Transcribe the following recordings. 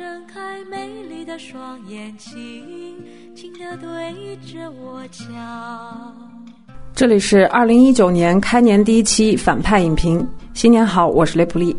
亮睁开美丽的双眼，轻轻的对着我讲。这里是二零一九年开年第一期反派影评。新年好，我是雷普利。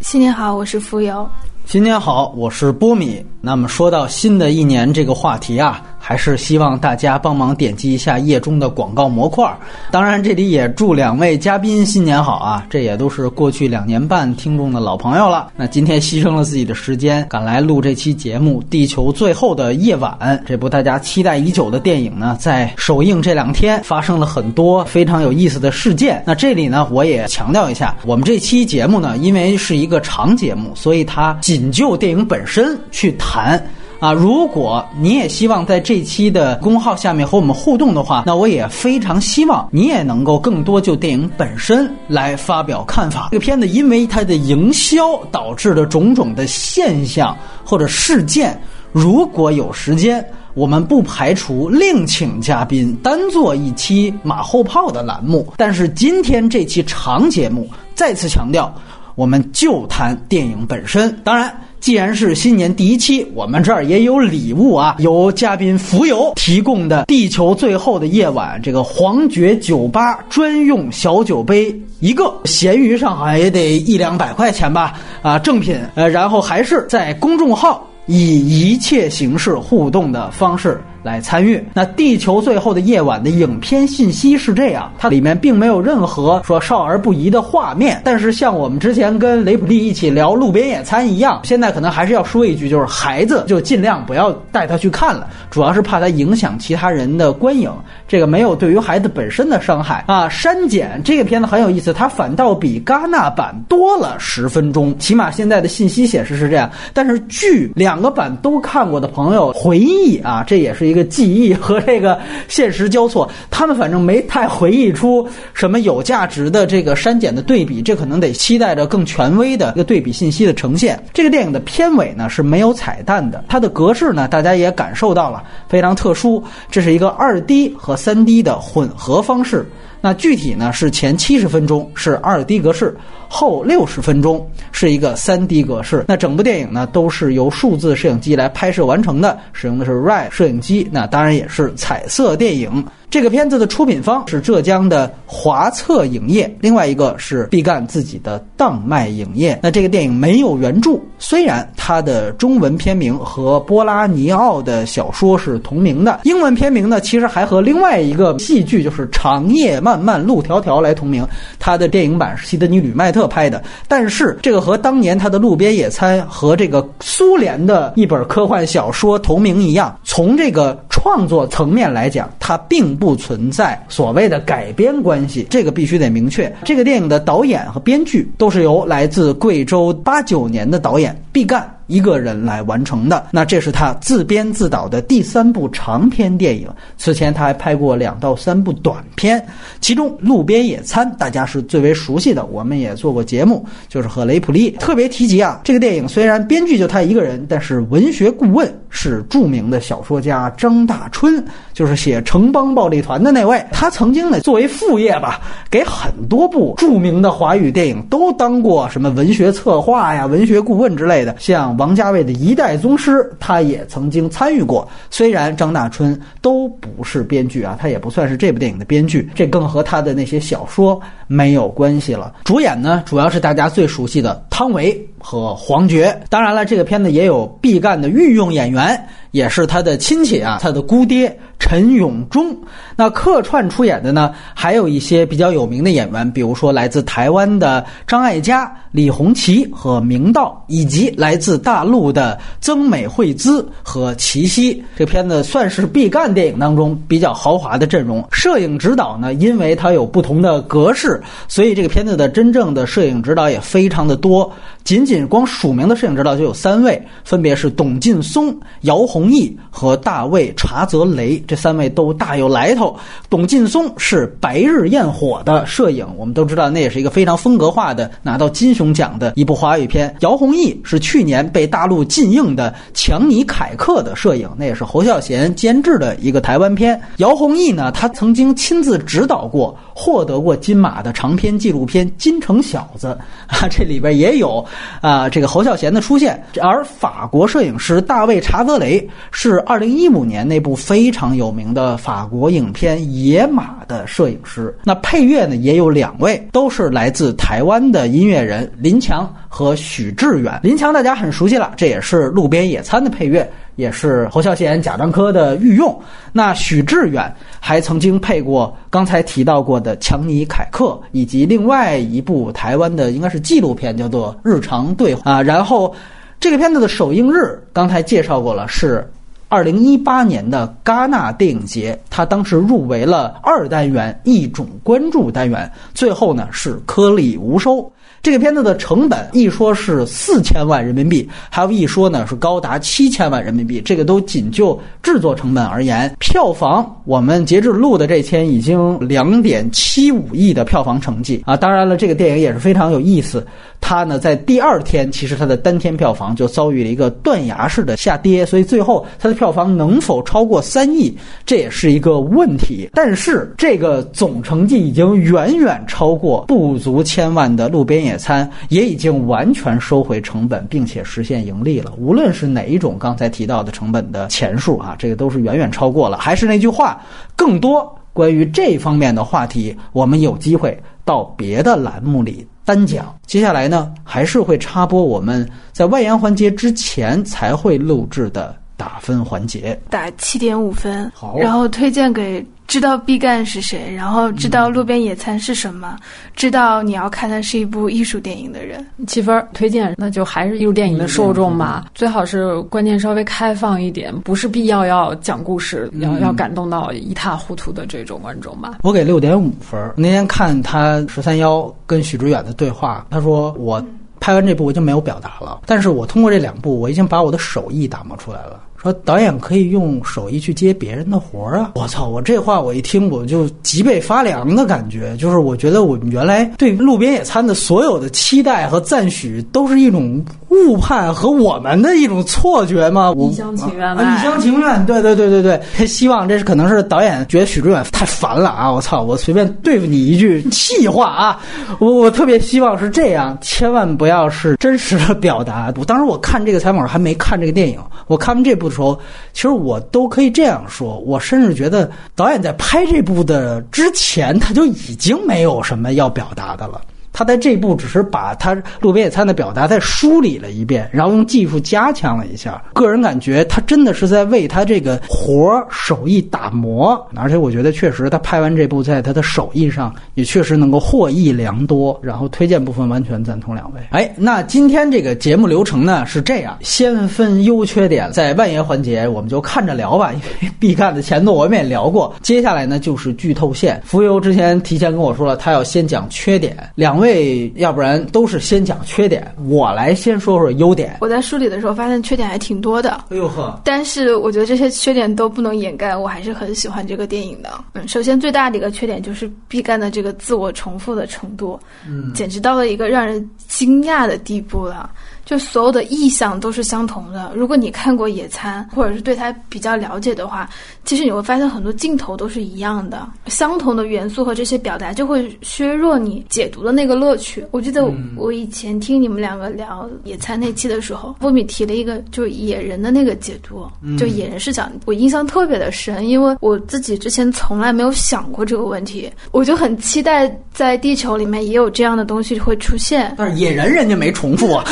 新年好，我是浮游。新年好，我是波米。那么说到新的一年这个话题啊。还是希望大家帮忙点击一下页中的广告模块。当然，这里也祝两位嘉宾新年好啊！这也都是过去两年半听众的老朋友了。那今天牺牲了自己的时间赶来录这期节目《地球最后的夜晚》这部大家期待已久的电影呢，在首映这两天发生了很多非常有意思的事件。那这里呢，我也强调一下，我们这期节目呢，因为是一个长节目，所以它仅就电影本身去谈。啊，如果你也希望在这期的公号下面和我们互动的话，那我也非常希望你也能够更多就电影本身来发表看法。这个片子因为它的营销导致的种种的现象或者事件，如果有时间，我们不排除另请嘉宾单做一期马后炮的栏目。但是今天这期长节目再次强调，我们就谈电影本身。当然。既然是新年第一期，我们这儿也有礼物啊！由嘉宾浮游提供的《地球最后的夜晚》这个皇爵酒吧专用小酒杯一个，闲鱼上好像也得一两百块钱吧？啊，正品。呃，然后还是在公众号以一切形式互动的方式。来参与那《地球最后的夜晚》的影片信息是这样，它里面并没有任何说少儿不宜的画面，但是像我们之前跟雷普利一起聊《路边野餐》一样，现在可能还是要说一句，就是孩子就尽量不要带他去看了，主要是怕他影响其他人的观影。这个没有对于孩子本身的伤害啊。删减这个片子很有意思，它反倒比戛纳版多了十分钟，起码现在的信息显示是这样。但是据两个版都看过的朋友回忆啊，这也是一。这个记忆和这个现实交错，他们反正没太回忆出什么有价值的这个删减的对比，这可能得期待着更权威的一个对比信息的呈现。这个电影的片尾呢是没有彩蛋的，它的格式呢大家也感受到了非常特殊，这是一个二 D 和三 D 的混合方式。那具体呢是前七十分钟是二 D 格式，后六十分钟是一个三 D 格式。那整部电影呢都是由数字摄影机来拍摄完成的，使用的是 RAW 摄影机，那当然也是彩色电影。这个片子的出品方是浙江的华策影业，另外一个是毕赣自己的荡麦影业。那这个电影没有原著，虽然它的中文片名和波拉尼奥的小说是同名的，英文片名呢其实还和另外一个戏剧就是《长夜漫漫路迢迢》来同名。它的电影版是西德尼·吕麦特拍的，但是这个和当年他的《路边野餐》和这个苏联的一本科幻小说同名一样，从这个创作层面来讲，它并不。存在所谓的改编关系，这个必须得明确。这个电影的导演和编剧都是由来自贵州八九年的导演毕赣。一个人来完成的，那这是他自编自导的第三部长篇电影。此前他还拍过两到三部短片，其中《路边野餐》大家是最为熟悉的，我们也做过节目，就是和雷普利特别提及啊。这个电影虽然编剧就他一个人，但是文学顾问是著名的小说家张大春，就是写《城邦暴力团》的那位。他曾经呢作为副业吧，给很多部著名的华语电影都当过什么文学策划呀、文学顾问之类的，像。王家卫的一代宗师，他也曾经参与过。虽然张大春都不是编剧啊，他也不算是这部电影的编剧，这更和他的那些小说没有关系了。主演呢，主要是大家最熟悉的汤唯和黄觉。当然了，这个片子也有毕赣的御用演员，也是他的亲戚啊，他的姑爹。陈永忠，那客串出演的呢，还有一些比较有名的演员，比如说来自台湾的张艾嘉、李红旗和明道，以及来自大陆的曾美惠孜和齐溪。这片子算是毕赣电影当中比较豪华的阵容。摄影指导呢，因为它有不同的格式，所以这个片子的真正的摄影指导也非常的多。仅仅光署名的摄影指导就有三位，分别是董劲松、姚弘毅和大卫查泽雷。这三位都大有来头。董劲松是《白日焰火》的摄影，我们都知道那也是一个非常风格化的拿到金熊奖的一部华语片。姚弘毅是去年被大陆禁映的《强尼凯克》的摄影，那也是侯孝贤监制的一个台湾片。姚弘毅呢，他曾经亲自指导过获得过金马的长篇纪录片《金城小子》啊，这里边也有。啊，这个侯孝贤的出现。而法国摄影师大卫查泽雷是二零一五年那部非常有名的法国影片《野马》的摄影师。那配乐呢，也有两位，都是来自台湾的音乐人林强和许志远。林强大家很熟悉了，这也是《路边野餐》的配乐。也是侯孝贤、贾樟柯的御用。那许志远还曾经配过刚才提到过的强尼凯克，以及另外一部台湾的应该是纪录片，叫做《日常对话》啊。然后这个片子的首映日刚才介绍过了，是二零一八年的戛纳电影节，他当时入围了二单元一种关注单元，最后呢是颗粒无收。这个片子的成本一说是四千万人民币，还有一说呢是高达七千万人民币。这个都仅就制作成本而言，票房我们截至录的这天已经两点七五亿的票房成绩啊！当然了，这个电影也是非常有意思。它呢在第二天其实它的单天票房就遭遇了一个断崖式的下跌，所以最后它的票房能否超过三亿，这也是一个问题。但是这个总成绩已经远远超过不足千万的路边野。野餐也已经完全收回成本，并且实现盈利了。无论是哪一种刚才提到的成本的钱数啊，这个都是远远超过了。还是那句话，更多关于这方面的话题，我们有机会到别的栏目里单讲。接下来呢，还是会插播我们在外延环节之前才会录制的打分环节，打七点五分，好，然后推荐给。知道毕赣是谁，然后知道路边野餐是什么，知道你要看的是一部艺术电影的人，七分推荐，那就还是艺术电影的受众吧。最好是观念稍微开放一点，不是必要要讲故事，要要感动到一塌糊涂的这种观众吧。我给六点五分。那天看他十三幺跟许知远的对话，他说我拍完这部我就没有表达了，但是我通过这两部，我已经把我的手艺打磨出来了。说导演可以用手艺去接别人的活儿啊！我操！我这话我一听我就脊背发凉的感觉，就是我觉得我们原来对路边野餐的所有的期待和赞许都是一种误判和我们的一种错觉吗？一厢情愿，一厢情愿。对对对对对，希望这是可能是导演觉得许志远太烦了啊！我操！我随便对付你一句气话啊！我我特别希望是这样，千万不要是真实的表达。我当时我看这个采访还没看这个电影，我看完这部。说，其实我都可以这样说，我甚至觉得导演在拍这部的之前，他就已经没有什么要表达的了。他在这部只是把他路边野餐的表达再梳理了一遍，然后用技术加强了一下。个人感觉他真的是在为他这个活儿手艺打磨，而且我觉得确实他拍完这部，在他的手艺上也确实能够获益良多。然后推荐部分完全赞同两位。哎，那今天这个节目流程呢是这样：先分优缺点，在万言环节我们就看着聊吧，因为必看的前头我们也聊过。接下来呢就是剧透线，浮游之前提前跟我说了，他要先讲缺点，两位。位，要不然都是先讲缺点，我来先说说优点。我在梳理的时候发现缺点还挺多的，哎呦呵！但是我觉得这些缺点都不能掩盖，我还是很喜欢这个电影的。嗯，首先最大的一个缺点就是毕赣的这个自我重复的程度，嗯，简直到了一个让人惊讶的地步了。就所有的意象都是相同的。如果你看过《野餐》，或者是对他比较了解的话，其实你会发现很多镜头都是一样的，相同的元素和这些表达就会削弱你解读的那个乐趣。我记得我以前听你们两个聊《野餐》那期的时候，波米提了一个就是野人的那个解读，就野人视角，我印象特别的深，因为我自己之前从来没有想过这个问题，我就很期待在地球里面也有这样的东西会出现。但是野人人家没重复啊。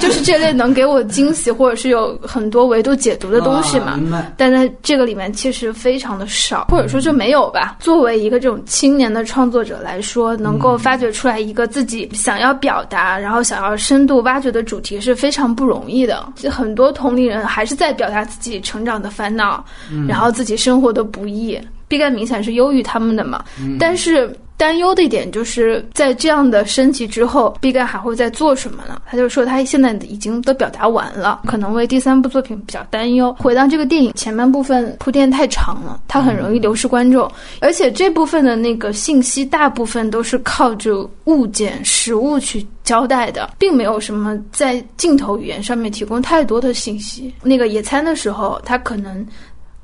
就是这类能给我惊喜，或者是有很多维度解读的东西嘛？但在这个里面其实非常的少，或者说就没有吧。作为一个这种青年的创作者来说，能够发掘出来一个自己想要表达，然后想要深度挖掘的主题是非常不容易的。就很多同龄人还是在表达自己成长的烦恼，然后自己生活的不易。毕赣明显是优于他们的嘛，但是。担忧的一点就是在这样的升级之后，毕赣还会在做什么呢？他就说他现在已经都表达完了，可能为第三部作品比较担忧。回到这个电影前半部分铺垫太长了，他很容易流失观众，而且这部分的那个信息大部分都是靠着物件、实物去交代的，并没有什么在镜头语言上面提供太多的信息。那个野餐的时候，他可能。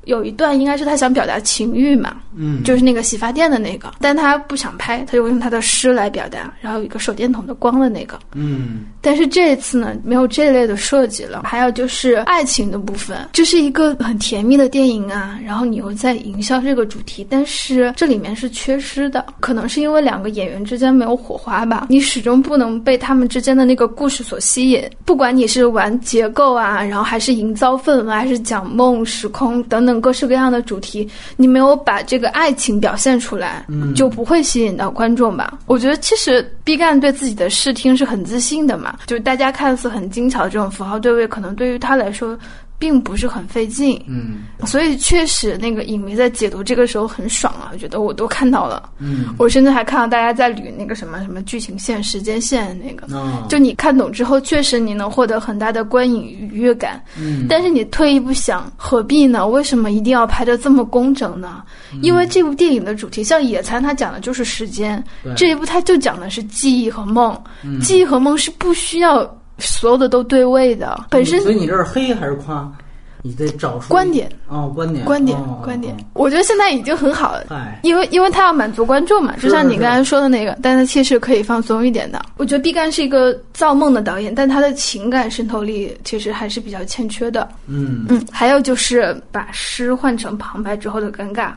有一段应该是他想表达情欲嘛，嗯，就是那个洗发店的那个，但他不想拍，他就用他的诗来表达，然后有一个手电筒的光的那个，嗯。但是这一次呢，没有这类的设计了。还有就是爱情的部分，这是一个很甜蜜的电影啊，然后你又在营销这个主题，但是这里面是缺失的，可能是因为两个演员之间没有火花吧，你始终不能被他们之间的那个故事所吸引。不管你是玩结构啊，然后还是营造氛围，还是讲梦、时空等等各式各样的主题，你没有把这个爱情表现出来，就不会吸引到观众吧。我觉得其实毕赣对自己的视听是很自信的嘛，就大家看似很精巧的这种符号对位，可能对于他来说。并不是很费劲，嗯，所以确实那个影迷在解读这个时候很爽啊，我觉得我都看到了，嗯，我甚至还看到大家在捋那个什么什么剧情线、时间线那个，哦就你看懂之后，确实你能获得很大的观影愉悦感，嗯。但是你退一步想，何必呢？为什么一定要拍的这么工整呢？因为这部电影的主题，像《野餐》，它讲的就是时间，对。这一部它就讲的是记忆和梦，嗯。记忆和梦是不需要所有的都对位的，本身所以你这是黑还是夸？你得找出观点哦，观点，观点哦，观点哦，我觉得现在已经很好了。哎，因为因为他要满足观众嘛，就像你刚才说的那个，但他其实可以放松一点的。我觉得毕赣是一个造梦的导演，但他的情感渗透力其实还是比较欠缺的。嗯嗯，还有就是把诗换成旁白之后的尴尬，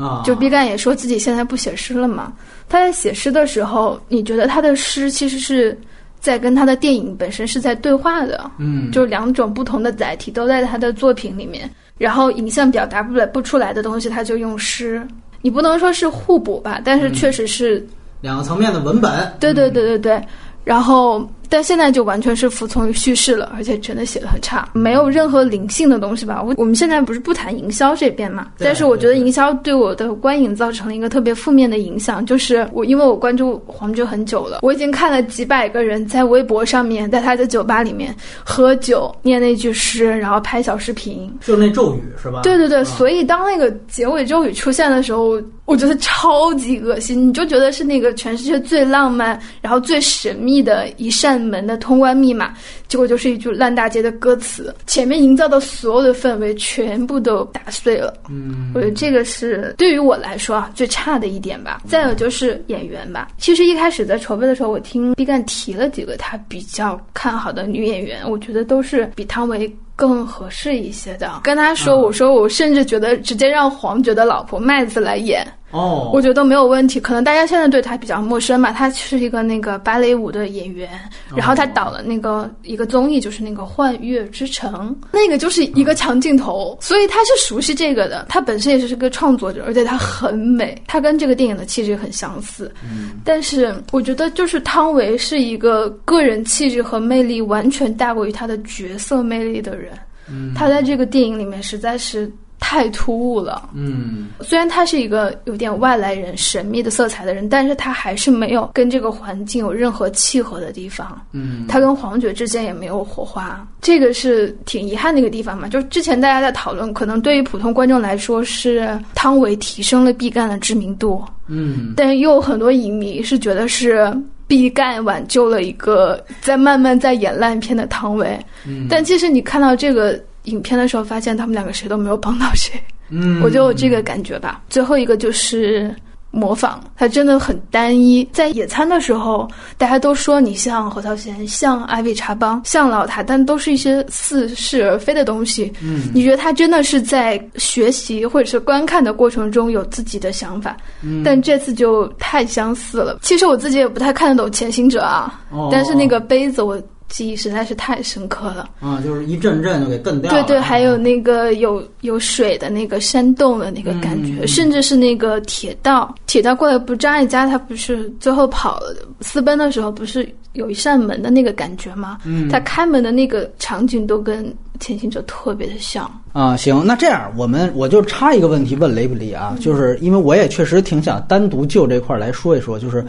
啊，就毕赣也说自己现在不写诗了嘛。他在写诗的时候，你觉得他的诗其实是在跟他的电影本身是在对话的，嗯，就两种不同的载体都在他的作品里面，然后影像表达不了不出来的东西，他就用诗。你不能说是互补吧，但是确实是，两个层面的文本，对对对对对。然后，但现在就完全是服从于叙事了，而且真的写的很差，没有任何灵性的东西吧。我我们现在不是不谈营销这边嘛，但是我觉得营销对我的观影造成了一个特别负面的影响，就是我因为我关注黄觉很久了，我已经看了几百个人在微博上面，在他的酒吧里面喝酒念那句诗，然后拍小视频，就那咒语是吧？对对对，啊所以当那个结尾咒语出现的时候，我觉得超级恶心，你就觉得是那个全世界最浪漫，然后最神秘的一扇门的通关密码，结果就是一句烂大街的歌词，前面营造的所有的氛围全部都打碎了。嗯，我觉得这个是对于我来说啊最差的一点吧。再有就是演员吧，其实一开始在筹备的时候，我听毕赣提了几个他比较看好的女演员，我觉得都是比汤唯。更合适一些的，跟他说，我说我甚至觉得直接让黄觉的老婆麦子来演，哦，我觉得没有问题。可能大家现在对他比较陌生嘛，他是一个那个芭蕾舞的演员，然后他导了那个一个综艺，就是那个《幻乐之城》，那个就是一个长镜头，所以他是熟悉这个的。他本身也是个创作者，而且他很美，他跟这个电影的气质很相似。嗯，但是我觉得就是汤唯是一个个人气质和魅力完全大过于他的角色魅力的人。嗯，他在这个电影里面实在是太突兀了。嗯虽然他是一个有点外来人、神秘的色彩的人，但是他还是没有跟这个环境有任何契合的地方。嗯，他跟黄觉之间也没有火花，这个是挺遗憾的一个地方嘛。就是之前大家在讨论，可能对于普通观众来说是汤唯提升了毕赣的知名度，嗯但又有很多影迷是觉得是毕赣挽救了一个在慢慢在演烂片的汤唯。嗯，但其实你看到这个影片的时候，发现他们两个谁都没有帮到谁。嗯，我就有这个感觉吧。最后一个就是模仿，它真的很单一。在野餐的时候，大家都说你像何桃贤，像艾薇查邦，像老塔，但都是一些似是而非的东西。嗯，你觉得他真的是在学习或者是观看的过程中有自己的想法？嗯但这次就太相似了。其实我自己也不太看得懂《潜行者》啊，哦但是那个杯子我记忆实在是太深刻了。啊，就是一阵阵就给蹬掉了。对对，还有那个有有水的那个山洞的那个感觉，嗯甚至是那个铁道，铁道过来不张艾嘉他不是最后跑了私奔的时候，不是有一扇门的那个感觉吗？嗯他开门的那个场景都跟前行者特别的像。啊，行，那这样我们我就插一个问题问雷普利啊，就是因为我也确实挺想单独就这块儿来说一说，就是。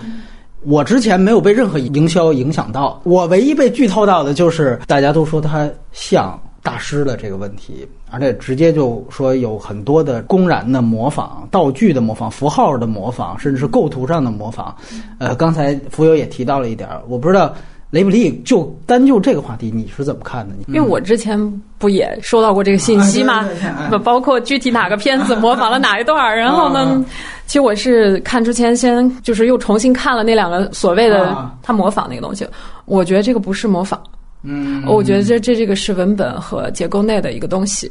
我之前没有被任何营销影响到，我唯一被剧透到的就是大家都说他像大师的这个问题，而且直接就说有很多的公然的模仿、道具的模仿、符号的模仿，甚至是构图上的模仿。呃，刚才浮游也提到了一点，我不知道。雷布利就单就这个话题，你是怎么看的？因为我之前不也收到过这个信息吗？不 包括具体哪个片子模仿了哪一段，然后呢？其实我是看之前先就是又重新看了那两个所谓的他模仿那个东西，我觉得这个不是模仿。嗯，我觉得这这这个是文本和结构内的一个东西，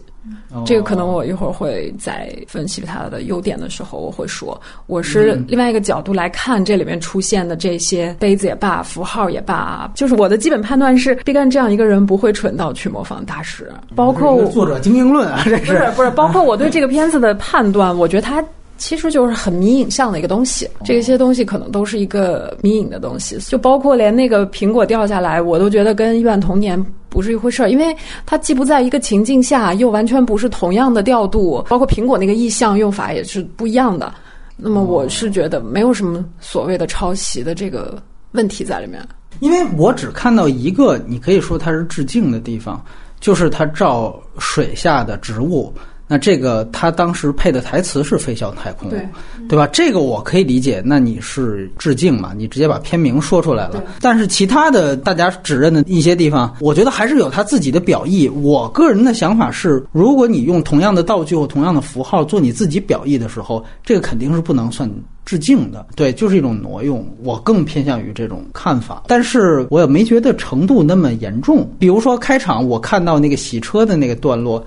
这个可能我一会儿会在分析它的优点的时候我会说，我是另外一个角度来看这里面出现的这些杯子也罢，符号也罢，就是我的基本判断是，毕赣这样一个人不会蠢到去模仿大师，包括作者精英论啊，这是不是包括我对这个片子的判断，我觉得他。其实就是很迷影像的一个东西，这些东西可能都是一个迷影的东西，就包括连那个苹果掉下来，我都觉得跟《亿万童年》不是一回事儿，因为它既不在一个情境下，又完全不是同样的调度，包括苹果那个意象用法也是不一样的。那么我是觉得没有什么所谓的抄袭的这个问题在里面，因为我只看到一个，你可以说它是致敬的地方，就是它照水下的植物。那这个他当时配的台词是《飞向太空》，对对吧？这个我可以理解。那你是致敬嘛？你直接把片名说出来了。但是其他的大家指认的一些地方，我觉得还是有他自己的表意。我个人的想法是，如果你用同样的道具或同样的符号做你自己表意的时候，这个肯定是不能算致敬的。对，就是一种挪用。我更偏向于这种看法，但是我也没觉得程度那么严重。比如说开场我看到那个洗车的那个段落。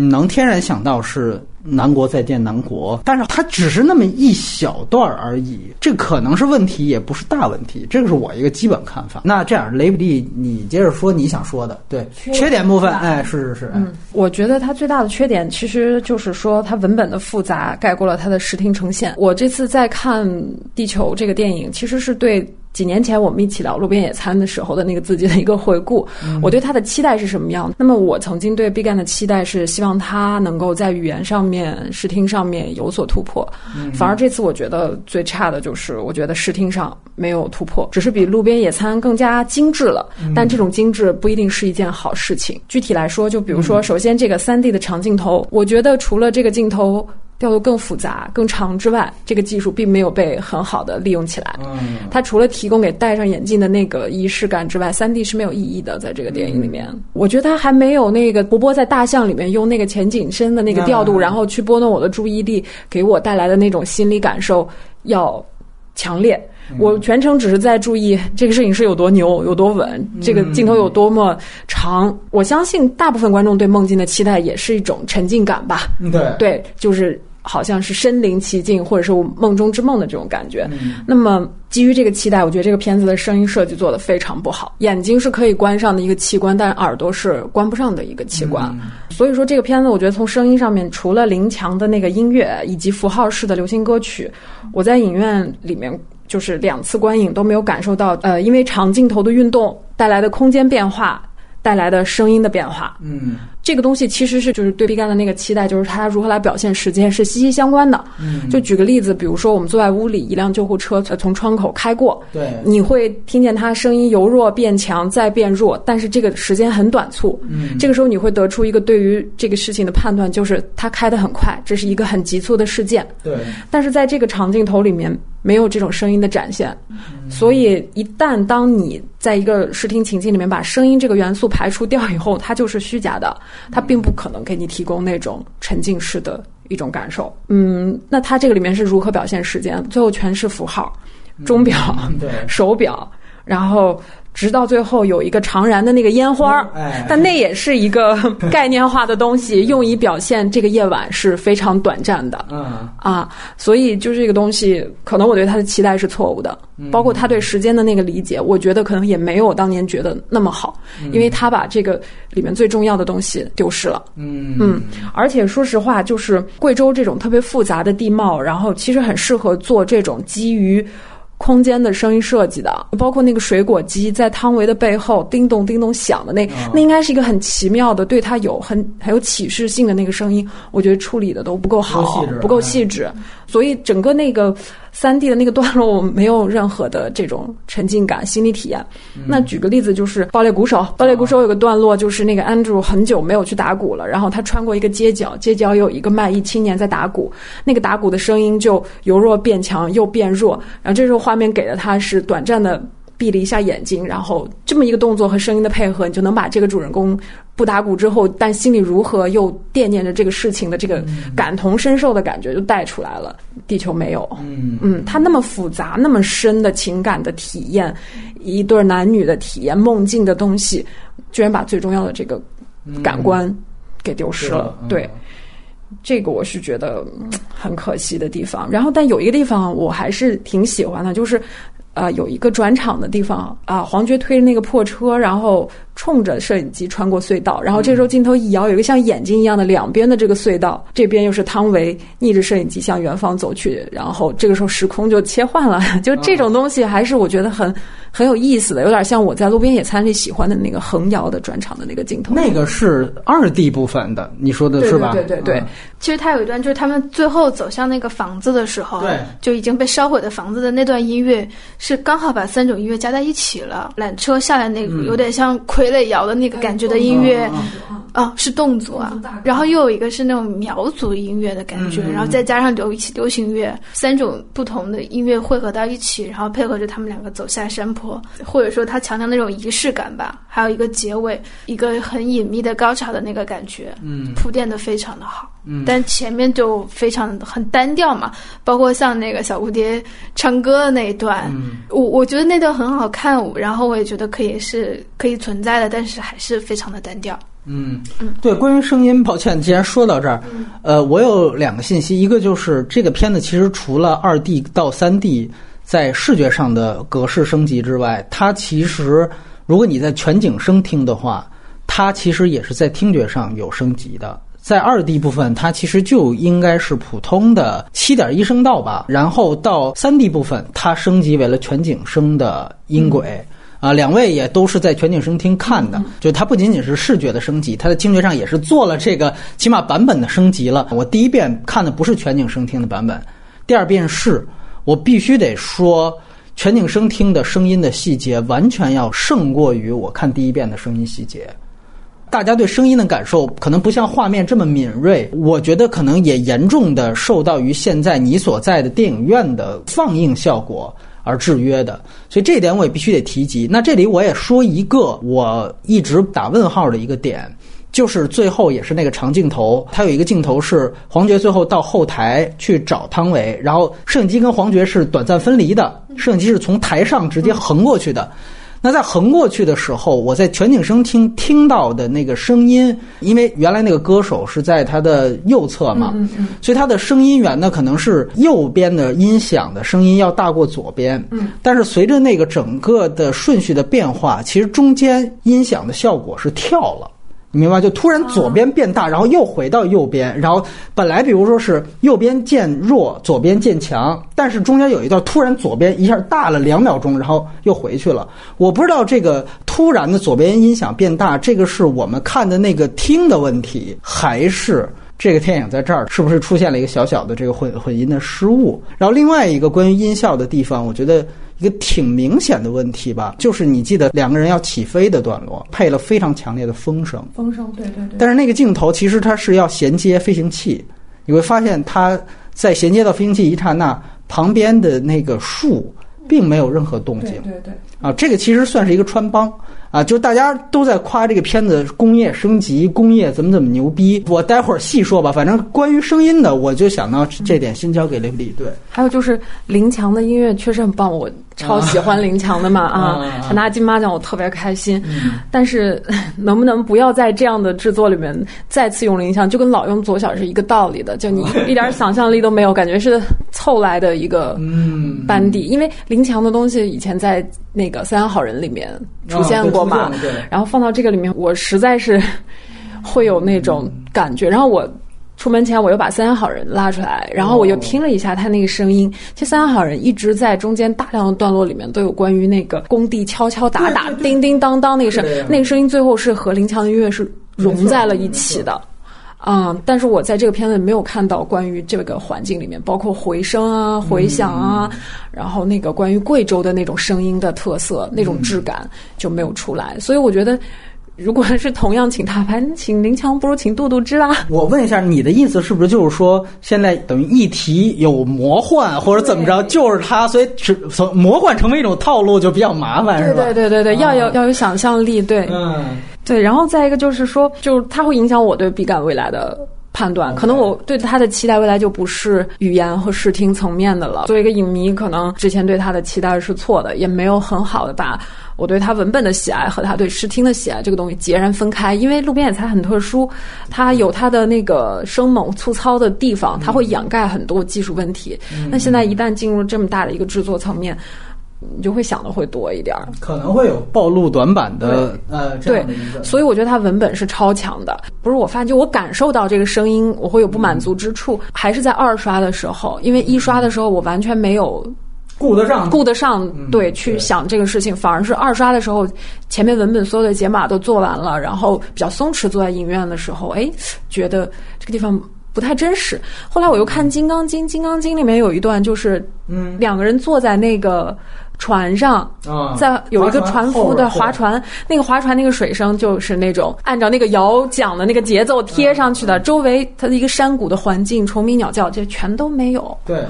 你能天然想到是南国再见南国，但是它只是那么一小段而已，这可能是问题，也不是大问题，这个是我一个基本看法。那这样，雷布利，你接着说你想说的，对，缺点部分，哎，是是是，嗯，我觉得它最大的缺点其实就是说它文本的复杂盖过了它的视听呈现。我这次在看《地球》这个电影，其实是对。几年前我们一起聊路边野餐的时候的那个自己的一个回顾，我对他的期待是什么样？那么我曾经对毕赣的期待是希望他能够在语言上面、视听上面有所突破。反而这次我觉得最差的就是，我觉得视听上没有突破，只是比路边野餐更加精致了。但这种精致不一定是一件好事情。具体来说，就比如说，首先这个三 D 的长镜头，我觉得除了这个镜头。调度更复杂、更长之外，这个技术并没有被很好的利用起来。嗯，它除了提供给戴上眼镜的那个仪式感之外，三 D 是没有意义的。在这个电影里面，我觉得它还没有那个波波在大象里面用那个前景深的那个调度，然后去拨弄我的注意力，给我带来的那种心理感受要强烈。我全程只是在注意这个摄影师有多牛、有多稳，这个镜头有多么长。我相信大部分观众对梦境的期待也是一种沉浸感吧。对对，就是。好像是身临其境，或者是我梦中之梦的这种感觉。那么基于这个期待，我觉得这个片子的声音设计做的非常不好。眼睛是可以关上的一个器官，但耳朵是关不上的一个器官。所以说这个片子，我觉得从声音上面，除了林强的那个音乐以及符号式的流行歌曲，我在影院里面就是两次观影都没有感受到，呃，因为长镜头的运动带来的空间变化。带来的声音的变化，嗯，这个东西其实是就是对毕赣的那个期待，就是他如何来表现时间是息息相关的。嗯，就举个例子，比如说我们坐在屋里，一辆救护车从窗口开过，对，你会听见它声音由弱变强再变弱，但是这个时间很短促。嗯，这个时候你会得出一个对于这个事情的判断，就是它开得很快，这是一个很急促的事件。对，但是在这个长镜头里面。没有这种声音的展现，所以一旦当你在一个视听情境里面把声音这个元素排除掉以后，它就是虚假的，它并不可能给你提供那种沉浸式的一种感受。嗯，那它这个里面是如何表现时间？最后全是符号，钟表、手表，然后。直到最后有一个长燃的那个烟花，但那也是一个 概念化的东西，用以表现这个夜晚是非常短暂的。嗯啊，所以就这个东西，可能我对他的期待是错误的，包括他对时间的那个理解，我觉得可能也没有当年觉得那么好，因为他把这个里面最重要的东西丢失了。嗯嗯，而且说实话，就是贵州这种特别复杂的地貌，然后其实很适合做这种基于。空间的声音设计的，包括那个水果机在汤唯的背后叮咚叮咚响的那，那应该是一个很奇妙的，对他有很很有启示性的那个声音，我觉得处理的都不够好，不够细致，所以整个那个。三 D 的那个段落，我没有任何的这种沉浸感、心理体验。那举个例子，就是《爆裂鼓手》。《爆裂鼓手》有个段落，就是那个 Andrew 很久没有去打鼓了，然后他穿过一个街角，街角有一个卖艺青年在打鼓，那个打鼓的声音就由弱变强，又变弱。然后这时候画面给了他是短暂的。闭了一下眼睛，然后这么一个动作和声音的配合，你就能把这个主人公不打鼓之后，但心里如何又惦念着这个事情的这个感同身受的感觉就带出来了。地球没有，嗯嗯，它那么复杂、那么深的情感的体验，一对男女的体验、梦境的东西，居然把最重要的这个感官给丢失了。嗯对，这个我是觉得嗯很可惜的地方。然后，但有一个地方我还是挺喜欢的，就是。啊，有一个转场的地方啊，黄觉推着那个破车，然后冲着摄影机穿过隧道，然后这时候镜头一摇，有一个像眼睛一样的两边的这个隧道，这边又是汤唯逆着摄影机向远方走去，然后这个时候时空就切换了，就这种东西还是我觉得很很有意思的，有点像我在路边野餐里喜欢的那个横摇的转场的那个镜头。那个是二 D 部分的，你说的是吧？对对对对嗯其实他有一段，就是他们最后走向那个房子的时候，对，就已经被烧毁的房子的那段音乐，是刚好把三种音乐加在一起了。缆车下来那个有点像傀儡摇的那个感觉的音乐，啊，是动作啊。然后又有一个是那种苗族音乐的感觉，然后再加上流流行乐，三种不同的音乐汇合到一起，然后配合着他们两个走下山坡，或者说他强调那种仪式感吧。还有一个结尾，一个很隐秘的高潮的那个感觉，嗯铺垫的非常的好。嗯。但前面就非常很单调嘛，包括像那个小蝴蝶唱歌的那一段，嗯。我我觉得那段很好看，然后我也觉得可以是可以存在的，但是还是非常的单调。嗯，对，关于声音，抱歉，既然说到这儿，呃，我有两个信息，一个就是这个片子其实除了二 D 到三 D 在视觉上的格式升级之外，它其实如果你在全景声听的话，它其实也是在听觉上有升级的。在二 D 部分，它其实就应该是普通的七点一声道吧，然后到三 D 部分，它升级为了全景声的音轨。啊，两位也都是在全景声厅看的，就它不仅仅是视觉的升级，它的听觉上也是做了这个起码版本的升级了。我第一遍看的不是全景声听的版本，第二遍是，我必须得说，全景声听的声音的细节完全要胜过于我看第一遍的声音细节。大家对声音的感受可能不像画面这么敏锐，我觉得可能也严重的受到于现在你所在的电影院的放映效果而制约的，所以这一点我也必须得提及。那这里我也说一个我一直打问号的一个点，就是最后也是那个长镜头，它有一个镜头是黄觉最后到后台去找汤唯，然后摄影机跟黄觉是短暂分离的，摄影机是从台上直接横过去的。那在横过去的时候，我在全景声听听到的那个声音，因为原来那个歌手是在他的右侧嘛，所以他的声音源呢可能是右边的音响的声音要大过左边，但是随着那个整个的顺序的变化，其实中间音响的效果是跳了。你明白？就突然左边变大，然后又回到右边，然后本来比如说是右边渐弱，左边渐强，但是中间有一段突然左边一下大了两秒钟，然后又回去了。我不知道这个突然的左边音响变大，这个是我们看的那个听的问题，还是？这个电影在这儿是不是出现了一个小小的这个混混音的失误？然后另外一个关于音效的地方，我觉得一个挺明显的问题吧，就是你记得两个人要起飞的段落，配了非常强烈的风声。风声，对对对。但是那个镜头其实它是要衔接飞行器，你会发现它在衔接到飞行器一刹那，旁边的那个树并没有任何动静。对对。啊，这个其实算是一个穿帮啊，就大家都在夸这个片子工业升级，工业怎么怎么牛逼。我待会儿细说吧，反正关于声音的，我就想到这点，先交给雷普利。对，还有就是林强的音乐确实很棒，我超喜欢林强的嘛啊，他拿金马奖我特别开心。但是 能不能不要在这样的制作里面再次用林强，就跟老用左小是一个道理的，就你 一点想象力都没有，感觉是凑来的一个班底。因为林强的东西以前在那个《三阳好人》里面出现过嘛，然后放到这个里面，我实在是 会有那种感觉。然后我出门前，我又把《三阳好人》拉出来，然后我又听了一下他那个声音。其实《三阳好人》一直在中间大量的段落里面都有关于那个工地敲敲打打、叮叮当当那个声，那个声音最后是和林强的音乐是融在了一起的。啊、嗯！但是我在这个片子里没有看到关于这个环境里面，包括回声啊、回响啊，嗯、然后那个关于贵州的那种声音的特色、那种质感就没有出来。所以我觉得，如果是同样请大牌，请林强不如请杜杜之啦。我问一下，你的意思是不是就是说，现在等于议题有魔幻或者怎么着，就是他，所以只从魔幻成为一种套路就比较麻烦，是吧？对对对对，要有要有想象力，对，嗯，对。然后再一个就是说，就是它会影响我对笔杆未来的。判断可能我对他的期待未来就不是语言和视听层面的了。作为一个影迷，可能之前对他的期待是错的，也没有很好的把我对他文本的喜爱和他对视听的喜爱这个东西截然分开。因为路边野餐很特殊，它有它的那个生猛粗糙的地方，它会掩盖很多技术问题。那现在一旦进入这么大的一个制作层面。你就会想的会多一点儿，可能会有暴露短板的呃，对，所以我觉得它文本是超强的。不是我发现，就我感受到这个声音，我会有不满足之处，还是在二刷的时候，因为一刷的时候我完全没有顾得上顾得上对去想这个事情，反而是二刷的时候，前面文本所有的解码都做完了，然后比较松弛，坐在影院的时候，哎，觉得这个地方不太真实。后来我又看《金刚经》，《金刚经》里面有一段就是嗯，两个人坐在那个。船上，在有一个船夫的划船，那个划船那个水声就是那种按照那个摇桨的那个节奏贴上去的，周围它的一个山谷的环境，虫鸣鸟叫，这全都没有。对，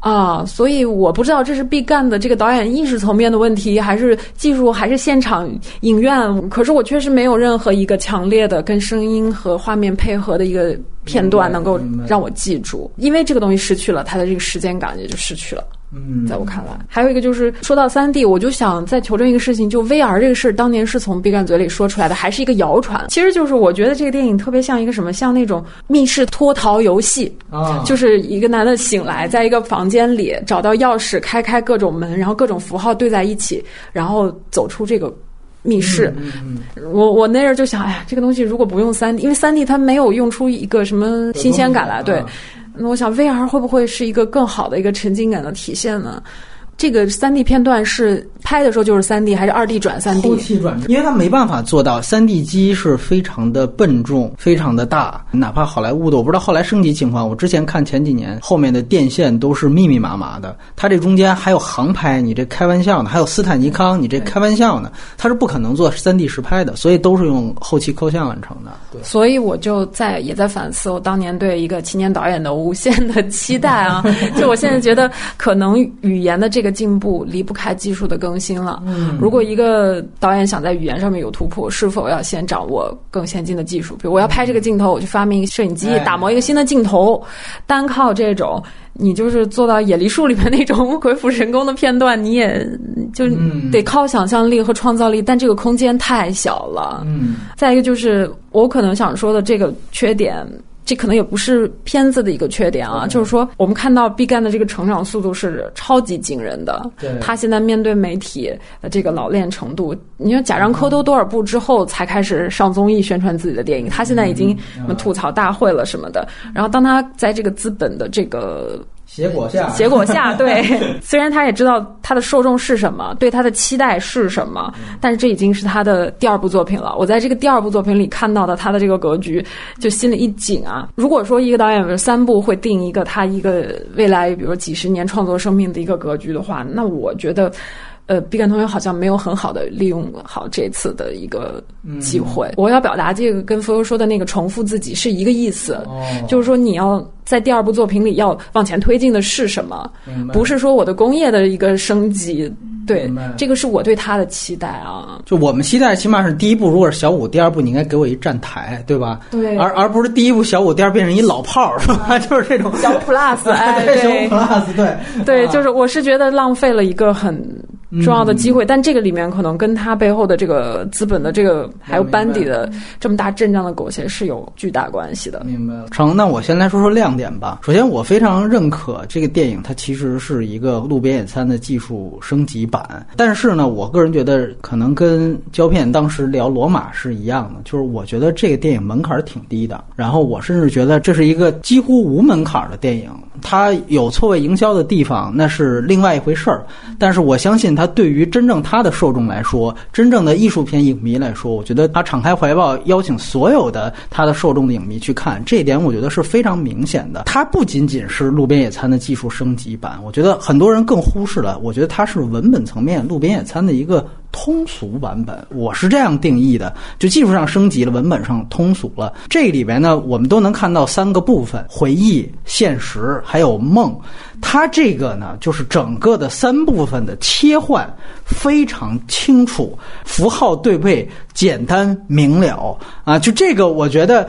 啊，所以我不知道这是毕赣的这个导演意识层面的问题，还是技术，还是现场影院。可是我确实没有任何一个强烈的跟声音和画面配合的一个片段能够让我记住，因为这个东西失去了它的这个时间感，也就失去了。嗯，在我看来，还有一个就是说到三 D，我就想再求证一个事情，就 VR 这个事儿，当年是从毕赣嘴里说出来的，还是一个谣传？其实就是我觉得这个电影特别像一个什么，像那种密室脱逃游戏啊，就是一个男的醒来，在一个房间里找到钥匙，开开各种门，然后各种符号对在一起，然后走出这个密室。我我那阵就想，哎呀，这个东西如果不用三 D，因为三 D 它没有用出一个什么新鲜感来，对。那我想，VR 会不会是一个更好的一个沉浸感的体现呢？这个三 D 片段是拍的时候就是三 D 还是二 D 转三 D？后期转，因为它没办法做到三 D 机是非常的笨重、非常的大，哪怕好莱坞的，我不知道后来升级情况。我之前看前几年后面的电线都是密密麻麻的，它这中间还有航拍，你这开玩笑呢？还有斯坦尼康，你这开玩笑呢？它是不可能做三 D 实拍的，所以都是用后期抠像完成的。对，所以我就在也在反思我当年对一个青年导演的无限的期待啊！就我现在觉得，可能语言的这个。进步离不开技术的更新了。嗯，如果一个导演想在语言上面有突破，是否要先掌握更先进的技术？比如我要拍这个镜头，我去发明一个摄影机，打磨一个新的镜头。单靠这种，你就是做到《野梨树》里面那种 鬼斧神工的片段，你也就得靠想象力和创造力。但这个空间太小了。嗯，再一个就是我可能想说的这个缺点。这可能也不是片子的一个缺点啊，就是说我们看到毕赣的这个成长速度是超级惊人的。他现在面对媒体的这个老练程度，你说贾樟柯都多少部之后才开始上综艺宣传自己的电影，他现在已经什么吐槽大会了什么的。然后当他在这个资本的这个。结果下，结果下，对。虽然他也知道他的受众是什么，对他的期待是什么，但是这已经是他的第二部作品了。我在这个第二部作品里看到的他的这个格局，就心里一紧啊。如果说一个导演三部会定一个他一个未来，比如几十年创作生命的一个格局的话，那我觉得。呃，毕赣同学好像没有很好的利用好这次的一个机会。我要表达这个跟佛悠说的那个重复自己是一个意思，就是说你要在第二部作品里要往前推进的是什么？不是说我的工业的一个升级。对，这个是我对他的期待啊。就我们期待，起码是第一部如果是小五，第二部你应该给我一站台，对吧？对，而而不是第一部小五，第二变成一老炮儿，是吧？就是这种小 plus，哎，对，小 plus，对，对，就是我是觉得浪费了一个很。重要的机会，但这个里面可能跟他背后的这个资本的这个还有班底的这么大阵仗的苟且是有巨大关系的。明白了，成。那我先来说说亮点吧。首先，我非常认可这个电影，它其实是一个路边野餐的技术升级版。但是呢，我个人觉得可能跟胶片当时聊罗马是一样的，就是我觉得这个电影门槛挺低的。然后我甚至觉得这是一个几乎无门槛的电影。它有错位营销的地方，那是另外一回事儿。但是我相信，它对于真正它的受众来说，真正的艺术片影迷来说，我觉得它敞开怀抱，邀请所有的它的受众的影迷去看，这一点我觉得是非常明显的。它不仅仅是路边野餐的技术升级版，我觉得很多人更忽视了。我觉得它是文本层面路边野餐的一个。通俗版本，我是这样定义的，就技术上升级了，文本上通俗了。这里边呢，我们都能看到三个部分：回忆、现实，还有梦。它这个呢，就是整个的三部分的切换非常清楚，符号对位简单明了啊！就这个，我觉得。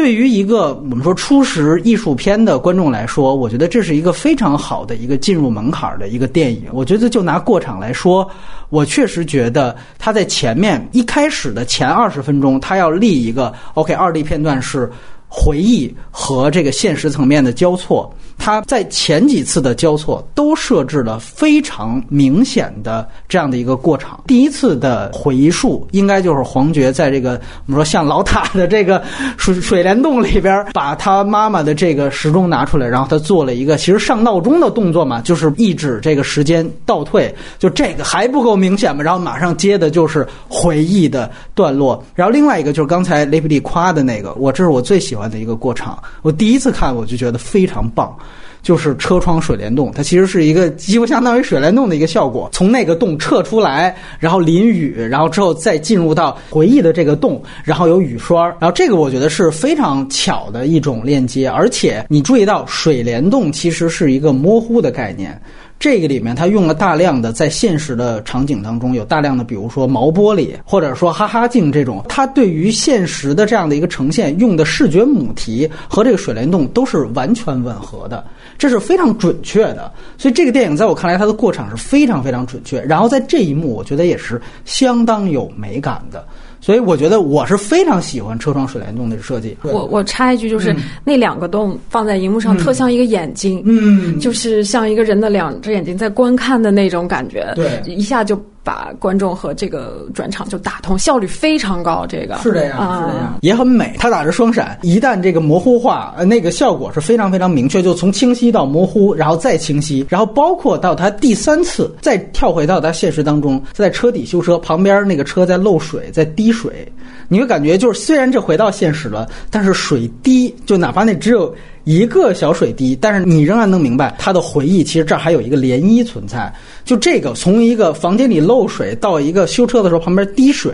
对于一个我们说初识艺术片的观众来说，我觉得这是一个非常好的一个进入门槛儿的一个电影。我觉得就拿过场来说，我确实觉得他在前面一开始的前二十分钟，他要立一个 OK 二 D 片段是。回忆和这个现实层面的交错，它在前几次的交错都设置了非常明显的这样的一个过场。第一次的回溯应该就是黄觉在这个我们说像老塔的这个水水帘洞里边，把他妈妈的这个时钟拿出来，然后他做了一个其实上闹钟的动作嘛，就是抑制这个时间倒退。就这个还不够明显嘛？然后马上接的就是回忆的段落。然后另外一个就是刚才雷普利夸的那个，我这是我最喜欢。的一个过场，我第一次看我就觉得非常棒，就是车窗水帘洞，它其实是一个几乎相当于水帘洞的一个效果。从那个洞撤出来，然后淋雨，然后之后再进入到回忆的这个洞，然后有雨刷，然后这个我觉得是非常巧的一种链接。而且你注意到水帘洞其实是一个模糊的概念。这个里面，他用了大量的在现实的场景当中有大量的，比如说毛玻璃，或者说哈哈镜这种，它对于现实的这样的一个呈现用的视觉母题和这个水帘洞都是完全吻合的，这是非常准确的。所以这个电影在我看来，它的过场是非常非常准确。然后在这一幕，我觉得也是相当有美感的。所以我觉得我是非常喜欢车窗水帘洞的设计。我我插一句，就是那两个洞放在荧幕上，特像一个眼睛，嗯，就是像一个人的两只眼睛在观看的那种感觉，对，一下就。把观众和这个转场就打通，效率非常高。这个是这样，是这样，也很美。它打着双闪，一旦这个模糊化，呃，那个效果是非常非常明确，就从清晰到模糊，然后再清晰，然后包括到它第三次再跳回到它现实当中，在车底修车旁边那个车在漏水，在滴水，你会感觉就是虽然这回到现实了，但是水滴就哪怕那只有。一个小水滴，但是你仍然能明白他的回忆。其实这儿还有一个涟漪存在。就这个，从一个房间里漏水到一个修车的时候旁边滴水，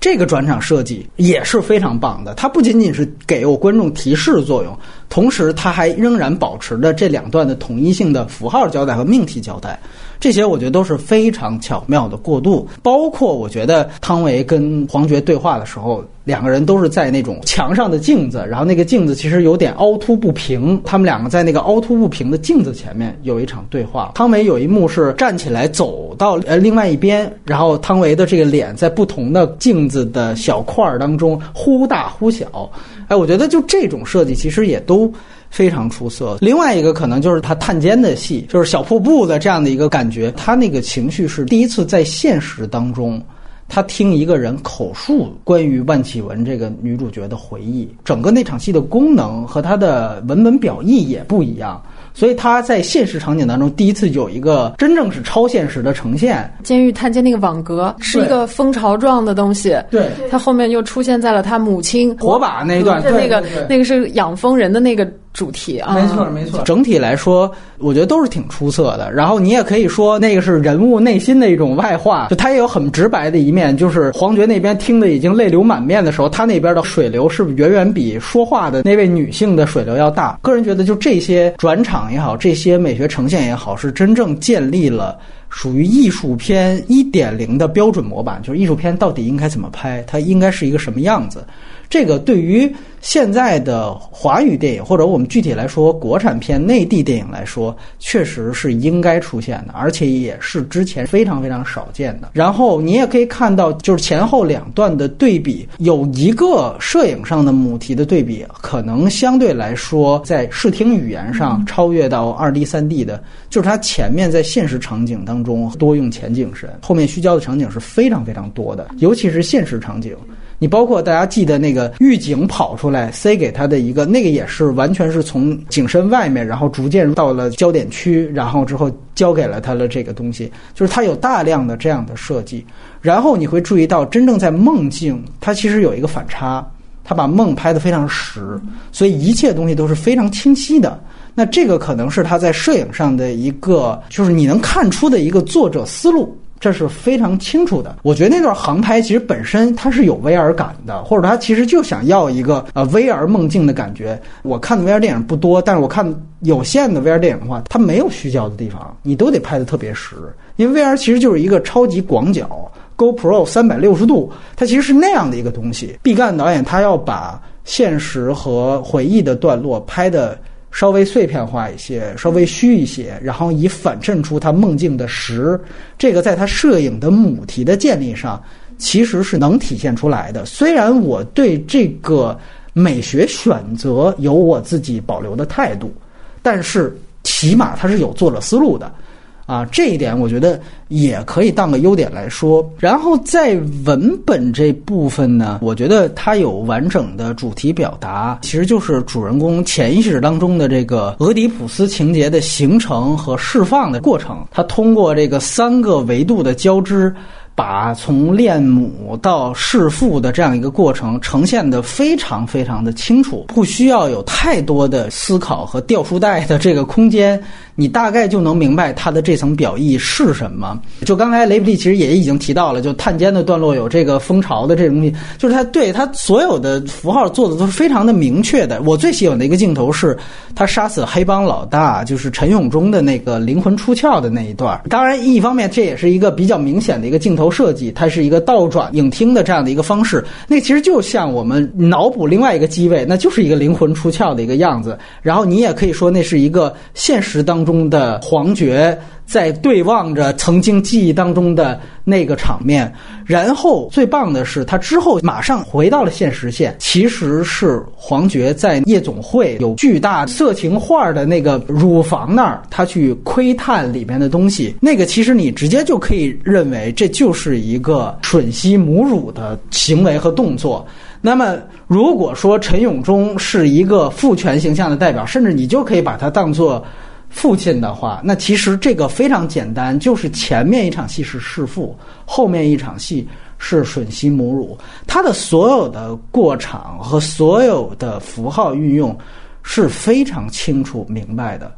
这个转场设计也是非常棒的。它不仅仅是给我观众提示作用，同时它还仍然保持着这两段的统一性的符号交代和命题交代。这些我觉得都是非常巧妙的过渡，包括我觉得汤唯跟黄觉对话的时候，两个人都是在那种墙上的镜子，然后那个镜子其实有点凹凸不平，他们两个在那个凹凸不平的镜子前面有一场对话。汤唯有一幕是站起来走到呃另外一边，然后汤唯的这个脸在不同的镜子的小块儿当中忽大忽小，哎，我觉得就这种设计其实也都。非常出色。另外一个可能就是他探监的戏，就是小瀑布的这样的一个感觉。他那个情绪是第一次在现实当中，他听一个人口述关于万绮雯这个女主角的回忆。整个那场戏的功能和他的文本表意也不一样。所以他在现实场景当中第一次有一个真正是超现实的呈现。监狱探监那个网格是一个蜂巢状的东西，对，他后面又出现在了他母亲火把那一段，那个那个是养蜂人的那个。主题啊，没错没错。整体来说，我觉得都是挺出色的。然后你也可以说，那个是人物内心的一种外化，就他也有很直白的一面。就是黄觉那边听的已经泪流满面的时候，他那边的水流是远远比说话的那位女性的水流要大。个人觉得，就这些转场也好，这些美学呈现也好，是真正建立了属于艺术片一点零的标准模板。就是艺术片到底应该怎么拍，它应该是一个什么样子。这个对于现在的华语电影，或者我们具体来说国产片、内地电影来说，确实是应该出现的，而且也是之前非常非常少见的。然后你也可以看到，就是前后两段的对比，有一个摄影上的母题的对比，可能相对来说在视听语言上超越到二 D、三 D 的，就是它前面在现实场景当中多用前景深，后面虚焦的场景是非常非常多的，尤其是现实场景。你包括大家记得那个狱警跑出来塞给他的一个，那个也是完全是从景深外面，然后逐渐到了焦点区，然后之后交给了他的这个东西，就是他有大量的这样的设计。然后你会注意到，真正在梦境，它其实有一个反差，他把梦拍得非常实，所以一切东西都是非常清晰的。那这个可能是他在摄影上的一个，就是你能看出的一个作者思路。这是非常清楚的。我觉得那段航拍其实本身它是有 VR 感的，或者它其实就想要一个呃 VR 梦境的感觉。我看的 VR 电影不多，但是我看有限的 VR 电影的话，它没有虚焦的地方，你都得拍的特别实，因为 VR 其实就是一个超级广角 GoPro 三百六十度，它其实是那样的一个东西。毕赣导演他要把现实和回忆的段落拍的。稍微碎片化一些，稍微虚一些，然后以反衬出他梦境的实，这个在他摄影的母题的建立上，其实是能体现出来的。虽然我对这个美学选择有我自己保留的态度，但是起码他是有作者思路的。啊，这一点我觉得也可以当个优点来说。然后在文本这部分呢，我觉得它有完整的主题表达，其实就是主人公潜意识当中的这个俄狄浦斯情节的形成和释放的过程。它通过这个三个维度的交织。把从恋母到弑父的这样一个过程呈现的非常非常的清楚，不需要有太多的思考和掉书袋的这个空间，你大概就能明白它的这层表意是什么。就刚才雷布利其实也已经提到了，就探监的段落有这个蜂巢的这种东西，就是他对他所有的符号做的都是非常的明确的。我最喜欢的一个镜头是他杀死黑帮老大，就是陈永忠的那个灵魂出窍的那一段。当然，一方面这也是一个比较明显的一个镜头。设计它是一个倒转影厅的这样的一个方式，那其实就像我们脑补另外一个机位，那就是一个灵魂出窍的一个样子。然后你也可以说那是一个现实当中的皇爵。在对望着曾经记忆当中的那个场面，然后最棒的是，他之后马上回到了现实线，其实是黄觉在夜总会有巨大色情画的那个乳房那儿，他去窥探里面的东西。那个其实你直接就可以认为这就是一个吮吸母乳的行为和动作。那么，如果说陈永忠是一个父权形象的代表，甚至你就可以把它当做。父亲的话，那其实这个非常简单，就是前面一场戏是弑父，后面一场戏是吮吸母乳。他的所有的过场和所有的符号运用是非常清楚明白的，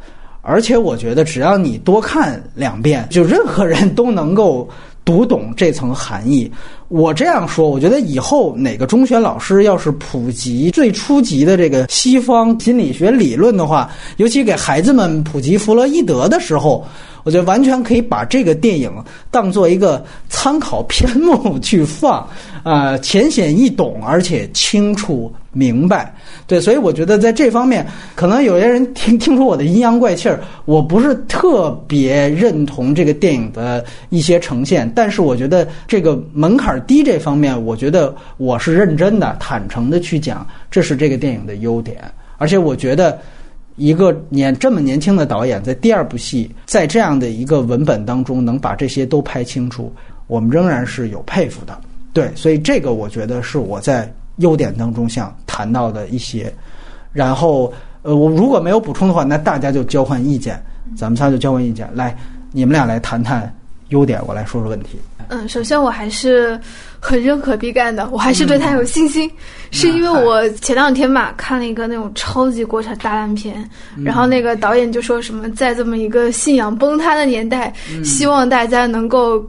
而且我觉得只要你多看两遍，就任何人都能够。读懂这层含义，我这样说，我觉得以后哪个中学老师要是普及最初级的这个西方心理学理论的话，尤其给孩子们普及弗洛伊德的时候。我觉得完全可以把这个电影当做一个参考篇目去放，啊，浅显易懂，而且清楚明白。对，所以我觉得在这方面，可能有些人听听出我的阴阳怪气儿，我不是特别认同这个电影的一些呈现。但是我觉得这个门槛低这方面，我觉得我是认真的、坦诚的去讲，这是这个电影的优点。而且我觉得。一个年这么年轻的导演，在第二部戏，在这样的一个文本当中，能把这些都拍清楚，我们仍然是有佩服的。对，所以这个我觉得是我在优点当中想谈到的一些。然后，呃，我如果没有补充的话，那大家就交换意见，咱们仨就交换意见。来，你们俩来谈谈优点，我来说说问题。嗯，首先我还是。很认可毕赣的，我还是对他有信心，是因为我前两天吧看了一个那种超级国产大烂片，然后那个导演就说什么在这么一个信仰崩塌的年代，希望大家能够。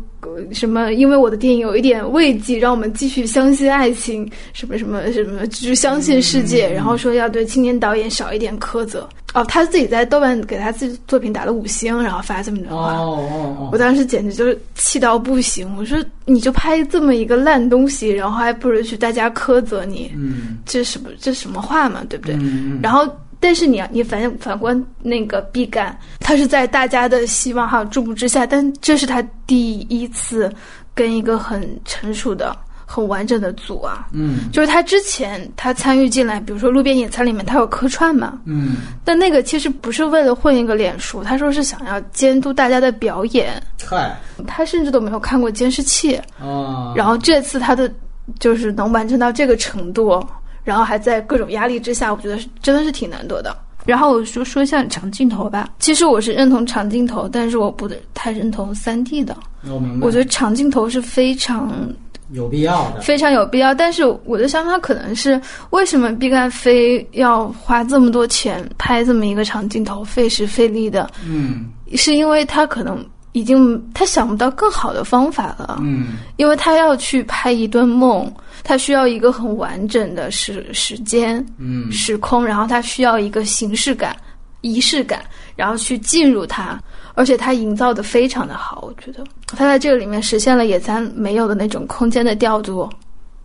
什么？因为我的电影有一点慰藉，让我们继续相信爱情，什么什么什么，就是相信世界。然后说要对青年导演少一点苛责。哦，他自己在豆瓣给他自己作品打了五星，然后发这么的话。哦哦哦！我当时简直就是气到不行。我说，你就拍这么一个烂东西，然后还不允许大家苛责你，嗯，这什么这什么话嘛？对不对？然后。但是你你反反观那个毕赣，他是在大家的希望还有注目之下，但这是他第一次跟一个很成熟的、很完整的组啊。嗯，就是他之前他参与进来，比如说《路边野餐》里面他有客串嘛。嗯，但那个其实不是为了混一个脸熟，他说是想要监督大家的表演。嗨，他甚至都没有看过监视器。哦，然后这次他的就是能完成到这个程度。然后还在各种压力之下，我觉得是真的是挺难得的。然后我说说一下长镜头吧。其实我是认同长镜头，但是我不太认同三 D 的。我明白。我觉得长镜头是非常有必要的，非常有必要。但是我的想法可能是，为什么毕赣非要花这么多钱拍这么一个长镜头，费时费力的？嗯，是因为他可能已经他想不到更好的方法了。嗯，因为他要去拍一段梦，他需要一个很完整的时时间、嗯时空，然后他需要一个形式感、仪式感，然后去进入它。而且他营造的非常的好，我觉得他在这个里面实现了野餐没有的那种空间的调度，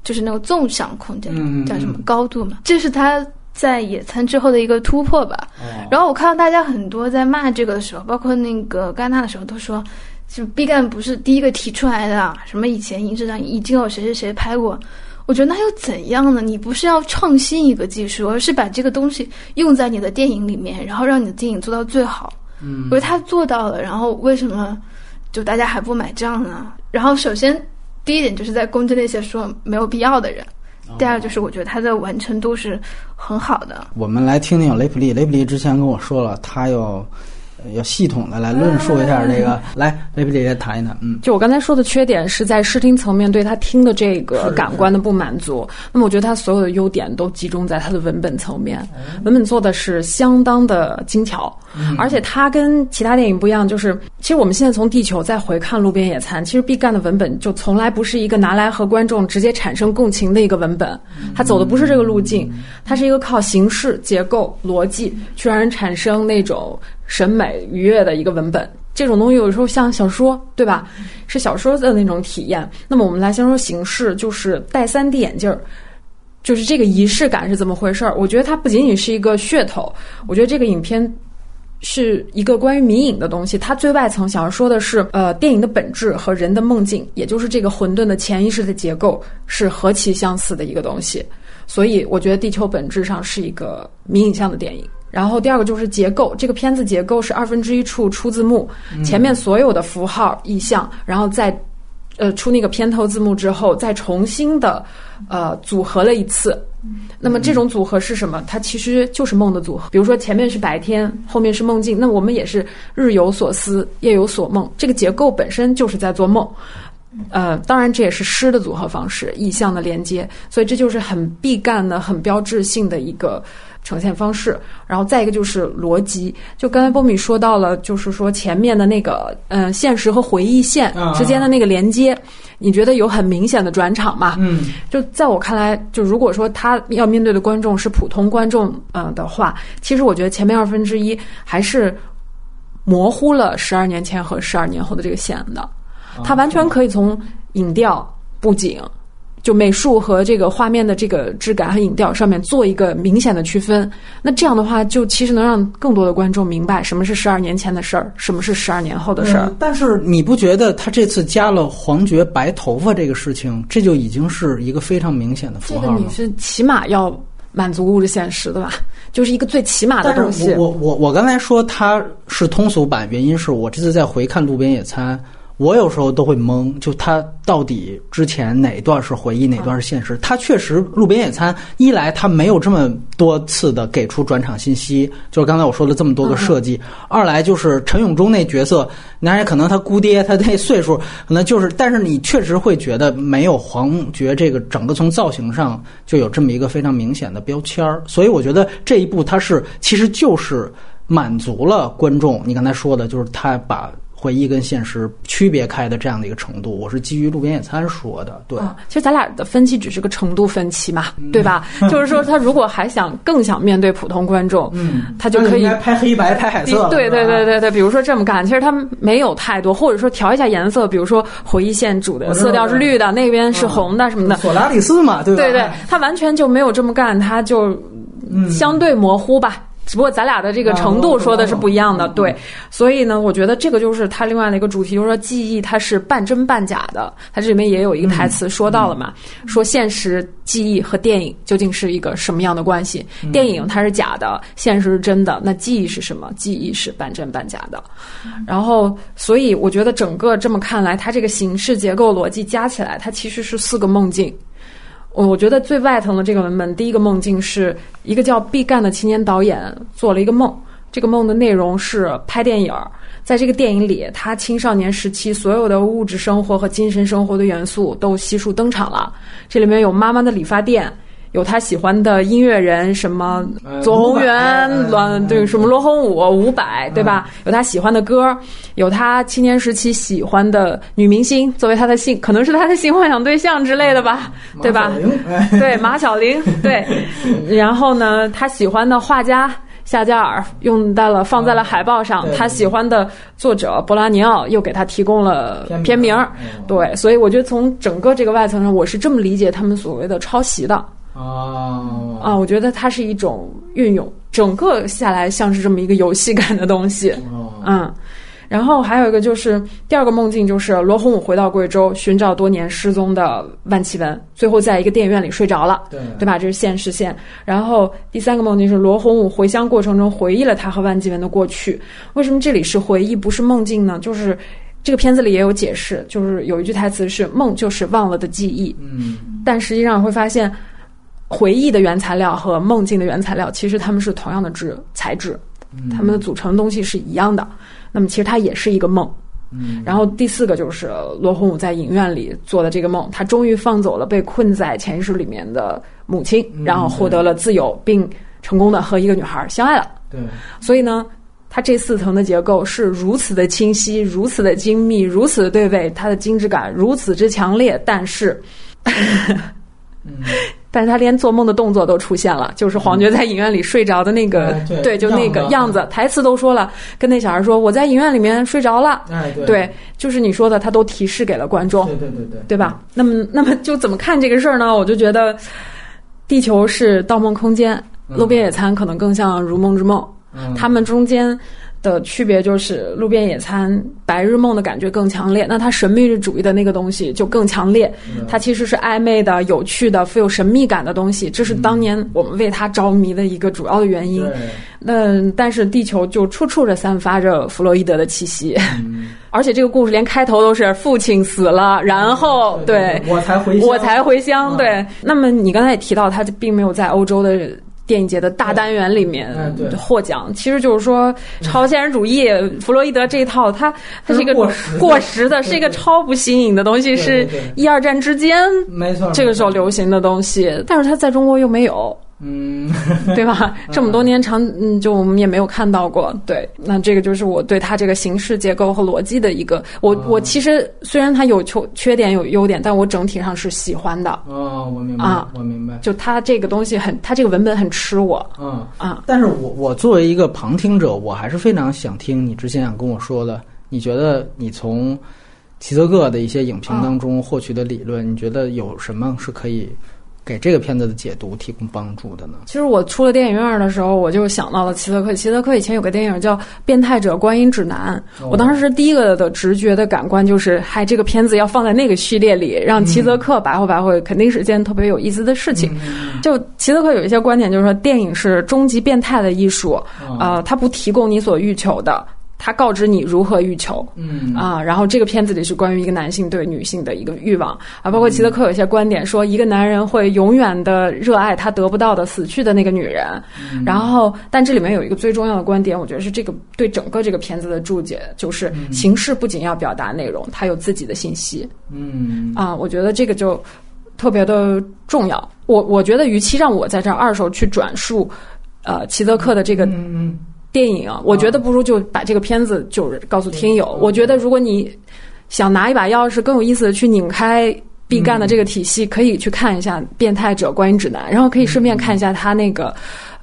就是那种纵向空间，嗯嗯叫什么高度嘛，这是他在野餐之后的一个突破吧。哦然后我看到大家很多在骂这个的时候，包括那个戛纳的时候，都说就毕赣不是第一个提出来的啊，什么以前影视上已经有谁谁谁拍过。我觉得那又怎样呢？你不是要创新一个技术，而是把这个东西用在你的电影里面，然后让你的电影做到最好。嗯我觉得他做到了，然后为什么就大家还不买账呢？然后首先第一点就是在攻击那些说没有必要的人，第二就是我觉得它的完成度是很好的。我们来听听雷普利。雷普利之前跟我说了，他要呃要系统的来论述一下这个。来，雷普利也谈一谈。嗯，就我刚才说的缺点是在视听层面对他听的这个感官的不满足。那么我觉得他所有的优点都集中在他的文本层面，文本做的是相当的精巧，而且它跟其他电影不一样，就是其实我们现在从地球再回看《路边野餐》，其实毕赣的文本就从来不是一个拿来和观众直接产生共情的一个文本，他走的不是这个路径，它是一个靠形式、结构、逻辑去让人产生那种审美愉悦的一个文本。这种东西有时候像小说，对吧？是小说的那种体验。那么我们来先说形式，就是戴三 D 眼镜儿，就是这个仪式感是怎么回事儿？我觉得它不仅仅是一个噱头，我觉得这个影片是一个关于迷影的东西。它最外层想要说的是，呃，电影的本质和人的梦境，也就是这个混沌的潜意识的结构是何其相似的一个东西。所以我觉得《地球》本质上是一个迷影像的电影。然后第二个就是结构，这个片子结构是二分之一处出字幕，前面所有的符号意象，然后再呃出那个片头字幕之后，再重新的呃组合了一次。那么这种组合是什么？它其实就是梦的组合。比如说前面是白天，后面是梦境，那我们也是日有所思，夜有所梦。这个结构本身就是在做梦。呃，当然这也是诗的组合方式，意象的连接，所以这就是很必干的、很标志性的一个呈现方式。然后再一个就是逻辑，就刚才波米说到了，就是说前面的那个嗯、呃现实和回忆线之间的那个连接，你觉得有很明显的转场嘛？嗯，就在我看来，就如果说他要面对的观众是普通观众，嗯、呃、的话，其实我觉得前面二分之一还是模糊了十二年前和十二年后的这个线的。他完全可以从影调、布景，就美术和这个画面的这个质感和影调上面做一个明显的区分。那这样的话，就其实能让更多的观众明白什么是十二年前的事儿，什么是十二年后的事儿。嗯但是你不觉得他这次加了黄觉白头发这个事情，这就已经是一个非常明显的符号了这个你？是起码要满足物质现实的吧？就是一个最起码的东西。我我我我刚才说它是通俗版，原因是我这次在回看《路边野餐》，我有时候都会懵，就他到底之前哪段是回忆，哪段是现实？他确实《路边野餐》一来他没有这么多次的给出转场信息，就是刚才我说的这么多个设计；二来就是陈永忠那角色，当然可能他姑爹他那岁数可能就是，但是你确实会觉得没有黄觉这个整个从造型上就有这么一个非常明显的标签儿，所以我觉得这一步他是其实就是满足了观众你刚才说的，就是他把。回忆跟现实区别开的这样的一个程度，我是基于路边野餐说的，对，啊，其实咱俩的分歧只是个程度分歧嘛，对吧？就是说，他如果还想更想面对普通观众，嗯，他就可以应该拍黑白、拍海色，对对对对对，比如说这么干，其实他没有太多，或者说调一下颜色，比如说回忆线主的色调是绿的，那边是红的什么的，索拉里斯嘛，对吧？对对，他完全就没有这么干，他就相对模糊吧。只不过咱俩的这个程度说的是不一样的，啊对，所以呢，我觉得这个就是它另外的一个主题，就是说记忆它是半真半假的。它这里面也有一个台词说到了嘛，说现实记忆和电影究竟是一个什么样的关系？电影它是假的，现实是真的，那记忆是什么？记忆是半真半假的。然后，所以我觉得整个这么看来，它这个形式结构逻辑加起来，它其实是四个梦境。我我觉得最外层的这个文本，第一个梦境是一个叫毕赣的青年导演做了一个梦，这个梦的内容是拍电影，在这个电影里，他青少年时期所有的物质生活和精神生活的元素都悉数登场了。这里面有妈妈的理发店，有他喜欢的音乐人，什么左宏元，嗯，对，什么罗红武、伍佰，对吧？有他喜欢的歌，有他青年时期喜欢的女明星，作为他的性，可能是他的性幻想对象之类的吧，对吧？对，马小玲，对。然后呢，他喜欢的画家。夏加尔用到了放在了海报上，他喜欢的作者博拉尼奥又给他提供了片名对，所以我觉得从整个这个外层上，我是这么理解他们所谓的抄袭的啊啊，我觉得它是一种运用，整个下来像是这么一个游戏感的东西，嗯。然后还有一个就是第二个梦境，就是罗红武回到贵州寻找多年失踪的万绮雯，最后在一个电影院里睡着了，对对吧？这是现实线。然后第三个梦境是罗红武回乡过程中回忆了他和万绮雯的过去。为什么这里是回忆不是梦境呢？就是这个片子里也有解释，就是有一句台词是“梦就是忘了的记忆”。嗯，但实际上会发现，回忆的原材料和梦境的原材料其实它们是同样的质材质，它们的组成东西是一样的。那么其实它也是一个梦，嗯，然后第四个就是罗红武在影院里做的这个梦，他终于放走了被困在潜意识里面的母亲，然后获得了自由，并成功的和一个女孩相爱了。对，所以呢，它这四层的结构是如此的清晰，如此的精密，如此的对位，它的精致感如此之强烈，但是，嗯。但是他连做梦的动作都出现了，就是黄觉在影院里睡着的那个，对，就那个样子，台词都说了，跟那小孩说：“我在影院里面睡着了。”哎，对，就是你说的，他都提示给了观众，对对对对，对吧？那么，那么就怎么看这个事儿呢？我就觉得，地球是盗梦空间，路边野餐可能更像如梦之梦，他们中间。的区别就是路边野餐，白日梦的感觉更强烈。那它神秘主义的那个东西就更强烈。它其实是暧昧的、有趣的、富有神秘感的东西。这是当年我们为它着迷的一个主要的原因。那但是地球就处处的散发着弗洛伊德的气息，而且这个故事连开头都是父亲死了，然后对我才回我才回乡。对，那么你刚才也提到，他并没有在欧洲的。电影节的大单元里面获奖，其实就是说超现实主义，弗洛伊德这一套，它它是一个过时的，是一个超不新颖的东西，是一二战之间没错。这个时候流行的东西，但是它在中国又没有。嗯，对吧？这么多年长，嗯，就我们也没有看到过。对，那这个就是我对它这个形式结构和逻辑的一个。我我其实虽然它有缺缺点有优点，但我整体上是喜欢的。哦，我明白啊，我明白。就它这个东西很，它这个文本很吃我。嗯啊，但是我我作为一个旁听者，我还是非常想听你之前想跟我说的。你觉得你从齐泽克的一些影评当中获取的理论，你觉得有什么是可以？给这个片子的解读提供帮助的呢？其实我出了电影院的时候，我就想到了齐泽克。齐泽克以前有个电影叫《变态者观音指南》，我当时第一个的直觉的感官就是，嗨，这个片子要放在那个序列里，让齐泽克白活白活，肯定是件特别有意思的事情。就齐泽克有一些观点，就是说电影是终极变态的艺术，呃，它不提供你所欲求的。他告知你如何欲求，嗯。啊，然后这个片子里是关于一个男性对女性的一个欲望。啊，包括齐泽克有一些观点说，一个男人会永远的热爱他得不到的死去的那个女人，然后，但这里面有一个最重要的观点，我觉得是这个对整个这个片子的注解，就是形式不仅要表达内容，它有自己的信息，嗯。啊，我觉得这个就特别的重要。我我觉得，与其让我在这儿二手去转述，呃，齐泽克的这个。电影啊，我觉得不如就把这个片子就是告诉听友。我觉得如果你想拿一把钥匙更有意思的去拧开毕赣的这个体系，可以去看一下《变态者观影指南》，然后可以顺便看一下他那个。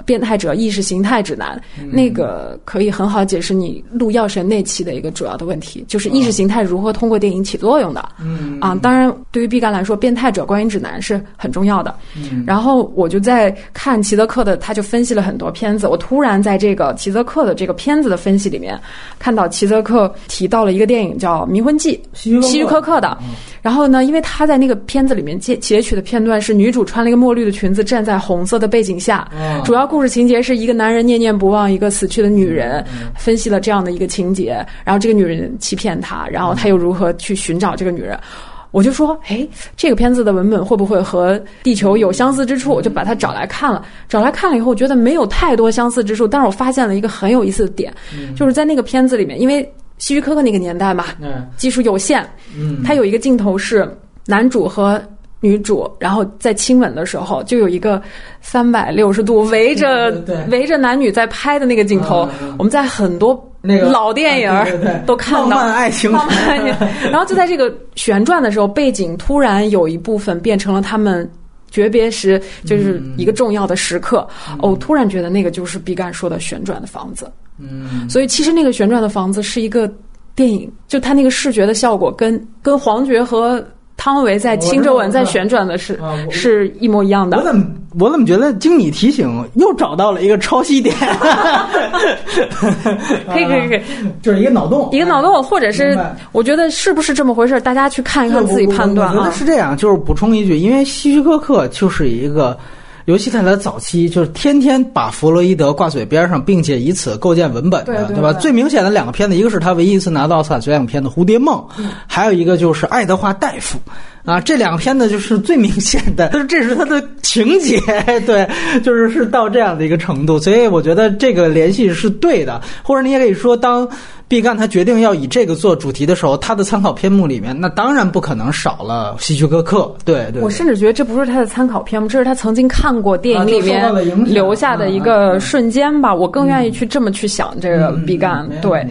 变态者意识形态指南，那个可以很好解释你录药神那期的一个主要的问题，就是意识形态如何通过电影起作用的。嗯啊，当然对于毕赣来说，变态者观影指南是很重要的。嗯，然后我就在看齐泽克的，他就分析了很多片子。我突然在这个齐泽克的这个片子的分析里面，看到齐泽克提到了一个电影叫《迷魂记》，希区柯克的。然后呢，因为他在那个片子里面截截取的片段是女主穿了一个墨绿的裙子站在红色的背景下，主要故事情节是一个男人念念不忘一个死去的女人，分析了这样的一个情节，然后这个女人欺骗他，然后他又如何去寻找这个女人？我就说，哎，这个片子的文本会不会和《地球》有相似之处？我就把它找来看了，找来看了以后，我觉得没有太多相似之处，但是我发现了一个很有意思的点，就是在那个片子里面，因为。希区柯克那个年代嘛，技术有限。嗯，他有一个镜头是男主和女主，然后在亲吻的时候，就有一个三百六十度围着围着男女在拍的那个镜头。我们在很多那个老电影都看到浪漫爱情，浪漫爱情。然后就在这个旋转的时候，背景突然有一部分变成了他们诀别时，就是一个重要的时刻。哦，突然觉得那个就是毕赣说的旋转的房子。嗯，所以其实那个旋转的房子是一个电影，就它那个视觉的效果跟跟黄觉和。汤唯在亲着吻在旋转的是是一模一样的。我怎么我怎么觉得经你提醒又找到了一个抄袭点？可以可以可以，就是一个脑洞，一个脑洞，或者是我觉得是不是这么回事？大家去看一看自己判断啊。我觉得是这样，就是补充一句，因为希区柯克就是一个。尤其在他早期，就是天天把弗洛伊德挂嘴边上，并且以此构建文本的，对吧？最明显的两个片子，一个是他唯一一次拿到奥斯卡最佳影片的《蝴蝶梦》，还有一个就是《爱德华大夫》。啊，这两个片子就是最明显的，就是这是他的情节，对，就是是到这样的一个程度，所以我觉得这个联系是对的。或者你也可以说，当毕赣他决定要以这个做主题的时候，他的参考篇目里面，那当然不可能少了希区柯克。对对，我甚至觉得这不是他的参考篇目，这是他曾经看过电影里面留下的一个瞬间吧。我更愿意去这么去想这个毕赣。对，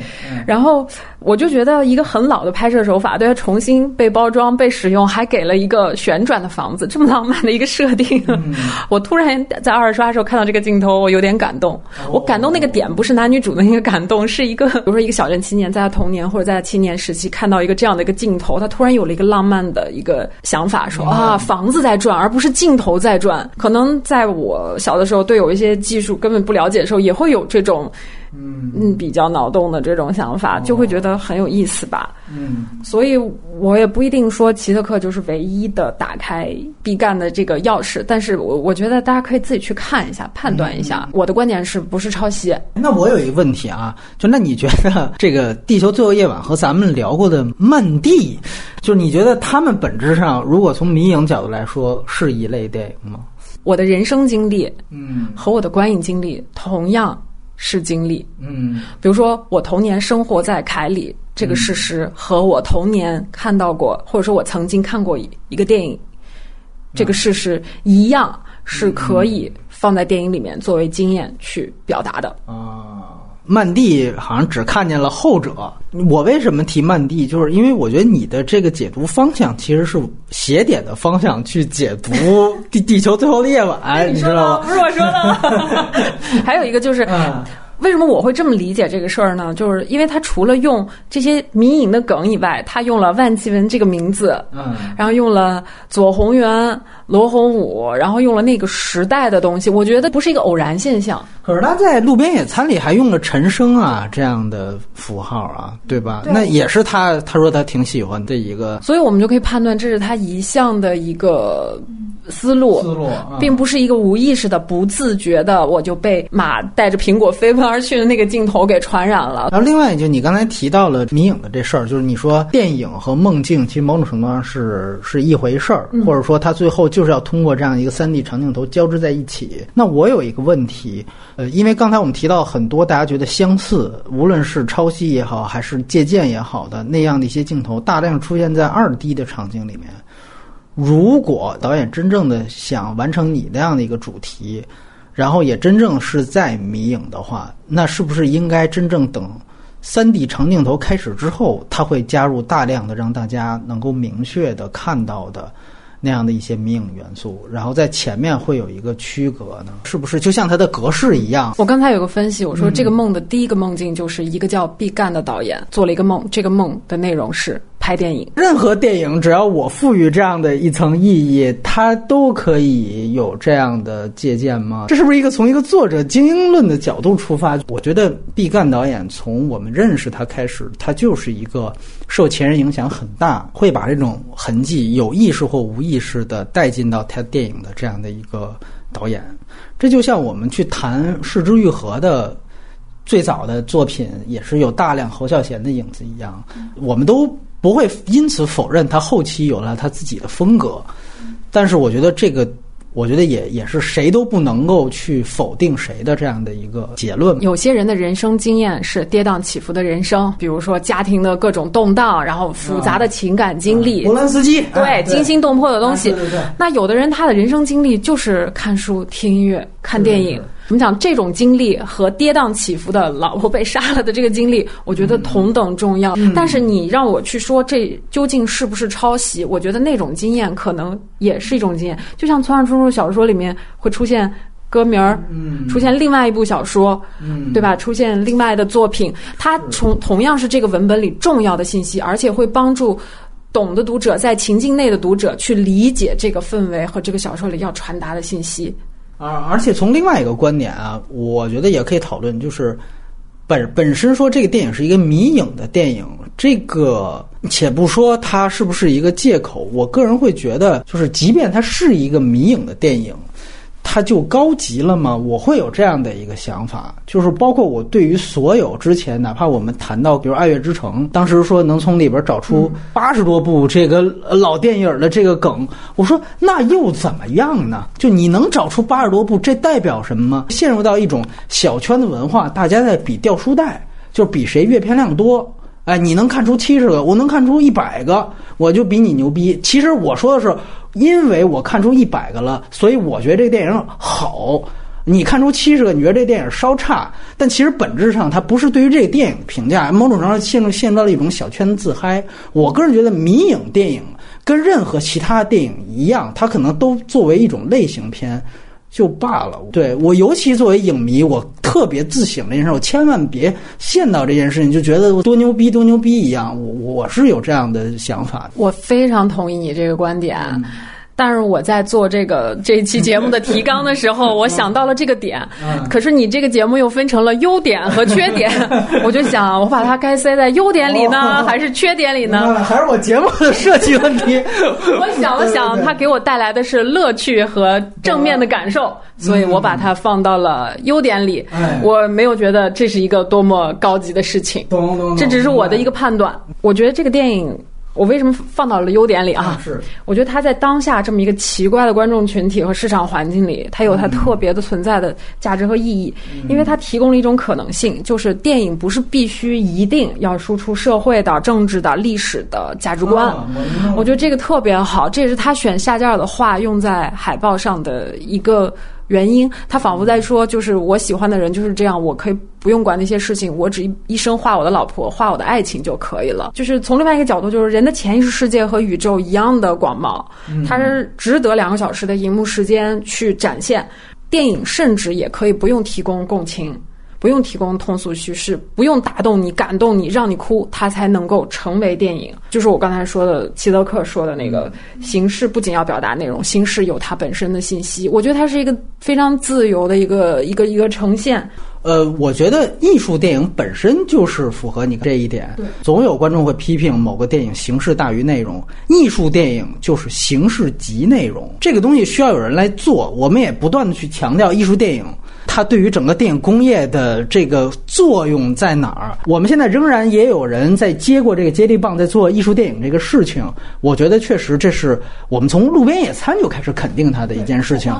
然后。我就觉得一个很老的拍摄手法，对它重新被包装、被使用，还给了一个旋转的房子，这么浪漫的一个设定。我突然在二刷的时候看到这个镜头，我有点感动。我感动那个点不是男女主的那个感动，是一个，比如说一个小镇青年在他童年或者在他青年时期看到一个这样的一个镜头，他突然有了一个浪漫的一个想法，说啊，房子在转，而不是镜头在转。可能在我小的时候，对有一些技术根本不了解的时候，也会有这种。嗯嗯，比较脑洞的这种想法，就会觉得很有意思吧。嗯，所以我也不一定说奇特克就是唯一的打开毕赣的这个钥匙，但是我我觉得大家可以自己去看一下，判断一下。我的观点是不是抄袭？那我有一个问题啊，就那你觉得这个《地球最后夜晚》和咱们聊过的《曼蒂》，就是你觉得他们本质上，如果从迷影角度来说，是一类电影吗？我的人生经历，嗯，和我的观影经历同样。是经历，嗯，比如说我童年生活在凯里这个事实，和我童年看到过，或者说我曾经看过一个电影，这个事实一样是可以放在电影里面作为经验去表达的。啊。曼蒂好像只看见了后者。我为什么提曼蒂？就是因为我觉得你的这个解读方向其实是斜点的方向去解读 《地地球最后的夜晚》，你知道吗？不是我说的。还有一个就是。为什么我会这么理解这个事儿呢？就是因为他除了用这些民营的梗以外，他用了万绮雯这个名字，嗯，然后用了左宏元、罗洪武，然后用了那个时代的东西，我觉得不是一个偶然现象。可是他在《路边野餐》里还用了陈升啊这样的符号啊，对吧？那也是他他说他挺喜欢的一个，所以我们就可以判断这是他一向的一个。思路，思路，并不是一个无意识的、不自觉的，我就被马带着苹果飞奔而去的那个镜头给传染了。然后，另外就你刚才提到了迷影的这事儿，就是你说电影和梦境其实某种程度上是是一回事儿，或者说他最后就就是要通过这样一个三 D 长镜头交织在一起。那我有一个问题，呃，因为刚才我们提到很多大家觉得相似，无论是抄袭也好，还是借鉴也好的那样的一些镜头，大量出现在二 D 的场景里面。如果导演真正的想完成你那样的一个主题，然后也真正是在迷影的话，那是不是应该真正等三 D 长镜头开始之后，他会加入大量的让大家能够明确的看到的那样的一些迷影元素，然后在前面会有一个区隔呢？是不是就像它的格式一样？我刚才有个分析，我说这个梦的第一个梦境就是一个叫毕赣的导演做了一个梦，这个梦的内容是。拍电影，任何电影只要我赋予这样的一层意义，它都可以有这样的借鉴吗？这是不是一个从一个作者精英论的角度出发？我觉得毕赣导演从我们认识他开始，他就是一个受前人影响很大，会把这种痕迹有意识或无意识的带进到他电影的这样的一个导演。这就像我们去谈《失之愈合》的最早的作品，也是有大量侯孝贤的影子一样，我们都。不会因此否认他后期有了他自己的风格，但是我觉得这个我觉得也也是谁都不能够去否定谁的这样的一个结论。有些人的人生经验是跌宕起伏的人生，比如说家庭的各种动荡，然后复杂的情感经历，波兰斯基对惊心动魄的东西。那有的人他的人生经历就是看书、听音乐、看电影。怎么讲？这种经历和跌宕起伏的老婆被杀了的这个经历，我觉得同等重要。但是你让我去说这究竟是不是抄袭？我觉得那种经验可能也是一种经验。就像村上春树小说里面会出现歌名儿，出现另外一部小说，嗯对吧？出现另外的作品，它从同样是这个文本里重要的信息，而且会帮助懂的读者在情境内的读者去理解这个氛围和这个小说里要传达的信息。而而且从另外一个观点啊，我觉得也可以讨论，就是本本身说这个电影是一个迷影的电影，这个且不说它是不是一个借口，我个人会觉得，就是即便它是一个迷影的电影。它就高级了吗？我会有这样的一个想法，就是包括我对于所有之前，哪怕我们谈到，比如《爱乐之城》，当时说能从里边找出八十多部这个老电影的这个梗，我说那又怎么样呢？就你能找出八十多部，这代表什么？陷入到一种小圈子文化，大家在比掉书袋，就比谁阅片量多。哎，你能看出七十个，我能看出一百个，我就比你牛逼。其实我说的是，因为我看出一百个了，所以我觉得这个电影好。你看出七十个，你觉得这电影稍差，但其实本质上它不是对于这个电影评价，某种程度上陷入陷入到了一种小圈子自嗨。我个人觉得，迷影电影跟任何其他电影一样，它可能都作为一种类型片。就罢了。对我，尤其作为影迷，我特别自省这件事，我千万别陷到这件事情，就觉得我多牛逼，多牛逼一样。我我是有这样的想法。我非常同意你这个观点。但是我在做这个这一期节目的提纲的时候，我想到了这个点。可是你这个节目又分成了优点和缺点，我就想，我把它该塞在优点里呢，还是缺点里呢？还是我节目的设计问题？我想了想，它给我带来的是乐趣和正面的感受，所以我把它放到了优点里。我没有觉得这是一个多么高级的事情，这只是我的一个判断。我觉得这个电影。我为什么放到了优点里啊？是，我觉得它在当下这么一个奇怪的观众群体和市场环境里，它有它特别的存在的价值和意义，因为它提供了一种可能性，就是电影不是必须一定要输出社会的、政治的、历史的价值观。我觉得这个特别好，这也是他选夏加尔的话用在海报上的一个。原因，他仿佛在说，就是我喜欢的人就是这样，我可以不用管那些事情，我只一生画我的老婆，画我的爱情就可以了。就是从另外一个角度，就是人的潜意识世界和宇宙一样的广袤，它是值得两个小时的荧幕时间去展现。电影甚至也可以不用提供共情。不用提供通俗叙事，不用打动你、感动你、让你哭，它才能够成为电影。就是我刚才说的，齐泽克说的那个形式，不仅要表达内容，形式有它本身的信息。我觉得它是一个非常自由的一个一个一个呈现。呃，我觉得艺术电影本身就是符合你这一点。对，总有观众会批评某个电影形式大于内容，艺术电影就是形式及内容。这个东西需要有人来做，我们也不断的去强调艺术电影。它对于整个电影工业的这个作用在哪儿？我们现在仍然也有人在接过这个接力棒，在做艺术电影这个事情。我觉得确实这是我们从路边野餐就开始肯定它的一件事情。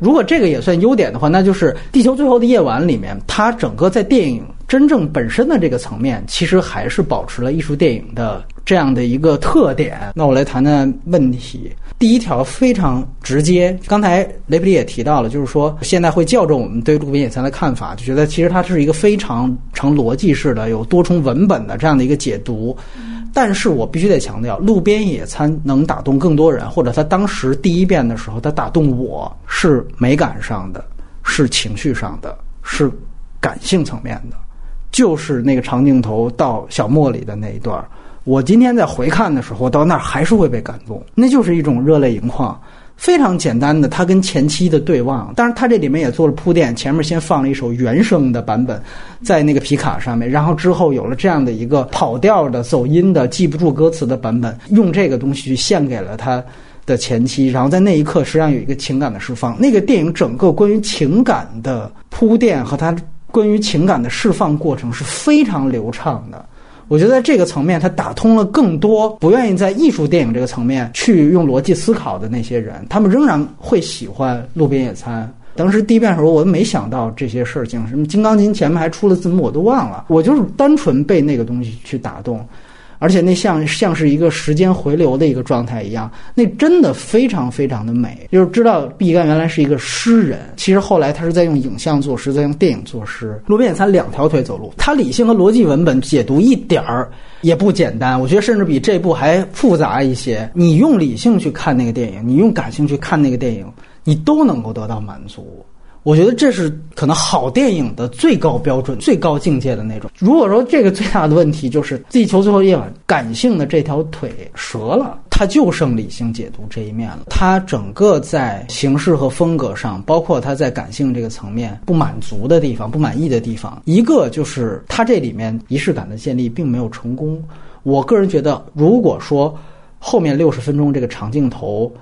如果这个也算优点的话，那就是《地球最后的夜晚》里面，它整个在电影真正本身的这个层面，其实还是保持了艺术电影的这样的一个特点。那我来谈谈问题。第一条非常直接，刚才雷普利也提到了，就是说现在会校正我们对路边野餐的看法，就觉得其实它是一个非常成逻辑式的、有多重文本的这样的一个解读。但是我必须得强调，路边野餐能打动更多人，或者他当时第一遍的时候，他打动我是美感上的，是情绪上的，是感性层面的，就是那个长镜头到小莫里的那一段。我今天在回看的时候，到那儿还是会被感动，那就是一种热泪盈眶。非常简单的，他跟前妻的对望，当然他这里面也做了铺垫，前面先放了一首原声的版本，在那个皮卡上面，然后之后有了这样的一个跑调的、走音的、记不住歌词的版本，用这个东西去献给了他的前妻，然后在那一刻实际上有一个情感的释放。那个电影整个关于情感的铺垫和他关于情感的释放过程是非常流畅的。我觉得在这个层面，它打通了更多不愿意在艺术电影这个层面去用逻辑思考的那些人，他们仍然会喜欢《路边野餐》。当时第一遍的时候，我都没想到这些事情，什么《金刚经》前面还出了字幕，我都忘了。我就是单纯被那个东西去打动。而且那像像是一个时间回流的一个状态一样，那真的非常非常的美。就是知道毕赣原来是一个诗人，其实后来他是在用影像作诗，在用电影作诗。路边野餐两条腿走路，他理性和逻辑文本解读一点儿也不简单，我觉得甚至比这部还复杂一些。你用理性去看那个电影，你用感性去看那个电影，你都能够得到满足。我觉得这是可能好电影的最高标准、最高境界的那种。如果说这个最大的问题就是《地球最后夜晚》感性的这条腿折了，它就剩理性解读这一面了。它整个在形式和风格上，包括它在感性这个层面不满足的地方、不满意的地方，一个就是它这里面仪式感的建立并没有成功。我个人觉得，如果说后面六十分钟这个长镜头。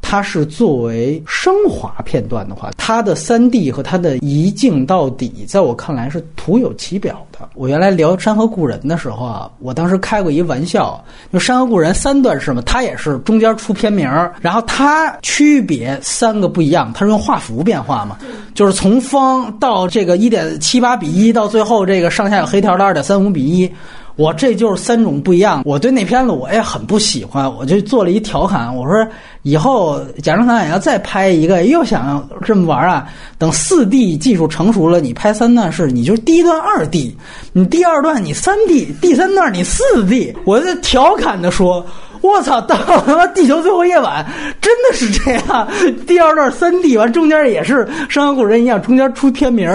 它是作为升华片段的话，它的三 D 和它的一镜到底，在我看来是徒有其表的。我原来聊《山河故人》的时候啊，我当时开过一玩笑，就《山河故人》三段式嘛，它也是中间出片名儿，然后它区别三个不一样，它是用画幅变化嘛，就是从方到这个一点七八比一，到最后这个上下有黑条的二点三五比一。我这就是三种不一样。我对那片子我也很不喜欢，我就做了一调侃，我说以后贾樟柯也要再拍一个，又想这么玩啊？等四 D 技术成熟了，你拍三段式，你就第一段二 D，你第二段你三 D，第三段你四 D。我在调侃的说，我操，到他妈地球最后夜晚真的是这样，第二段三 D 完，中间也是《山河故人》一样，中间出片名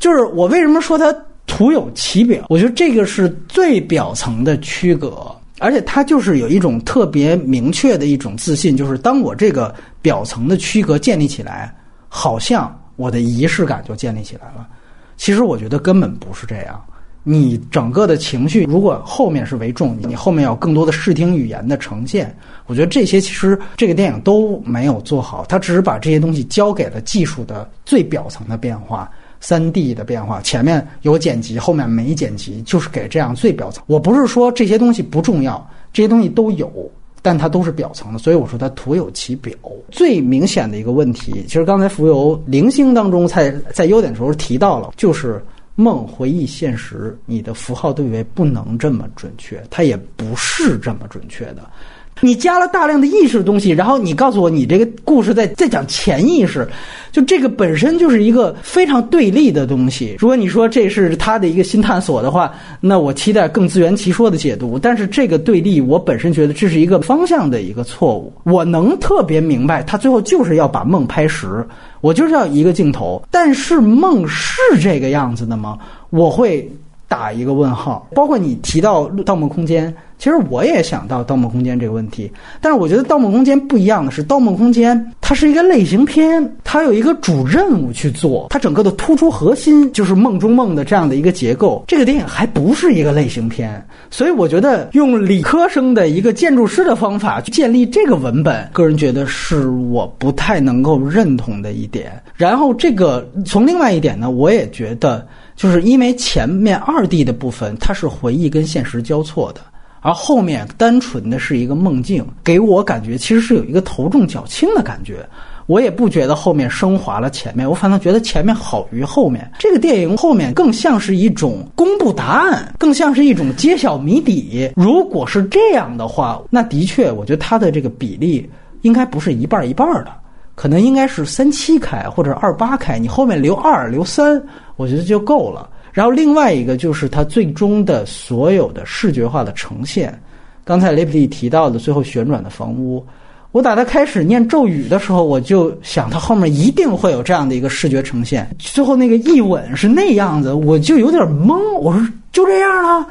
就是我为什么说他。徒有其表，我觉得这个是最表层的区隔，而且它就是有一种特别明确的一种自信，就是当我这个表层的区隔建立起来，好像我的仪式感就建立起来了。其实我觉得根本不是这样，你整个的情绪如果后面是为重，你后面有更多的视听语言的呈现，我觉得这些其实这个电影都没有做好，它只是把这些东西交给了技术的最表层的变化。三 D 的变化，前面有剪辑，后面没剪辑，就是给这样最表层。我不是说这些东西不重要，这些东西都有，但它都是表层的，所以我说它徒有其表。最明显的一个问题，其实刚才浮游零星当中在在优点的时候提到了，就是梦回忆现实，你的符号对位不能这么准确，它也不是这么准确的。你加了大量的意识的东西，然后你告诉我，你这个故事在在讲潜意识，就这个本身就是一个非常对立的东西。如果你说这是他的一个新探索的话，那我期待更自圆其说的解读。但是这个对立，我本身觉得这是一个方向的一个错误。我能特别明白，他最后就是要把梦拍实，我就是要一个镜头。但是梦是这个样子的吗？我会打一个问号。包括你提到《盗梦空间》。其实我也想到《盗梦空间》这个问题，但是我觉得《盗梦空间》不一样的是，《盗梦空间》它是一个类型片，它有一个主任务去做，它整个的突出核心就是梦中梦的这样的一个结构。这个电影还不是一个类型片，所以我觉得用理科生的一个建筑师的方法去建立这个文本，个人觉得是我不太能够认同的一点。然后这个从另外一点呢，我也觉得就是因为前面二 D 的部分它是回忆跟现实交错的。而后面单纯的是一个梦境，给我感觉其实是有一个头重脚轻的感觉。我也不觉得后面升华了前面，我反倒觉得前面好于后面。这个电影后面更像是一种公布答案，更像是一种揭晓谜底。如果是这样的话，那的确，我觉得它的这个比例应该不是一半一半的，可能应该是三七开或者二八开，你后面留二留三，我觉得就够了。然后另外一个就是它最终的所有的视觉化的呈现，刚才雷普利提到的最后旋转的房屋，我打他开始念咒语的时候，我就想他后面一定会有这样的一个视觉呈现。最后那个一吻是那样子，我就有点懵。我说就这样了，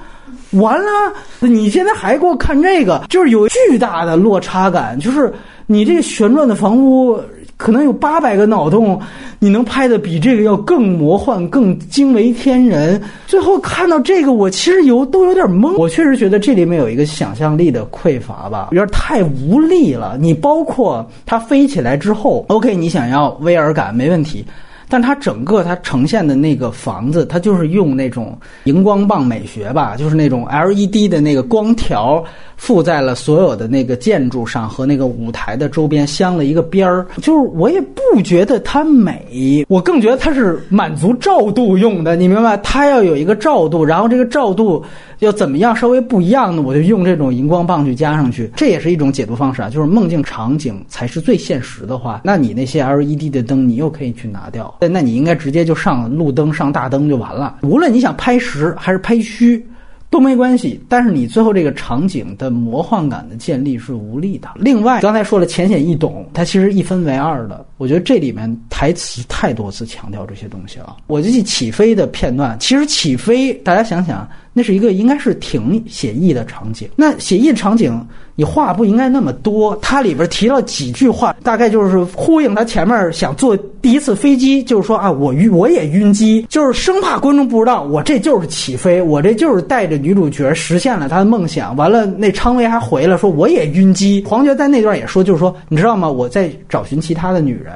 完了，你现在还给我看这个，就是有巨大的落差感，就是你这个旋转的房屋。可能有八百个脑洞，你能拍的比这个要更魔幻、更惊为天人。最后看到这个，我其实有都有点懵。我确实觉得这里面有一个想象力的匮乏吧，有点太无力了。你包括它飞起来之后，OK，你想要威尔感没问题，但它整个它呈现的那个房子，它就是用那种荧光棒美学吧，就是那种 LED 的那个光条附在了所有的那个建筑上和那个舞台的周边镶了一个边儿。就是我也不觉得它美，我更觉得它是满足照度用的，你明白？它要有一个照度，然后这个照度。要怎么样稍微不一样呢？我就用这种荧光棒去加上去，这也是一种解读方式啊。就是梦境场景才是最现实的话，那你那些 LED 的灯，你又可以去拿掉。那你应该直接就上路灯、上大灯就完了。无论你想拍实还是拍虚。都没关系，但是你最后这个场景的魔幻感的建立是无力的。另外，刚才说了浅显易懂，它其实一分为二的。我觉得这里面台词太多次强调这些东西了。我就记起飞的片段，其实起飞，大家想想，那是一个应该是挺写意的场景。那写意场景。你话不应该那么多，它里边提了几句话，大概就是呼应他前面想坐第一次飞机，就是说啊，我晕，我也晕机，就是生怕观众不知道，我这就是起飞，我这就是带着女主角实现了她的梦想。完了，那昌威还回来说我也晕机。黄觉在那段也说，就是说，你知道吗？我在找寻其他的女人。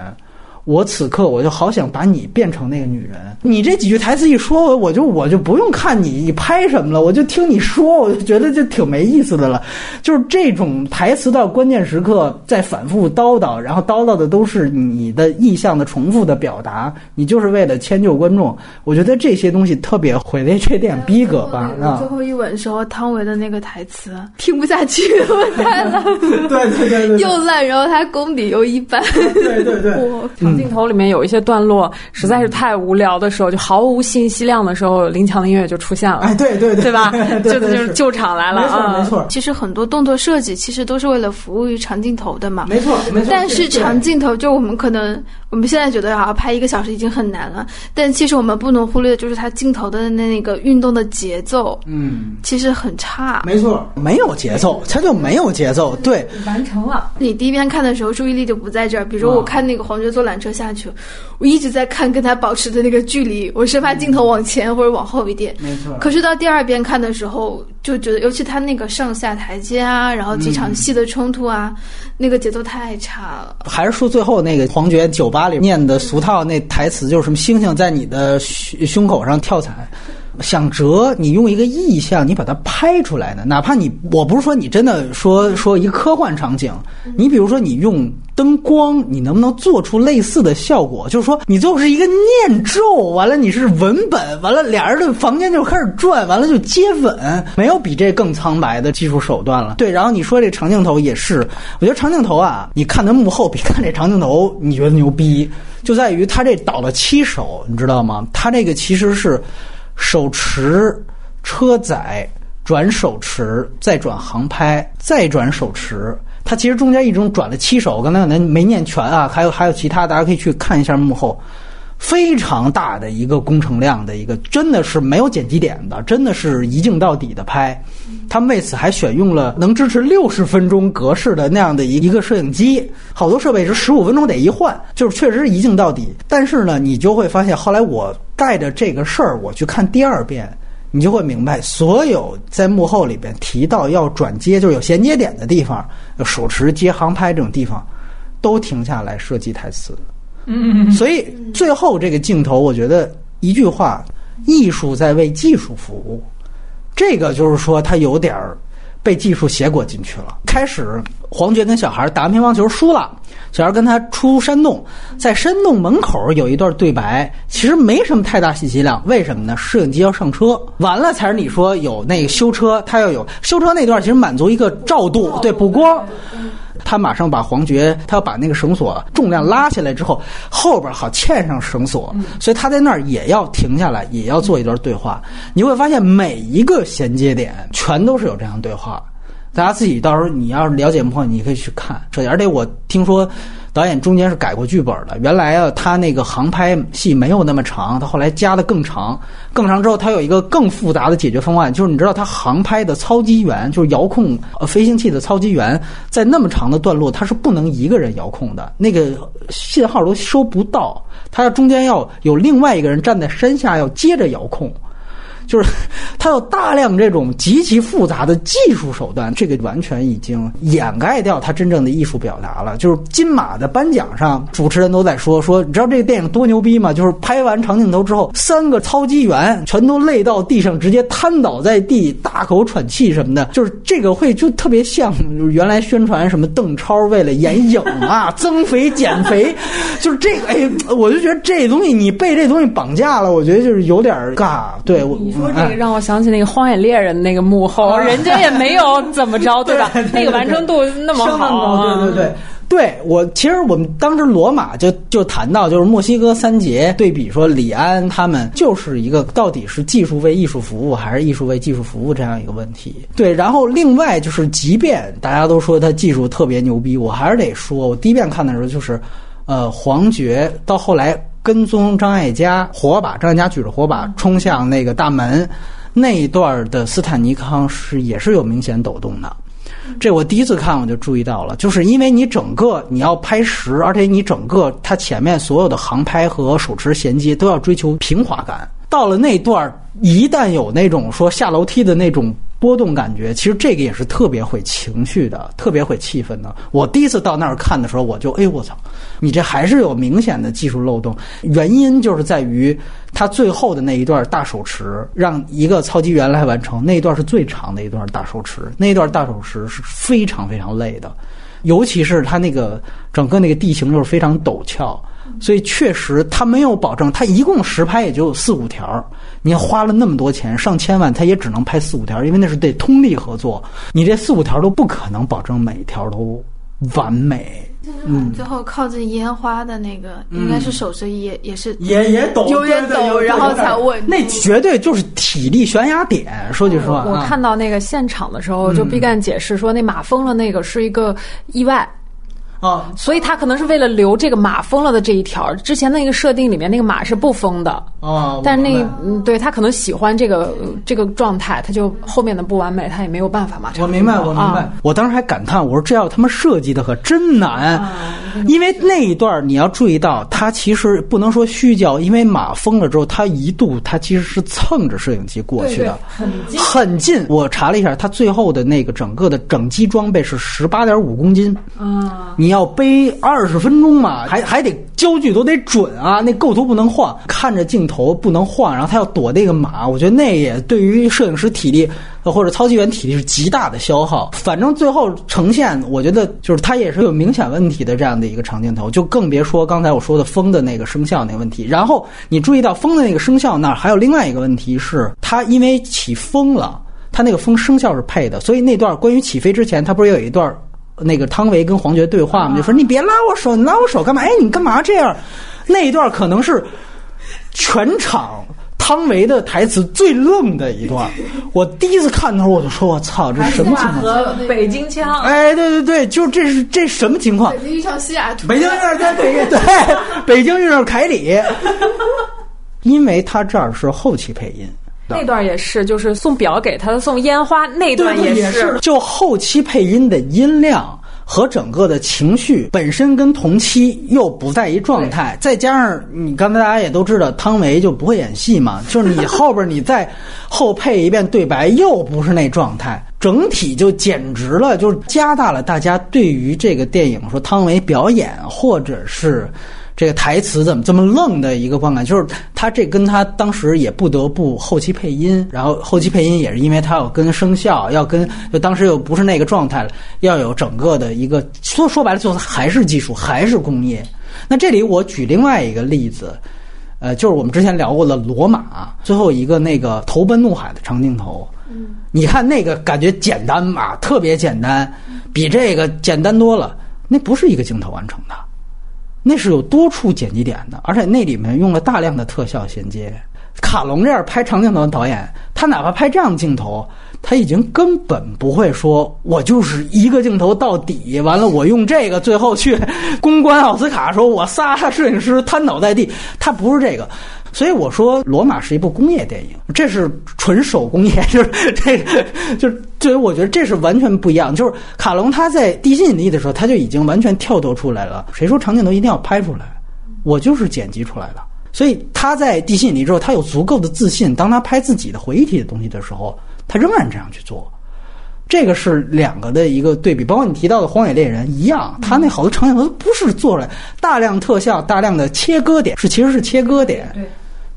我此刻我就好想把你变成那个女人。你这几句台词一说，我就我就不用看你你拍什么了，我就听你说，我就觉得就挺没意思的了。就是这种台词到关键时刻再反复叨叨，然后叨叨的都是你的意向的重复的表达，你就是为了迁就观众。我觉得这些东西特别毁了这电影逼格吧。啊，最后一吻时候，汤唯的那个台词听不下去了，太烂，对对对对，又烂，然后他功底又一般，对对对，我。镜头里面有一些段落实在是太无聊的时候，就毫无信息量的时候，林强的音乐就出现了。哎，对对对，对吧？就就是救场来了啊！没错，其实很多动作设计其实都是为了服务于长镜头的嘛。没错，没错。但是长镜头，就我们可能我们现在觉得啊，拍一个小时已经很难了。但其实我们不能忽略的就是它镜头的那个运动的节奏，嗯，其实很差。没错，没有节奏，它就没有节奏。对，完成了。你第一遍看的时候，注意力就不在这儿。比如我看那个黄觉坐缆车下去。我一直在看跟他保持的那个距离，我生怕镜头往前或者往后一点。没错。可是到第二遍看的时候，就觉得，尤其他那个上下台阶啊，然后几场戏的冲突啊，那个节奏太差了。还是说最后那个黄觉酒吧里念的俗套那台词，就是什么星星在你的胸胸口上跳彩。想折，你用一个意象，你把它拍出来呢？哪怕你，我不是说你真的说说一个科幻场景，你比如说你用灯光，你能不能做出类似的效果？就是说，你最后是一个念咒，完了你是文本，完了俩人的房间就开始转，完了就接吻，没有比这更苍白的技术手段了。对，然后你说这长镜头也是，我觉得长镜头啊，你看它幕后比看这长镜头，你觉得牛逼，就在于它这倒了七手，你知道吗？它这个其实是。手持车载转手持，再转航拍，再转手持，它其实中间一共转了七手，刚才可能没念全啊，还有还有其他，大家可以去看一下幕后，非常大的一个工程量的一个，真的是没有剪辑点的，真的是一镜到底的拍。他们为此还选用了能支持六十分钟格式的那样的一一个摄影机，好多设备是十五分钟得一换，就是确实是一镜到底。但是呢，你就会发现，后来我带着这个事儿我去看第二遍，你就会明白，所有在幕后里边提到要转接，就是有衔接点的地方，手持接航拍这种地方，都停下来设计台词。嗯，所以最后这个镜头，我觉得一句话：艺术在为技术服务。这个就是说，他有点儿被技术挟裹进去了。开始，黄觉跟小孩打完乒乓球输了，小孩跟他出山洞，在山洞门口有一段对白，其实没什么太大信息量。为什么呢？摄影机要上车，完了才是你说有那个修车，他要有修车那段，其实满足一个照度，对补光。他马上把黄觉，他要把那个绳索重量拉下来之后，后边好嵌上绳索，所以他在那儿也要停下来，也要做一段对话。你会发现每一个衔接点全都是有这样对话，大家自己到时候你要是了解幕后，你可以去看。而且我听说。导演中间是改过剧本的，原来啊，他那个航拍戏没有那么长，他后来加的更长，更长之后，他有一个更复杂的解决方案，就是你知道，他航拍的操机员，就是遥控呃飞行器的操机员，在那么长的段落，他是不能一个人遥控的，那个信号都收不到，他要中间要有另外一个人站在山下，要接着遥控。就是它有大量这种极其复杂的技术手段，这个完全已经掩盖掉它真正的艺术表达了。就是金马的颁奖上，主持人都在说说，你知道这个电影多牛逼吗？就是拍完长镜头之后，三个操机员全都累到地上，直接瘫倒在地，大口喘气什么的。就是这个会就特别像原来宣传什么邓超为了演影啊 增肥减肥，就是这个哎，我就觉得这东西你被这东西绑架了，我觉得就是有点尬。对，我说这个让我想起那个《荒野猎人》那个幕后，人家也没有怎么着，对吧？那个完成度那么好，对对对。对我，其实我们当时罗马就就谈到，就是墨西哥三杰对比说，李安他们就是一个到底是技术为艺术服务，还是艺术为技术服务这样一个问题。对，然后另外就是，即便大家都说他技术特别牛逼，我还是得说，我第一遍看的时候就是，呃，黄觉到后来跟踪张艾嘉，火把张艾嘉举着火把冲向那个大门那一段的斯坦尼康是也是有明显抖动的。这我第一次看我就注意到了，就是因为你整个你要拍实，而且你整个它前面所有的航拍和手持衔接都要追求平滑感。到了那段，一旦有那种说下楼梯的那种。波动感觉，其实这个也是特别会情绪的，特别会气氛的。我第一次到那儿看的时候，我就哎我操，你这还是有明显的技术漏洞。原因就是在于他最后的那一段大手持，让一个操机员来完成那一段是最长的一段大手持，那一段大手持是非常非常累的，尤其是他那个整个那个地形就是非常陡峭。所以确实，他没有保证，他一共实拍也就四五条。你花了那么多钱，上千万，他也只能拍四五条，因为那是得通力合作。你这四五条都不可能保证每一条都完美。嗯，最后靠近烟花的那个，应该是手势也也是也也抖，有点抖，然后才稳。那绝对就是体力悬崖点。说句实话，我看到那个现场的时候，就毕赣解释说，那马疯了那个是一个意外。啊，所以他可能是为了留这个马疯了的这一条，之前那个设定里面那个马是不疯的啊。但是那嗯，对他可能喜欢这个这个状态，他就后面的不完美，他也没有办法嘛。我明白，我明白。我当时还感叹，我说这要他妈设计的可真难，因为那一段你要注意到，他其实不能说虚焦，因为马疯了之后，他一度他其实是蹭着摄影机过去的，很近很近。我查了一下，他最后的那个整个的整机装备是十八点五公斤啊，你。要背二十分钟嘛，还还得焦距都得准啊，那构图不能晃，看着镜头不能晃，然后他要躲那个马，我觉得那也对于摄影师体力或者操机员体力是极大的消耗。反正最后呈现，我觉得就是它也是有明显问题的这样的一个长镜头，就更别说刚才我说的风的那个声效那个问题。然后你注意到风的那个声效那儿还有另外一个问题是，它因为起风了，它那个风声效是配的，所以那段关于起飞之前，它不是有一段。那个汤唯跟黄觉对话嘛，就说你别拉我手，你拉我手干嘛？哎，你干嘛这样？那一段可能是全场汤唯的台词最愣的一段。我第一次看的时候，我就说我操，这什么情况？北京腔。哎，对对对，就这是这什么情况？北京遇上西雅图。北京遇上在北对，北京遇上凯里，因为他这儿是后期配音。那段也是，就是送表给他，送烟花那段也是。就后期配音的音量和整个的情绪本身跟同期又不在一状态，再加上你刚才大家也都知道，汤唯就不会演戏嘛，就是你后边你再后配一遍对白又不是那状态，整体就简直了，就是加大了大家对于这个电影说汤唯表演或者是。这个台词怎么这么愣的一个观感？就是他这跟他当时也不得不后期配音，然后后期配音也是因为他要跟声效，要跟就当时又不是那个状态了，要有整个的一个说说白了，就是还是技术，还是工业。那这里我举另外一个例子，呃，就是我们之前聊过的《罗马》最后一个那个投奔怒海的长镜头，嗯，你看那个感觉简单嘛，特别简单，比这个简单多了。那不是一个镜头完成的。那是有多处剪辑点的，而且那里面用了大量的特效衔接。卡隆这样拍长镜头的导演，他哪怕拍这样的镜头，他已经根本不会说“我就是一个镜头到底”，完了我用这个最后去公关奥斯卡，说我仨摄影师瘫倒在地，他不是这个。所以我说，《罗马》是一部工业电影，这是纯手工业，就是这个，就是我觉得这是完全不一样。就是卡隆他在《地心引力》的时候，他就已经完全跳脱出来了。谁说长镜头一定要拍出来？我就是剪辑出来的。所以他在地心引力之后，他有足够的自信，当他拍自己的回忆体的东西的时候，他仍然这样去做。这个是两个的一个对比，包括你提到的《荒野猎人》一样，他那好多场景都不是做出来大量特效、大量的切割点，是其实是切割点。对，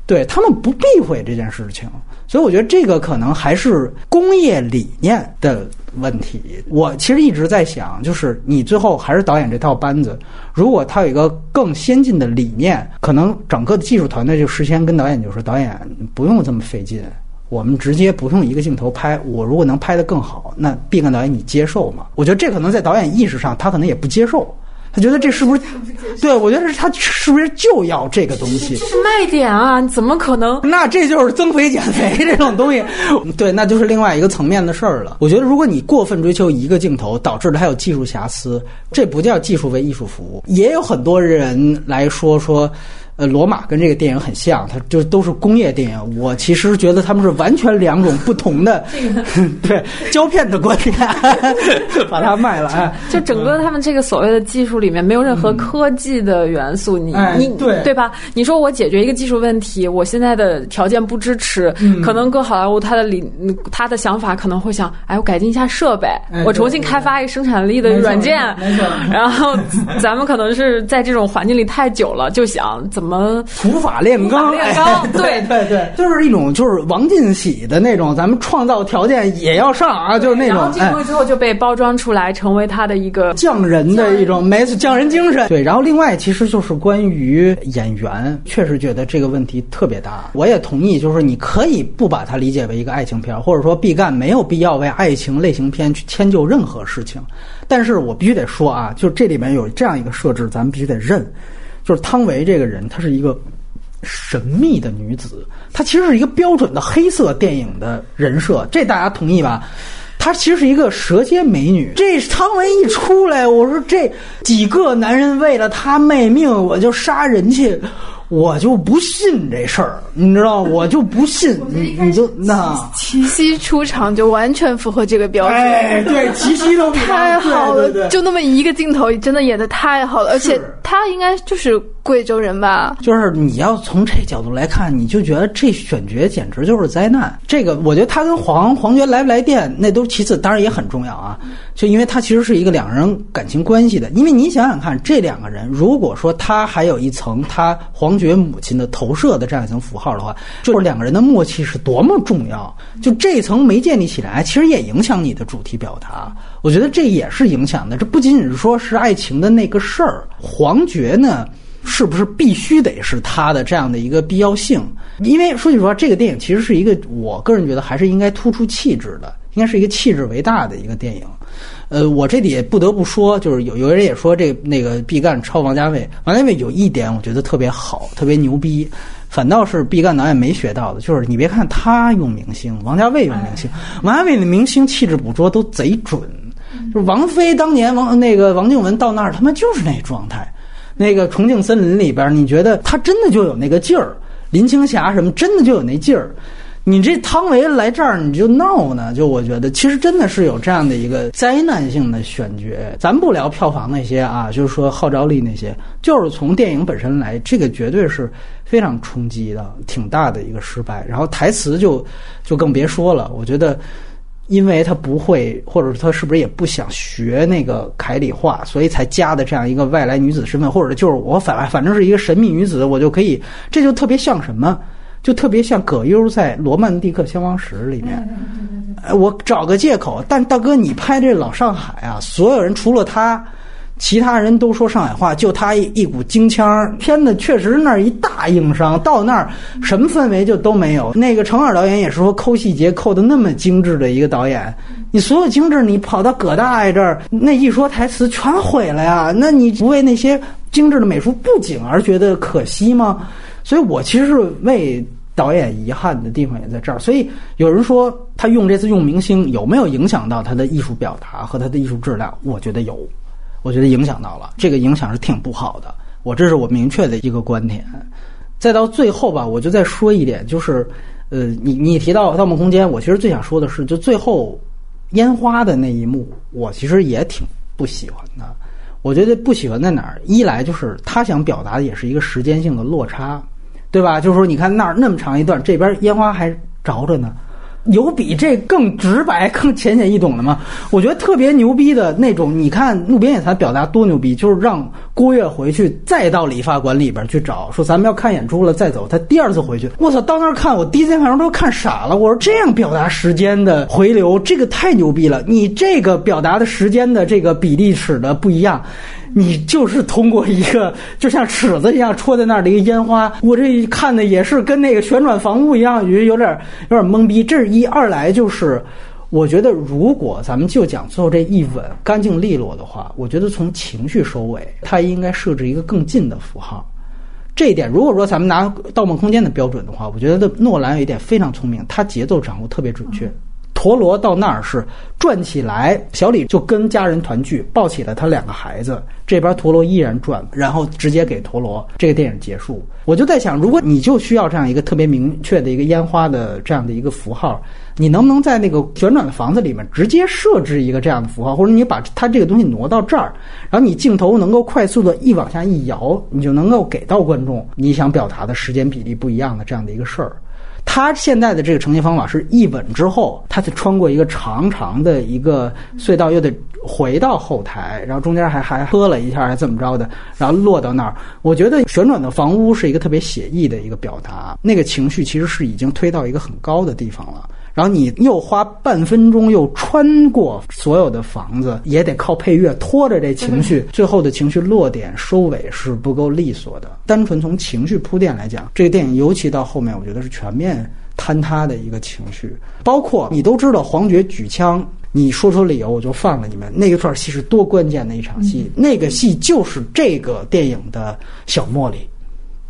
对他们不避讳这件事情，所以我觉得这个可能还是工业理念的问题。我其实一直在想，就是你最后还是导演这套班子，如果他有一个更先进的理念，可能整个的技术团队就事先跟导演就说：“导演不用这么费劲。”我们直接不用一个镜头拍，我如果能拍得更好，那毕赣导演你接受吗？我觉得这可能在导演意识上，他可能也不接受，他觉得这是不是？对，我觉得是他是不是就要这个东西？这是卖点啊！怎么可能？那这就是增肥减肥这种东西，对，那就是另外一个层面的事儿了。我觉得如果你过分追求一个镜头，导致了它有技术瑕疵，这不叫技术为艺术服务。也有很多人来说说。呃，罗马跟这个电影很像，它就都是工业电影。我其实觉得他们是完全两种不同的，对胶片的观点，把它卖了。哎，就整个他们这个所谓的技术里面没有任何科技的元素，你你对对吧？你说我解决一个技术问题，我现在的条件不支持，可能搁好莱坞他的理他的想法可能会想，哎，我改进一下设备，我重新开发一个生产力的软件，然后咱们可能是在这种环境里太久了，就想怎么。什么土法炼钢？炼钢，对对对，就是一种就是王进喜的那种，咱们创造条件也要上啊，就是那种。然后进之后就被包装出来，成为他的一个匠人的一种，没错，匠人精神。对，然后另外其实就是关于演员，确实觉得这个问题特别大。我也同意，就是你可以不把它理解为一个爱情片，或者说毕赣没有必要为爱情类型片去迁就任何事情。但是我必须得说啊，就这里面有这样一个设置，咱们必须得认。就是汤唯这个人，她是一个神秘的女子，她其实是一个标准的黑色电影的人设，这大家同意吧？她其实是一个蛇蝎美女。这汤唯一出来，我说这几个男人为了她卖命，我就杀人去。我就不信这事儿，你知道，我就不信你，你就那齐溪出场就完全符合这个标准。哎，对，齐溪都太好了，就那么一个镜头，真的演的太好了，而且他应该就是贵州人吧？就是你要从这角度来看，你就觉得这选角简直就是灾难。这个我觉得他跟黄黄觉来不来电那都其次，当然也很重要啊。就因为他其实是一个两人感情关系的，因为你想想看，这两个人如果说他还有一层他黄爵母亲的投射的这样一层符号的话，就是两个人的默契是多么重要。就这一层没建立起来，其实也影响你的主题表达。我觉得这也是影响的。这不仅仅是说是爱情的那个事儿，黄觉呢，是不是必须得是他的这样的一个必要性？因为说句实话，这个电影其实是一个我个人觉得还是应该突出气质的，应该是一个气质为大的一个电影。呃，我这里也不得不说，就是有有人也说这那个毕赣超王家卫，王家卫有一点我觉得特别好，特别牛逼，反倒是毕赣导演没学到的，就是你别看他用明星，王家卫用明星，王家卫的明星气质捕捉都贼准，就是王菲当年王那个王靖雯到那儿，他妈就是那状态，那个重庆森林里边，你觉得他真的就有那个劲儿，林青霞什么真的就有那劲儿。你这汤唯来这儿你就闹呢？就我觉得，其实真的是有这样的一个灾难性的选角。咱不聊票房那些啊，就是说号召力那些，就是从电影本身来，这个绝对是非常冲击的，挺大的一个失败。然后台词就就更别说了。我觉得，因为他不会，或者他是不是也不想学那个凯里话，所以才加的这样一个外来女子身份，或者就是我反反正是一个神秘女子，我就可以，这就特别像什么？就特别像葛优在《罗曼蒂克消亡史》里面，我找个借口。但大哥，你拍这老上海啊，所有人除了他，其他人都说上海话，就他一一股京腔。片子确实那儿一大硬伤，到那儿什么氛围就都没有。那个程耳导演也是说抠细节抠的那么精致的一个导演，你所有精致，你跑到葛大爷这儿，那一说台词全毁了呀。那你不为那些精致的美术布景而觉得可惜吗？所以我其实是为。导演遗憾的地方也在这儿，所以有人说他用这次用明星有没有影响到他的艺术表达和他的艺术质量？我觉得有，我觉得影响到了，这个影响是挺不好的。我这是我明确的一个观点。再到最后吧，我就再说一点，就是呃，你你提到《盗梦空间》，我其实最想说的是，就最后烟花的那一幕，我其实也挺不喜欢的。我觉得不喜欢在哪儿？一来就是他想表达的也是一个时间性的落差。对吧？就是说，你看那儿那么长一段，这边烟花还着着呢。有比这更直白、更浅显易懂的吗？我觉得特别牛逼的那种。你看路边野餐表达多牛逼，就是让郭跃回去，再到理发馆里边去找，说咱们要看演出了再走。他第二次回去，我操，到那儿看，我第一次看都看傻了。我说这样表达时间的回流，这个太牛逼了。你这个表达的时间的这个比例尺的不一样。你就是通过一个 就像尺子一样戳在那儿的一个烟花，我这一看的也是跟那个旋转房屋一样，觉得有点有点懵逼。这是一二来就是，我觉得如果咱们就讲最后这一吻干净利落的话，我觉得从情绪收尾，它应该设置一个更近的符号。这一点，如果说咱们拿《盗梦空间》的标准的话，我觉得诺兰有一点非常聪明，他节奏掌握特别准确。陀螺到那儿是转起来，小李就跟家人团聚，抱起了他两个孩子。这边陀螺依然转，然后直接给陀螺。这个电影结束，我就在想，如果你就需要这样一个特别明确的一个烟花的这样的一个符号，你能不能在那个旋转的房子里面直接设置一个这样的符号，或者你把它这个东西挪到这儿，然后你镜头能够快速的一往下一摇，你就能够给到观众你想表达的时间比例不一样的这样的一个事儿。他现在的这个呈现方法是一吻之后，他得穿过一个长长的一个隧道，又得回到后台，然后中间还还喝了一下，还怎么着的，然后落到那儿。我觉得旋转的房屋是一个特别写意的一个表达，那个情绪其实是已经推到一个很高的地方了。然后你又花半分钟又穿过所有的房子，也得靠配乐拖着这情绪，最后的情绪落点收尾是不够利索的。单纯从情绪铺垫来讲，这个电影尤其到后面，我觉得是全面坍塌的一个情绪。包括你都知道黄觉举枪，你说出理由我就放了你们。那一段戏是多关键的一场戏，那个戏就是这个电影的小茉莉。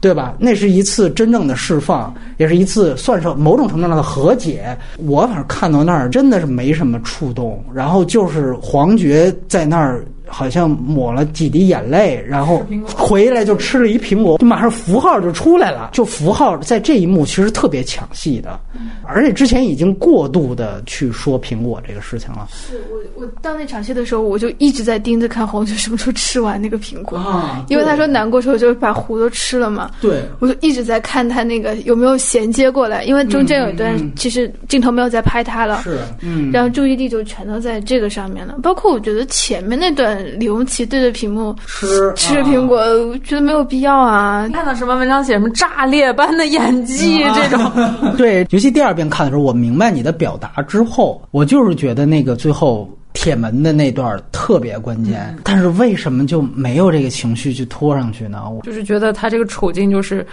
对吧？那是一次真正的释放，也是一次算是某种程度上的和解。我反正看到那儿真的是没什么触动，然后就是黄觉在那儿。好像抹了几滴眼泪，然后 回来就吃了一苹果，就马上符号就出来了。就符号在这一幕其实特别抢戏的，而且之前已经过度的去说苹果这个事情了。是我我到那场戏的时候，我就一直在盯着看黄觉什么时候吃完那个苹果，啊因为他说难过时候就把核都吃了嘛。对，我就一直在看他那个有没有衔接过来，因为中间有一段其实镜头没有在拍他了，是，嗯，然后注意力就全都在这个上面了。包括我觉得前面那段。李荣奇对着屏幕吃吃苹果，觉得没有必要啊！看到什么文章写什么炸裂般的演技这种，对，尤其第二遍看的时候，我明白你的表达之后，我就是觉得那个最后铁门的那段特别关键，但是为什么就没有这个情绪去拖上去呢？我就是觉得他这个处境就是。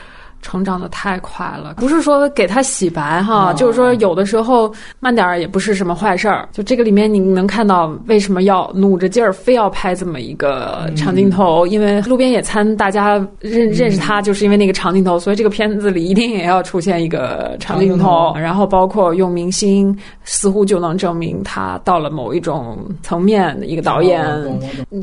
成长的太快了，不是说给他洗白哈，就是说有的时候慢点儿也不是什么坏事儿。就这个里面你能看到为什么要努着劲儿非要拍这么一个长镜头，因为路边野餐大家认认识他就是因为那个长镜头，所以这个片子里一定也要出现一个长镜头。然后包括用明星，似乎就能证明他到了某一种层面的一个导演。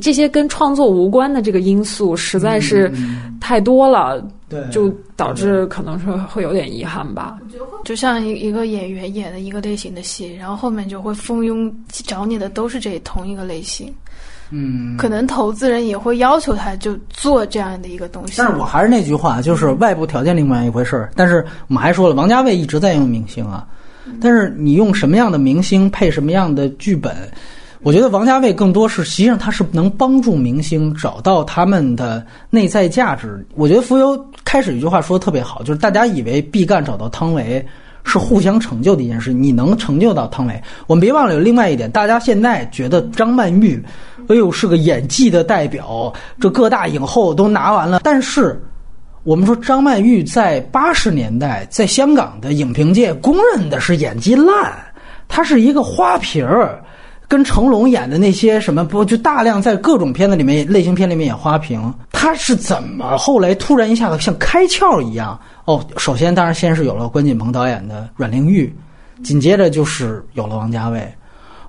这些跟创作无关的这个因素实在是太多了。对，就导致可能是会有点遗憾吧。就像一一个演员演的一个类型的戏，然后后面就会蜂拥找你的都是这同一个类型。嗯，可能投资人也会要求他就做这样的一个东西。但是我还是那句话，就是外部条件另外一回事儿。但是我们还说了，王家卫一直在用明星啊，但是你用什么样的明星配什么样的剧本？我觉得王家卫更多是，实际上他是能帮助明星找到他们的内在价值。我觉得浮游开始一句话说的特别好，就是大家以为毕赣找到汤唯是互相成就的一件事，你能成就到汤唯。我们别忘了有另外一点，大家现在觉得张曼玉，哎呦是个演技的代表，这各大影后都拿完了。但是我们说张曼玉在八十年代在香港的影评界公认的是演技烂，她是一个花瓶儿。跟成龙演的那些什么不就大量在各种片子里面类型片里面演花瓶，他是怎么后来突然一下子像开窍一样？哦，首先当然先是有了关锦鹏导演的阮玲玉，紧接着就是有了王家卫。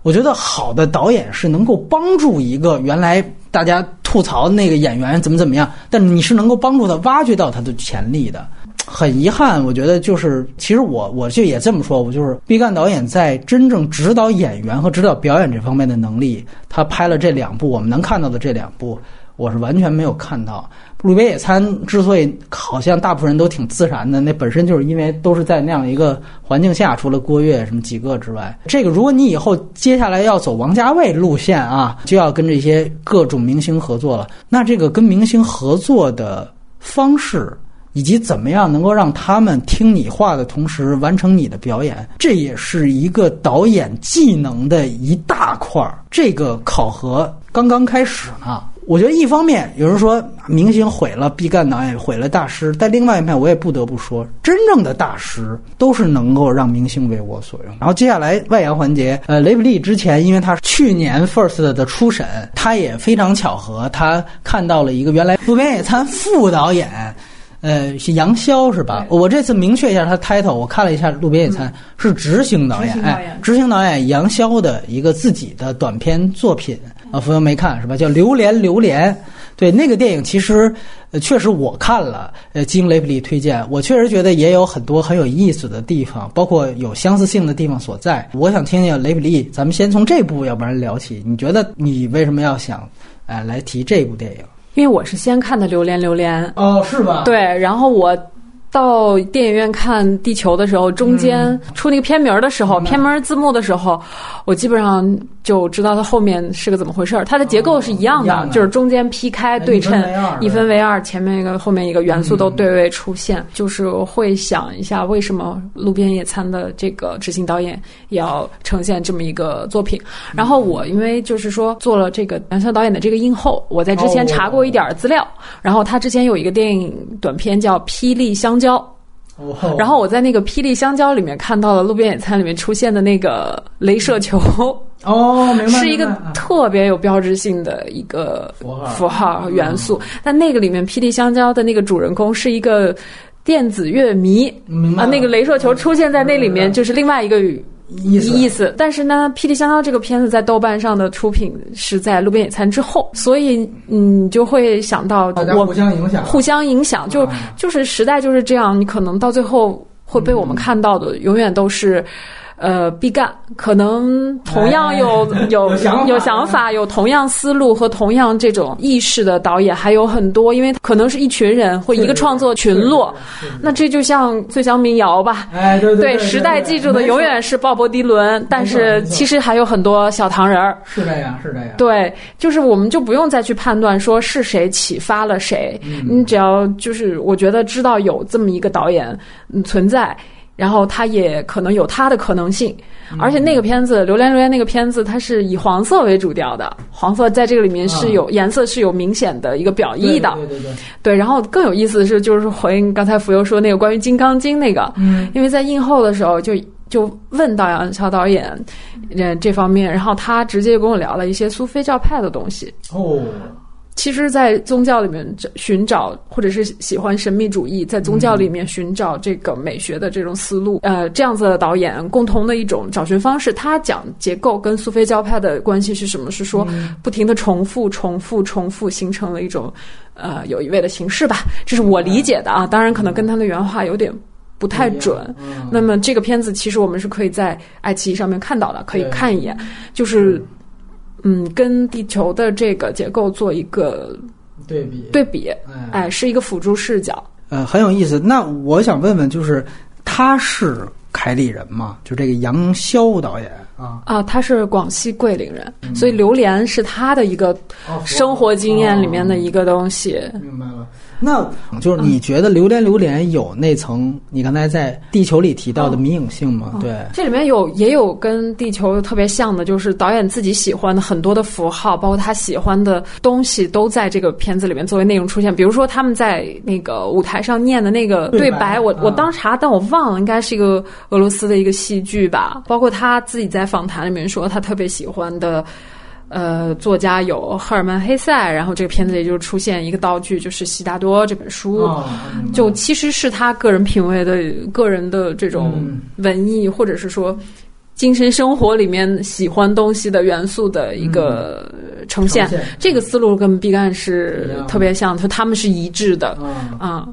我觉得好的导演是能够帮助一个原来大家吐槽那个演员怎么怎么样，但你是能够帮助他挖掘到他的潜力的。很遗憾，我觉得就是，其实我我就也这么说，我就是毕赣导演在真正指导演员和指导表演这方面的能力，他拍了这两部我们能看到的这两部，我是完全没有看到。路边野餐之所以好像大部分人都挺自然的，那本身就是因为都是在那样一个环境下，除了郭跃什么几个之外，这个如果你以后接下来要走王家卫路线啊，就要跟这些各种明星合作了。那这个跟明星合作的方式。以及怎么样能够让他们听你话的同时完成你的表演，这也是一个导演技能的一大块儿。这个考核刚刚开始呢。我觉得一方面有人说明星毁了毕赣导演，毁了大师，但另外一面我也不得不说，真正的大师都是能够让明星为我所用。然后接下来外扬环节，呃，雷普利之前因为他去年 First 的初审，他也非常巧合，他看到了一个原来路边野餐副导演。呃，是杨逍是吧？我这次明确一下他 title，我看了一下《路边野餐》是执行导演，哎，执行导演杨逍的一个自己的短片作品啊，朋友没看是吧？叫《榴莲榴莲》，对，那个电影其实呃确实我看了，呃，经雷普利推荐，我确实觉得也有很多很有意思的地方，包括有相似性的地方所在。我想听听雷普利，咱们先从这部要不然聊起，你觉得你为什么要想哎来提这部电影？因为我是先看的《榴莲榴莲》哦，是吧？对，然后我到电影院看《地球》的时候，中间出那个片名的时候，片名字幕的时候，我基本上。就知道它后面是个怎么回事儿，它的结构是一样的，就是中间劈开对称，一分为二，前面一个后面一个元素都对位出现，就是会想一下为什么路边野餐的这个执行导演要呈现这么一个作品。然后我因为就是说做了这个杨逍导演的这个映后，我在之前查过一点资料，然后他之前有一个电影短片叫《霹雳香蕉》。然后我在那个《霹雳香蕉》里面看到了《路边野餐》里面出现的那个镭射球哦，明白，是一个特别有标志性的一个符号符号元素。但那个里面《霹雳香蕉》的那个主人公是一个电子乐迷啊，那个镭射球出现在那里面就是另外一个。意思，但是呢，《霹雳香蕉》这个片子在豆瓣上的出品是在《路边野餐》之后，所以你就会想到我互相影响，互相影响，就就是时代就是这样，你可能到最后会被我们看到的永远都是。呃，毕赣可能同样有有有想法，有同样思路和同样这种意识的导演还有很多，因为可能是一群人或一个创作群落。那这就像最强民谣吧？哎，对对，时代记住的永远是鲍勃迪伦，但是其实还有很多小糖人儿。是这样，是这样。对，就是我们就不用再去判断说是谁启发了谁，你只要就是我觉得知道有这么一个导演存在。然后它也可能有它的可能性，而且那个片子《榴莲榴莲》那个片子，它是以黄色为主调的，黄色在这个里面是有颜色是有明显的一个表意的。对对对。对，然后更有意思的是，就是回应刚才浮游说那个关于《金刚经》那个，嗯，因为在映后的时候就就问到杨超导演，嗯，这方面，然后他直接跟我聊了一些苏菲教派的东西。哦。其实，在宗教里面寻找，或者是喜欢神秘主义，在宗教里面寻找这个美学的这种思路，呃，这样子的导演共同的一种找寻方式。他讲结构跟苏菲教派的关系是什么？是说不停的重复、重复、重复，形成了一种呃有一位的形式吧？这是我理解的啊。当然，可能跟他的原话有点不太准。那么，这个片子其实我们是可以在爱奇艺上面看到的，可以看一眼，就是。嗯，跟地球的这个结构做一个对比，对比，哎，是一个辅助视角，呃，很有意思。那我想问问，就是他是凯里人吗？就这个杨逍导演啊？啊，他是广西桂林人，所以榴莲是他的一个生活经验里面的一个东西。明白了。那就是你觉得《榴莲榴莲》有那层你刚才在《地球》里提到的迷影性吗？对，这里面有也有跟《地球》特别像的，就是导演自己喜欢的很多的符号，包括他喜欢的东西，都在这个片子里面作为内容出现。比如说他们在那个舞台上念的那个对白，我我当查，但我忘了，应该是一个俄罗斯的一个戏剧吧。包括他自己在访谈里面说，他特别喜欢的。呃，作家有赫尔曼·黑塞，然后这个片子里就出现一个道具，就是《悉达多》这本书，就其实是他个人品味的、个人的这种文艺，或者是说精神生活里面喜欢东西的元素的一个呈现。这个思路跟毕赣是特别像，就他们是一致的。啊。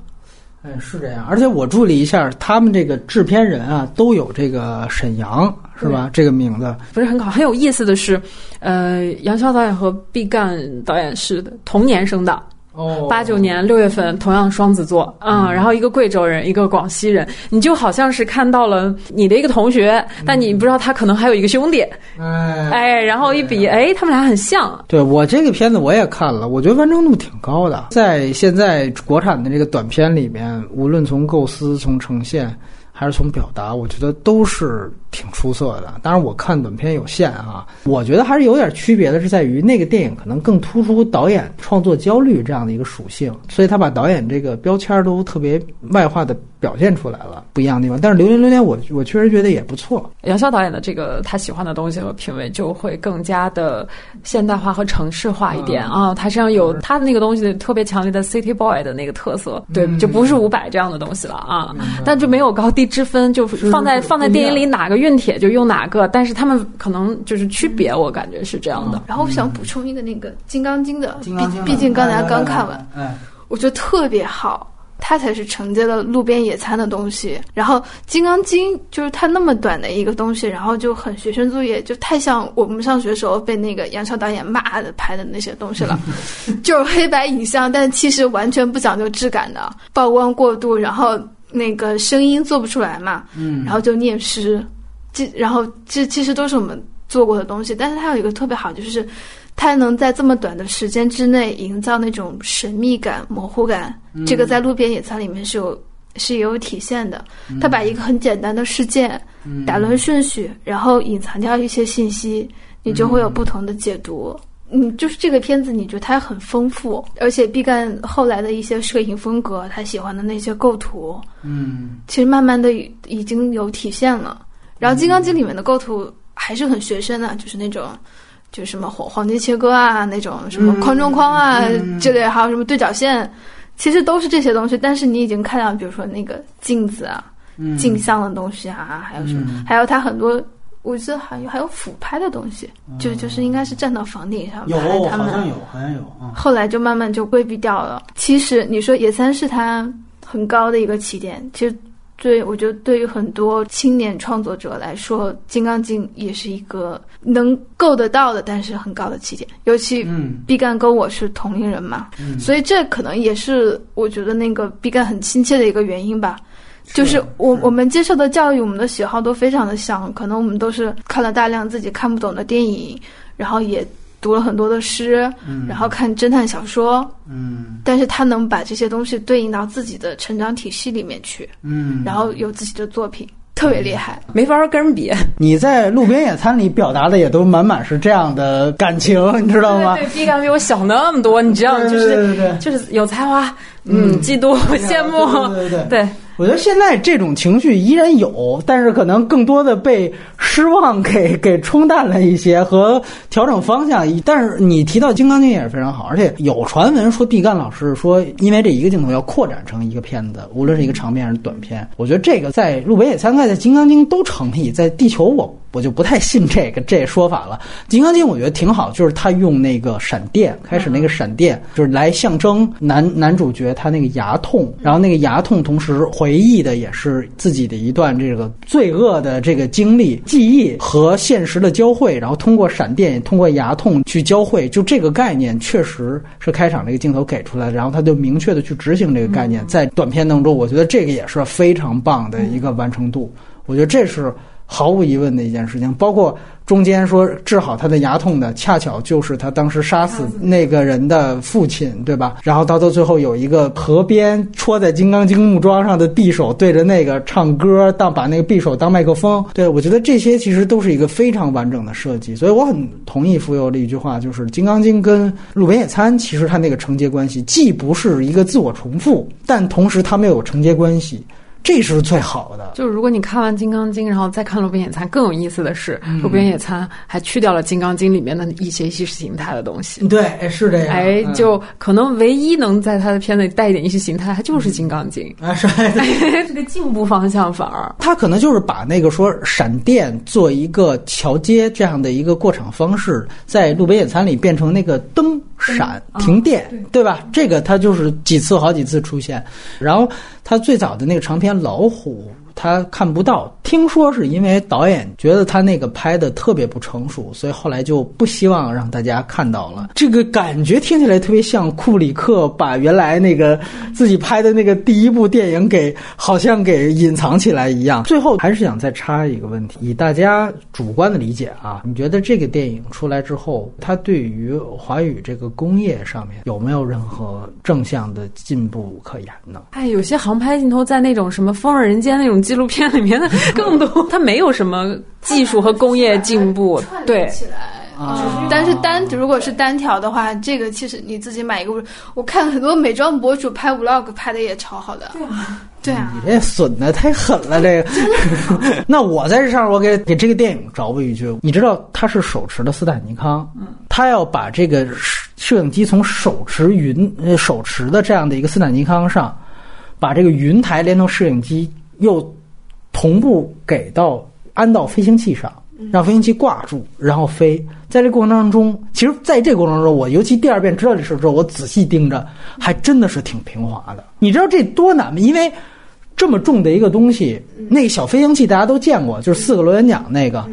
哎，是这样，而且我注意了一下，他们这个制片人啊，都有这个沈阳是吧？这个名字不是很好。很有意思的是，呃，杨逍导演和毕赣导演是同年生的。哦。八九年六月份，同样双子座，嗯，然后一个贵州人，一个广西人，你就好像是看到了你的一个同学，但你不知道他可能还有一个兄弟，哎。哎，然后一比，哎，他们俩很像，对我这个片子我也看了，我觉得完成度挺高的。在现在国产的这个短片里面，无论从构思、从呈现，还是从表达，我觉得都是挺出色的。当然，我看短片有限啊，我觉得还是有点区别的，是在于那个电影可能更突出导演创作焦虑这样的一个属性，所以他把导演这个标签都特别外化的表现出来了，不一样的地方。但是《榴莲榴莲》，我我确实觉得也不错。杨潇导演的这个他喜欢的东西和品味就会更加的现代化和城市化一点啊，他身上有他的那个东西特别强烈的 city boy 的那个特色，对，就不是伍佰这样的东西了啊，但就没有高低之分，就放在放在电影里哪个熨帖就用哪个，但是他们可能就是区别，我感觉是这样的。然后我想补充一个那个《金刚经》的，金刚经毕毕竟刚才刚看完，哎，我觉得特别好。它才是承接了路边野餐的东西，然后《金刚经》就是它那么短的一个东西，然后就很学生作业，就太像我们上学时候被那个杨超导演骂的拍的那些东西了，就是黑白影像，但其实完全不讲究质感的，曝光过度，然后那个声音做不出来嘛，嗯。然后就念诗，这然后这其实都是我们做过的东西，但是它有一个特别好，就是它能在这么短的时间之内营造那种神秘感、模糊感，这个在路边野餐里面是有是也有体现的。他把一个很简单的事件打乱顺序，然后隐藏掉一些信息，你就会有不同的解读。嗯，就是这个片子，你觉得它很丰富，而且毕赣后来的一些摄影风格，他喜欢的那些构图，嗯其实慢慢的已经有体现了。然后《金刚经》里面的构图还是很学生的，就是那种，就什么黄黄金切割啊，那种什么框中框啊之类，还有什么对角线，其实都是这些东西。但是你已经看到，比如说那个镜子啊、嗯镜像的东西啊，还有什么，还有它很多。我记得还有还有俯拍的东西，就就是应该是站到房顶上有拍他们，好像有好像有啊。后来就慢慢就规避掉了。其实你说野餐是它很高的一个起点，其实对我觉得对于很多青年创作者来说，《金刚经》也是一个能够得到的，但是很高的起点。尤其嗯毕赣跟我是同龄人嘛，所以这可能也是我觉得那个毕赣很亲切的一个原因吧。就是我我们接受的教育，我们的喜好都非常的像，可能我们都是看了大量自己看不懂的电影，然后也读了很多的诗，然后看侦探小说，嗯但是他能把这些东西对应到自己的成长体系里面去，嗯，然后有自己的作品，特别厉害。没法跟人比，你在路边野餐里表达的也都满满是这样的感情，你知道吗？对，毕赣比我小那么多，你知道，对就是对对对就是有才华，嗯，嫉妒、羡慕，对对对对。我觉得现在这种情绪依然有，但是可能更多的被失望给 给冲淡了一些和调整方向。但是你提到《金刚经》也是非常好，而且有传闻说毕赣老师说，因为这一个镜头要扩展成一个片子，无论是一个长片还是短片，我觉得这个在《路北野餐》在《金刚经》都成立，在《地球》我我就不太信这个这说法了。《金刚经》我觉得挺好，就是他用那个闪电，开始那个闪电就是来象征男男主角他那个牙痛，然后那个牙痛同时回忆的也是自己的一段这个罪恶的这个经历、记忆和现实的交汇，然后通过闪电、通过牙痛去交汇，就这个概念确实是开场这个镜头给出来的，然后他就明确的去执行这个概念，在短片当中，我觉得这个也是非常棒的一个完成度，我觉得这是。毫无疑问的一件事情，包括中间说治好他的牙痛的，恰巧就是他当时杀死那个人的父亲，对吧？然后到到最后有一个河边戳在金刚经木桩上的匕首对着那个唱歌，当把那个匕首当麦克风。对我觉得这些其实都是一个非常完整的设计，所以我很同意浮游的一句话，就是金刚经跟路边野餐其实它那个承接关系既不是一个自我重复，但同时它们又有承接关系。这是最好的。就是如果你看完《金刚经》，然后再看《路边野餐》，更有意思的是，路边野餐》还去掉了《金刚经》里面的一些意识形态的东西。对，是这样。哎，嗯就可能唯一能在他的片子里带一点意识形态，它就是《金刚经啊，是。》这个进步方向反而他可能就是把那个说闪电做一个桥接这样的一个过场方式，在路边野餐里变成那个灯闪停电，对吧？这个他就是几次好几次出现。然后他最早的那个长片《老虎》，他看不到。听说是因为导演觉得他那个拍的特别不成熟，所以后来就不希望让大家看到了。这个感觉听起来特别像库里克把原来那个自己拍的那个第一部电影给好像给隐藏起来一样。最后还是想再插一个问题，以大家主观的理解啊，你觉得这个电影出来之后，它对于华语这个工业上面有没有任何正向的进步可言呢？哎，有些航拍镜头在那种什么《风味人间》那种纪录片里面的 更多，它没有什么技术和工业进步，对。起来啊，但是单如果是单条的话，这个其实你自己买一个，我看很多美妆博主拍 vlog 拍的也超好的。对啊，对啊，你这损的太狠了，这个。那我在这上，我给给这个电影找补一句，你知道他是手持的斯坦尼康，嗯，他要把这个摄影机从手持云呃手持的这样的一个斯坦尼康上，把这个云台连同摄影机又同步给到安到飞行器上。让飞行器挂住，然后飞。在这过程当中，其实在这过程当中，我尤其第二遍知道这事之后，我仔细盯着，还真的是挺平滑的。你知道这多难吗？因为这么重的一个东西，那个小飞行器大家都见过，就是四个螺旋桨那个。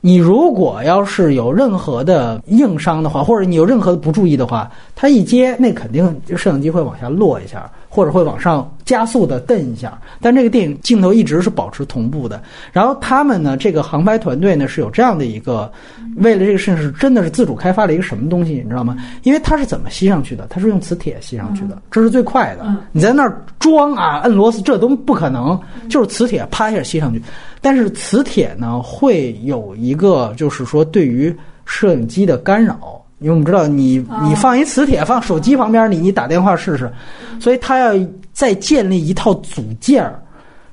你如果要是有任何的硬伤的话，或者你有任何的不注意的话，它一接，那肯定摄影机会往下落一下。或者会往上加速的蹬一下，但这个电影镜头一直是保持同步的。然后他们呢，这个航拍团队呢是有这样的一个，为了这个事情是真的是自主开发了一个什么东西，你知道吗？因为它是怎么吸上去的？它是用磁铁吸上去的，这是最快的。你在那儿装啊，摁螺丝这都不可能，就是磁铁啪一下吸上去。但是磁铁呢会有一个，就是说对于摄影机的干扰。因为我们知道，你你放一磁铁放手机旁边，你你打电话试试，所以它要再建立一套组件儿，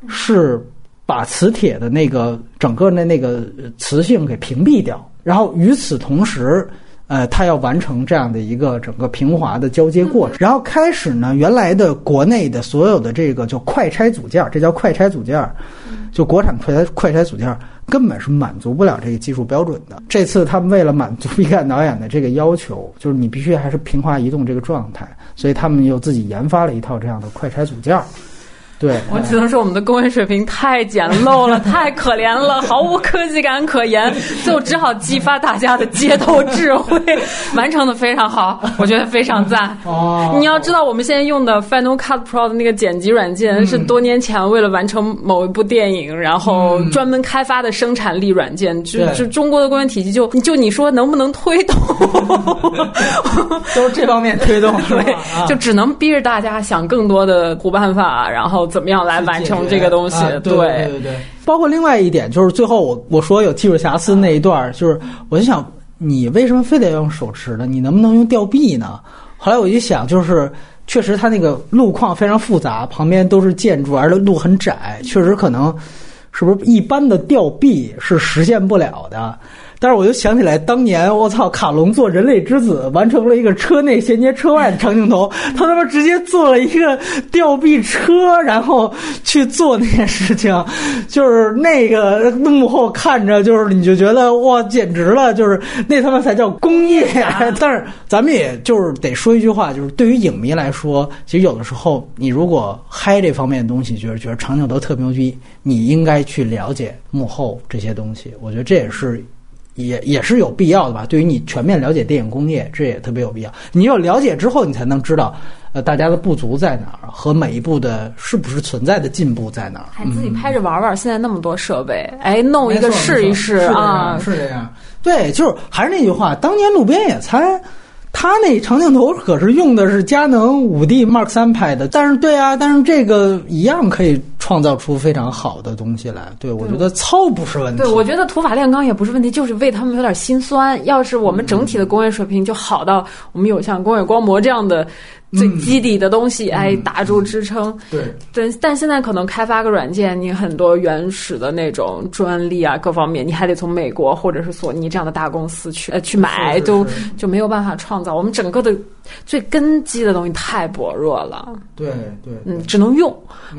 是把磁铁的那个整个的那个磁性给屏蔽掉，然后与此同时，呃，他要完成这样的一个整个平滑的交接过程。然后开始呢，原来的国内的所有的这个叫快拆组件，这叫快拆组件，就国产快拆快拆组件。根本是满足不了这个技术标准的。这次他们为了满足毕赣导演的这个要求，就是你必须还是平滑移动这个状态，所以他们又自己研发了一套这样的快拆组件。对我只能说，我们的工业水平太简陋了，太可怜了，毫无科技感可言，就只好激发大家的街头智慧，完成的非常好，我觉得非常赞。哦，你要知道，我们现在用的 Final Cut Pro 的那个剪辑软件，是多年前为了完成某一部电影，然后专门开发的生产力软件。就就中国的工业体系，就就你说能不能推动？都是这方面推动，对，就只能逼着大家想更多的苦办法，然后。怎么样来完成这个东西？对对对，包括另外一点就是最后我我说有技术瑕疵那一段，就是我就想你为什么非得用手持呢？你能不能用吊臂呢？后来我一想，就是确实它那个路况非常复杂，旁边都是建筑，而且路很窄，确实可能是不是一般的吊臂是实现不了的。但是我就想起来，当年我操，卡隆做《人类之子》完成了一个车内衔接车外的长镜头，他 他妈直接做了一个吊臂车，然后去做那件事情，就是那个幕后看着，就是你就觉得哇，简直了，就是那他妈才叫工业呀！但是咱们也就是得说一句话，就是对于影迷来说，其实有的时候你如果嗨这方面的东西，觉得觉得长镜头特别牛逼，你应该去了解幕后这些东西。我觉得这也是。也也是有必要的吧，对于你全面了解电影工业，这也特别有必要。你要了解之后，你才能知道，呃，大家的不足在哪儿，和每一步的是不是存在的进步在哪儿。还自己拍着玩玩，现在那么多设备，哎，弄一个试一试啊，是这样。对，就是还是那句话，当年路边野餐。他那长镜头可是用的是佳能五 D Mark 三拍的，但是对啊，但是这个一样可以创造出非常好的东西来。对我觉得糙不是问题。对我觉得土法炼钢也不是问题，就是为他们有点心酸。要是我们整体的工业水平就好到我们有像工业光魔这样的。最基底的东西，哎，打住支撑。对，但，但现在可能开发个软件，你很多原始的那种专利啊，各方面，你还得从美国或者是索尼这样的大公司去呃去买，都就没有办法创造。我们整个的最根基的东西太薄弱了。对对，嗯，只能用，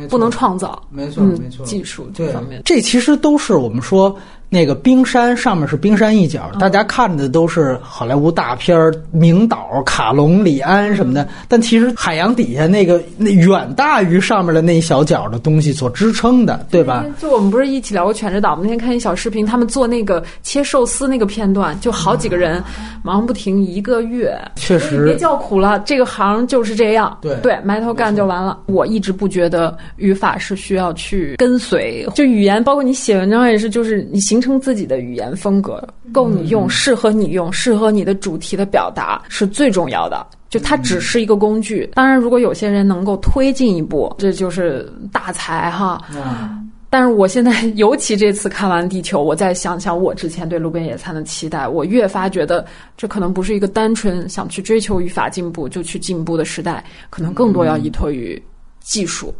不能创造。没错没错，技术这方面，这其实都是我们说那个冰山上面是冰山一角，大家看的都是好莱坞大片儿，名导卡隆、李安什么的，但其实海洋底下那个那远大于上面的那一小角的东西所支撑的，对吧？就我们不是一起聊过《犬之岛》吗？那天看一小视频，他们做那个切寿司那个片段，就好几个人忙不停一个月。确实别，叫苦了，这个行就是这样。对对，埋头干就完了。我一直不觉得语法是需要去跟随，就语言，包括你写文章也是，就是你形成自己的语言风格，够你用，适合你用，适合你的主题的表达是最重要的。就它只是一个工具。当然，如果有些人能够推进一步，这就是大才哈。但是我现在，尤其这次看完《地球》，我再想想我之前对路边野餐的期待，我越发觉得这可能不是一个单纯想去追求语法进步就去进步的时代，可能更多要依托于技术。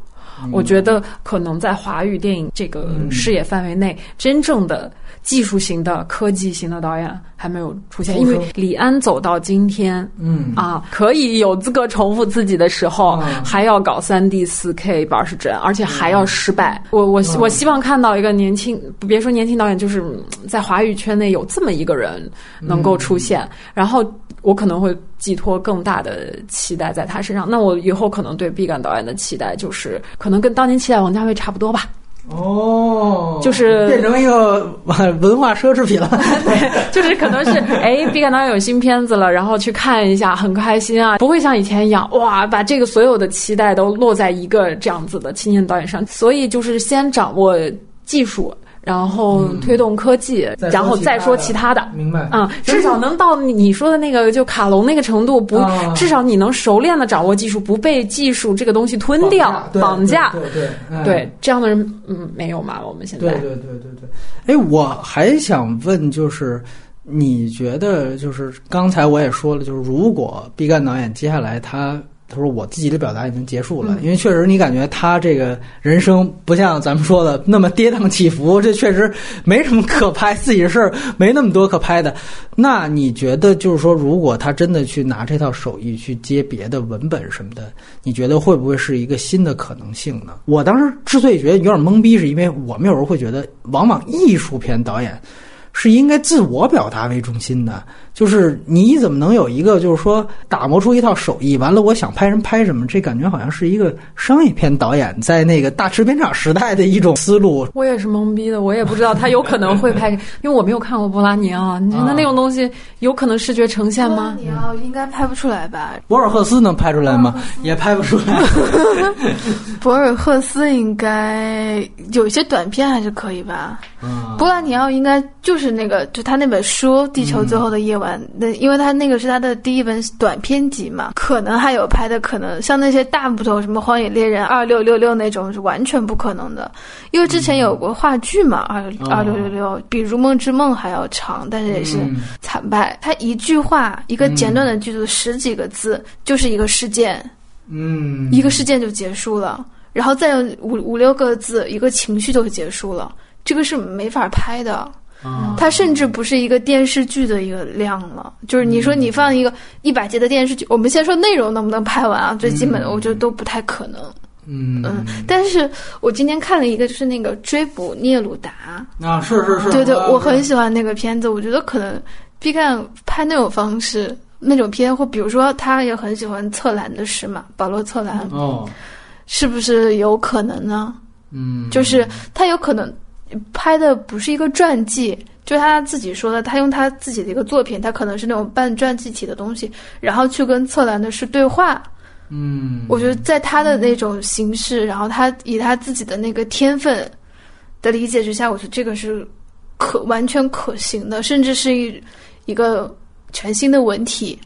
我觉得可能在华语电影这个视野范围内，真正的技术型的、科技型的导演还没有出现，因为李安走到今天，嗯啊，可以有资格重复自己的时候，还要搞三 D、四 K 八十帧，而且还要失败。我我我希望看到一个年轻，别说年轻导演，就是嗯在华语圈内有这么一个人能够出现，然后我可能会寄托更大的期待在他身上。那我以后可能对毕赣导演的期待就是，可能跟当年期待王家卫差不多吧。哦，就是变成一个文化奢侈品了。对 就是可能是哎，毕赣导演有新片子了，然后去看一下，很开心啊，不会像以前一样哇，把这个所有的期待都落在一个这样子的青年导演上。所以就是先掌握技术，然后推动科技，然后再说其其他的。明白嗯，至少能到你你说的那个就卡龙那个程度，不，啊至少你能熟练的掌握技术，不被技术这个东西吞掉、绑架。对对对对，这样的人，嗯，没有嘛？我们现在对对对对对。哎，我还想问，就是你觉得，就是刚才我也说了，就是如果毕赣导演接下来他。他说：“我自己的表达已经结束了，因为确实你感觉他这个人生不像咱们说的那么跌宕起伏，这确实没什么可拍，自己的事儿没那么多可拍的。那你觉得，就是说，如果他真的去拿这套手艺去接别的文本什么的，你觉得会不会是一个新的可能性呢？我当时之所以觉得有点懵逼，是因为我们有时候会觉得，往往艺术片导演是应该自我表达为中心的。就是你怎么能有一个就是说打磨出一套手艺，完了我想拍什么拍什么，这感觉好像是一个商业片导演在那个大制片厂时代的一种思路。我也是懵逼的，我也不知道他有可能会拍，因为我没有看过波拉尼奥。你觉得那种东西有可能视觉呈现吗？你要应该拍不出来吧？博尔赫斯能拍出来吗？也拍不出来。博尔赫斯应该有一些短片还是可以吧？嗯波拉尼奥应该就是那个，就他那本书《地球最后的夜晚》那、因为他那个是他的第一本短篇集嘛，可能还有拍的可能，像那些大部头什么《荒野猎人》二六六六那种是完全不可能的，因为之前有过话剧嘛，二二六六六比《如梦之梦》还要长，但是也是嗯。惨败。他一句话，一个简短的句子，十几个字，就是一个事件，嗯。一个事件就结束了，然后再用五五六个字，一个情绪就结束了。这个是没法拍的，啊它甚至不是一个电视剧的一个量了。就是你说你放一个一百集的电视剧，我们先说内容能不能拍完啊？最基本的，我觉得都不太可能。嗯嗯，但是我今天看了一个，就是那个追捕聂鲁达，啊是是是，对对，啊我很喜欢那个片子，我觉得可能毕赣拍那种方式。那种片，或比如说，他也很喜欢策兰的诗嘛，保罗策兰，哦是不是有可能呢？嗯就是他有可能拍的不是一个传记，就他自己说的，他用他自己的一个作品，他可能是那种半传记体的东西，然后去跟策兰的是对话。嗯我觉得在他的那种形式，然后他以他自己的那个天分的理解之下，我觉得这个是可完全可行的，甚至是一一个全新的文体。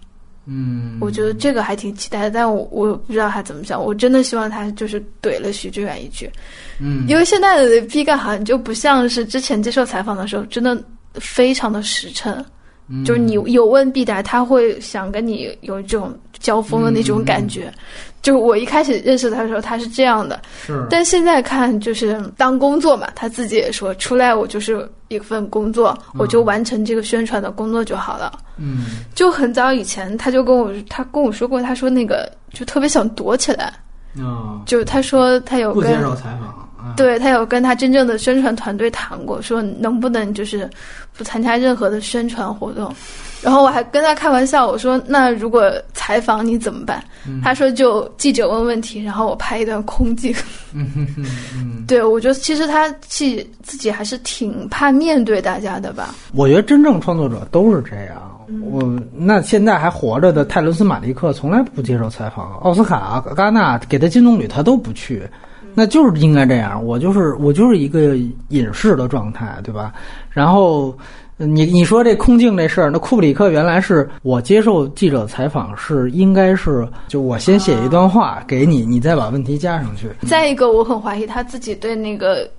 嗯我觉得这个还挺期待的，但我我不知道他怎么想。我真的希望他就是怼了徐志远一句，嗯因为现在的毕赣好像就不像是之前接受采访的时候，真的非常的实诚。嗯就是你有问必答，他会想跟你有这种交锋的那种感觉。嗯就是我一开始认识他的时候，他是这样的，是。但现在看就是当工作嘛，他自己也说出来我就是一份工作，我就完成这个宣传的工作就好了。嗯。就很早以前他就跟我他跟我说过，他说那个就特别想躲起来，啊就他说他有不跟接受采访对他有跟他真正的宣传团队谈过，说能不能就是不参加任何的宣传活动。然后我还跟他开玩笑，我说那如果采访你怎么办？他说就记者问问题，然后我拍一段空镜。对，我觉得其实他自自己还是挺怕面对大家的吧。我觉得真正创作者都是这样。我那现在还活着的泰伦斯·马利克从来不接受采访，奥斯卡、戛纳给他金棕榈他都不去，那就是应该这样。我就是我就是一个隐士的状态，对吧？然后。你你说这空镜这事儿，那库布里克原来是我接受记者采访是应该是就我先写一段话给你，你再把问题加上去。再一个，我很怀疑他自己对那个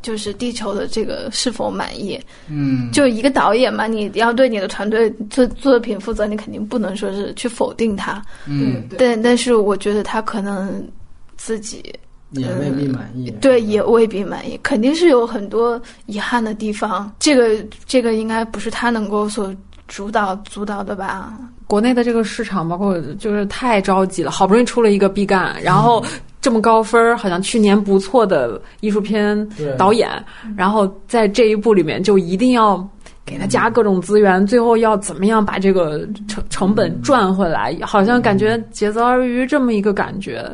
就是地球的这个是否满意。嗯，就一个导演嘛，你要对你的团队作作品负责，你肯定不能说是去否定他。嗯，但但是我觉得他可能自己。也未必满意，对，也未必满意，肯定是有很多遗憾的地方。这个，这个应该不是他能够所主导、主导的吧？国内的这个市场，包括就是太着急了，好不容易出了一个毕赣，然后这么高分，好像去年不错的艺术片导演，然后在这一部里面就一定要。给他加各种资源，最后要怎么样把这个成成本赚回来？好像感觉竭泽而渔这么一个感觉。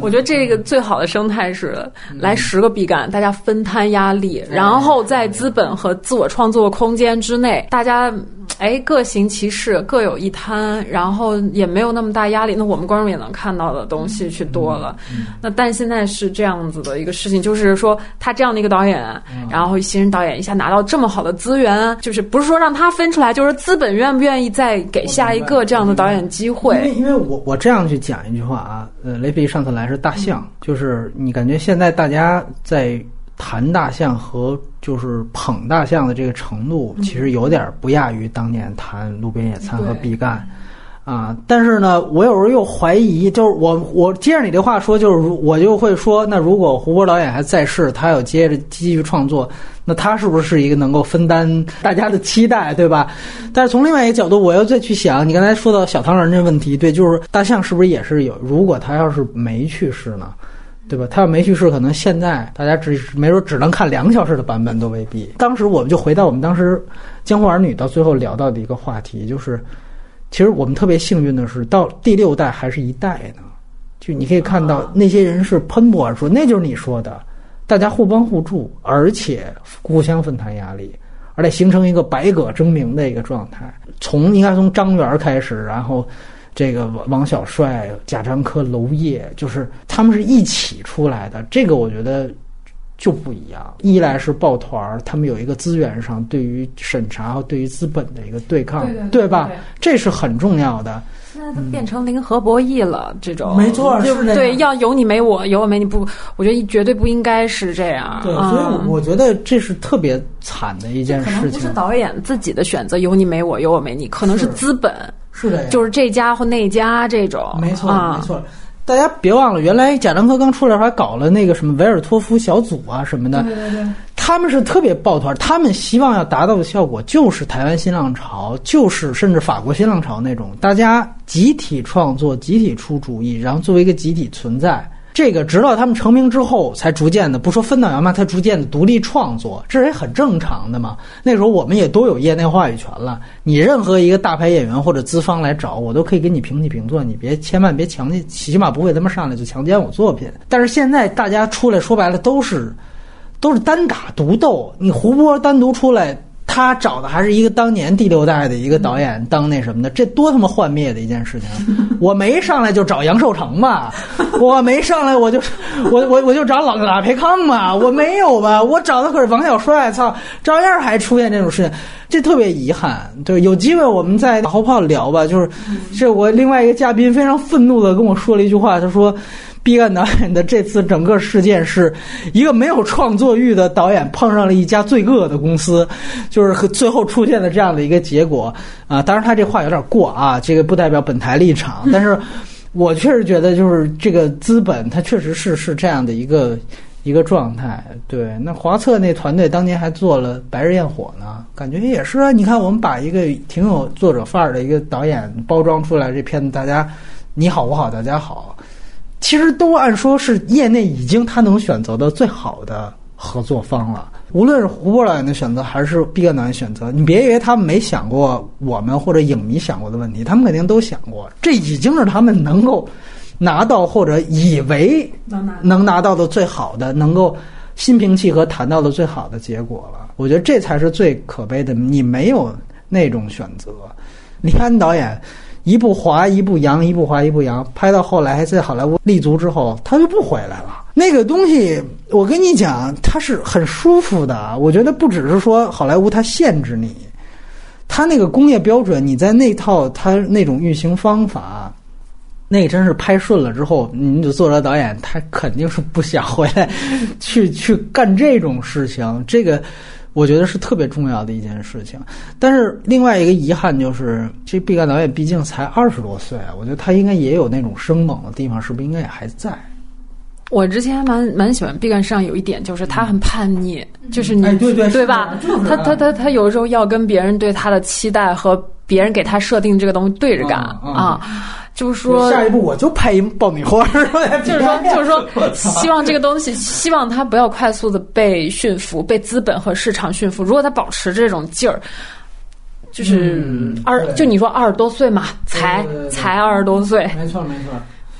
我觉得这个最好的生态是来十个毕赣，大家分摊压力，然后在资本和自我创作空间之内，大家哎各行其事，各有一摊，然后也没有那么大压力。那我们观众也能看到的东西去多了。那但现在是这样子的一个事情，就是说他这样的一个导演，然后新人导演一下拿到这么好的资源，就是。不是说让他分出来，就是资本愿不愿意再给下一个这样的导演机会？因为，因为我我这样去讲一句话啊，呃，雷比上次来是大象，就是你感觉现在大家在谈大象和就是捧大象的这个程度，其实有点不亚于当年谈路边野餐和毕赣。啊，但是呢，我有时候又怀疑，就是我我接着你这话说，就是我就会说，那如果胡波导演还在世，他要接着继续创作，那他是不是一个能够分担大家的期待，对吧？但是从另外一个角度，我又再去想，你刚才说到小唐人这问题，对，就是大象是不是也是有？如果他要是没去世呢，对吧？他要没去世，可能现在大家只没准只能看两个小时的版本都未必。当时我们就回到我们当时《江湖儿女》到最后聊到的一个话题，就是。其实我们特别幸运的是，到第六代还是一代呢。就你可以看到那些人是喷薄而出，那就是你说的，大家互帮互助，而且互相分摊压力，而且形成一个百舸争鸣的一个状态。从应该从张元开始，然后这个王小帅、贾樟柯、娄烨，就是他们是一起出来的。这个我觉得。就不一样，一来是抱团儿，他们有一个资源上对于审查和对于资本的一个对抗，对吧？这是很重要的。现在都变成零和博弈了，这种没错，是对，要有你没我，有我没你不，我觉得绝对不应该是这样。对，所以我觉得这是特别惨的一件事情。不是导演自己的选择，有你没我，有我没你，可能是资本，是的，就是这家或那家这种，没错，没错。大家别忘了，原来贾樟柯刚出来还搞了那个什么维尔托夫小组啊什么的，对对对，他们是特别抱团，他们希望要达到的效果就是台湾新浪潮，就是甚至法国新浪潮那种，大家集体创作、集体出主意，然后作为一个集体存在。这个直到他们成名之后，才逐渐的不说分道扬镳，他逐渐的独立创作，这也很正常的嘛。那时候我们也都有业内话语权了，你任何一个大牌演员或者资方来找我，都可以跟你平起平坐，你别千万别强奸，起码不会他妈上来就强奸我作品。但是现在大家出来说白了都是都是单打独斗，你胡波单独出来。他找的还是一个当年第六代的一个导演当那什么的，这多他妈幻灭的一件事情！我没上来就找杨受成吧，我没上来我就我我我就找老老培康嘛，我没有吧？我找的可是王小帅，操，照样还出现这种事情，这特别遗憾。对，有机会我们再马后炮聊吧。就是，这我另外一个嘉宾非常愤怒的跟我说了一句话，他说。毕赣导演的这次整个事件是一个没有创作欲的导演碰上了一家罪恶的公司，就是最后出现了这样的一个结果啊！当然他这话有点过啊，这个不代表本台立场，但是我确实觉得就是这个资本它确实是是这样的一个一个状态。对，那华策那团队当年还做了《白日焰火》呢，感觉也是啊。你看，我们把一个挺有作者范儿的一个导演包装出来，这片子大家你好我好大家好。其实都按说是业内已经他能选择的最好的合作方了。无论是胡波导演的选择，还是毕赣导演选择，你别以为他们没想过我们或者影迷想过的问题，他们肯定都想过。这已经是他们能够拿到或者以为能拿到的最好的，能够心平气和谈到的最好的结果了。我觉得这才是最可悲的，你没有那种选择。李安导演一步滑一步扬，一步滑一步扬，拍到后来在好莱坞立足之后，他就不回来了。那个东西，我跟你讲，它是很舒服的。我觉得不只是说好莱坞它限制你，它那个工业标准，你在那套它那种运行方法，那真是拍顺了之后，你的作者导演他肯定是不想回来去去干这种事情。这个我觉得是特别重要的一件事情。但是另外一个遗憾就是，这毕赣导演毕竟才二十多岁，我觉得他应该也有那种生猛的地方，是不是应该也还在？我之前蛮蛮喜欢毕赣身上有一点，就是他很叛逆，就是你对对对吧？他他他他有时候要跟别人对他的期待和别人给他设定这个东西对着干啊，就是说下一步我就拍一爆米花，就是说就是说希望这个东西，希望他不要快速的被驯服，被资本和市场驯服。如果他保持这种劲儿，就是二就你说二十多岁嘛，才才二十多岁，没错没错。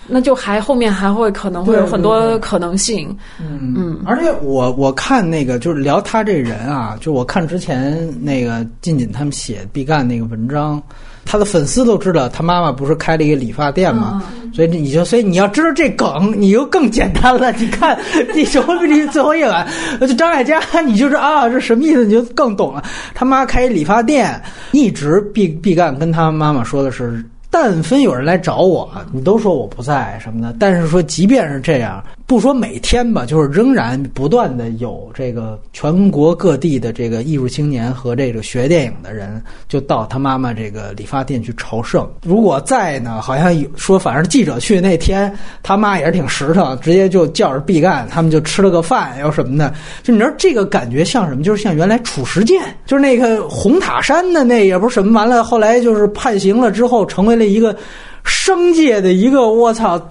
那就还后面还会可能会有很多可能性，嗯嗯，而且我我看那个就是聊他这人啊，就我看之前那个近锦他们写毕赣那个文章，他的粉丝都知道他妈妈不是开了一个理发店嘛，所以你就所以你要知道这梗，你就更简单了。你看《地球离最后一晚》，就张艾嘉，你就是啊，这什么意思？你就更懂了。他妈开理发店，一直毕毕赣跟他妈妈说的是。但凡有人来找我，你都说我不在什么的。但是说，即便是这样。不说每天吧，就是仍然不断的有这个全国各地的这个艺术青年和这个学电影的人，就到他妈妈这个理发店去朝圣。如果在呢，好像有说，反正记者去那天，他妈也是挺实诚，直接就叫着毕赣，他们就吃了个饭，又什么的。就你知道这个感觉像什么？就是像原来褚时健，就是那个红塔山的那也不是什么，完了后来就是判刑了之后，成为了一个商界的一个我操。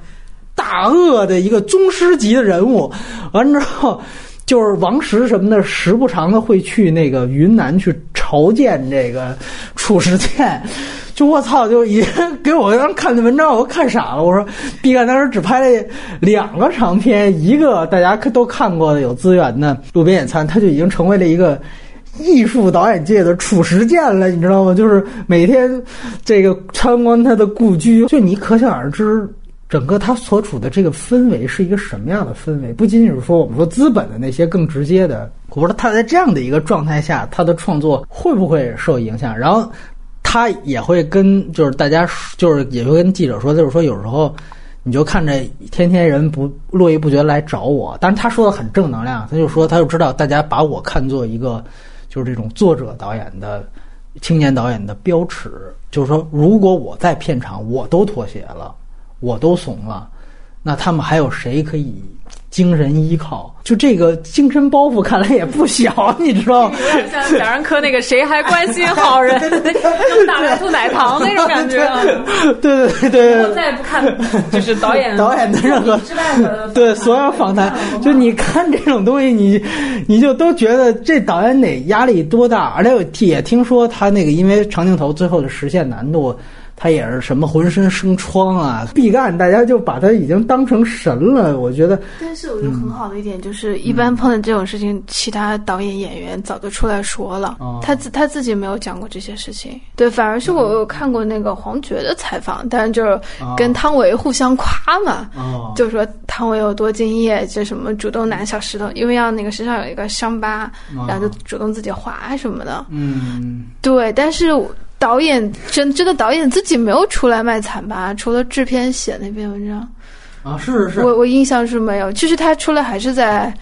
大恶的一个宗师级的人物，完之后就是王石什么的，时不常的会去那个云南去朝见这个褚时健。就我操，就已经给我当时看那文章，我都看傻了。我说毕赣当时只拍了两个长片，一个大家都看过的有资源的《路边野餐》，他就已经成为了一个艺术导演界的褚时健了，你知道吗？就是每天这个参观他的故居，就你可想而知。整个他所处的这个氛围是一个什么样的氛围？不仅仅是说我们说资本的那些更直接的，我说他在这样的一个状态下，他的创作会不会受影响？然后他也会跟就是大家就是也会跟记者说，就是说有时候你就看着天天人不络绎不绝来找我，但是他说的很正能量，他就说他就知道大家把我看作一个就是这种作者导演的青年导演的标尺，就是说如果我在片场我都妥协了。我都怂了，那他们还有谁可以精神依靠？就这个精神包袱，看来也不小，你知道？有点像小人科那个“谁还关心好人” 用大白兔奶糖那种感觉。对对对对。我再也不看，就是导演 导演的任何对所有访谈，就你看这种东西，你你就都觉得这导演得压力多大？而且也听说他那个因为长镜头最后的实现难度。他也是什么浑身生疮啊！毕赣，大家就把他已经当成神了。我觉得，但是我觉得很好的一点就是，一般碰到这种事情，其他导演演员早就出来说了。他自他自己没有讲过这些事情。对，反而是我有看过那个黄觉的采访，但是就是跟汤唯互相夸嘛，就说汤唯有多敬业，就什么主动拿小石头，因为要那个身上有一个伤疤，然后就主动自己划什么的。嗯，对，但是。导演真这个导演自己没有出来卖惨吧？除了制片写那篇文章啊，是是是，我我印象是没有。其实他出来还是在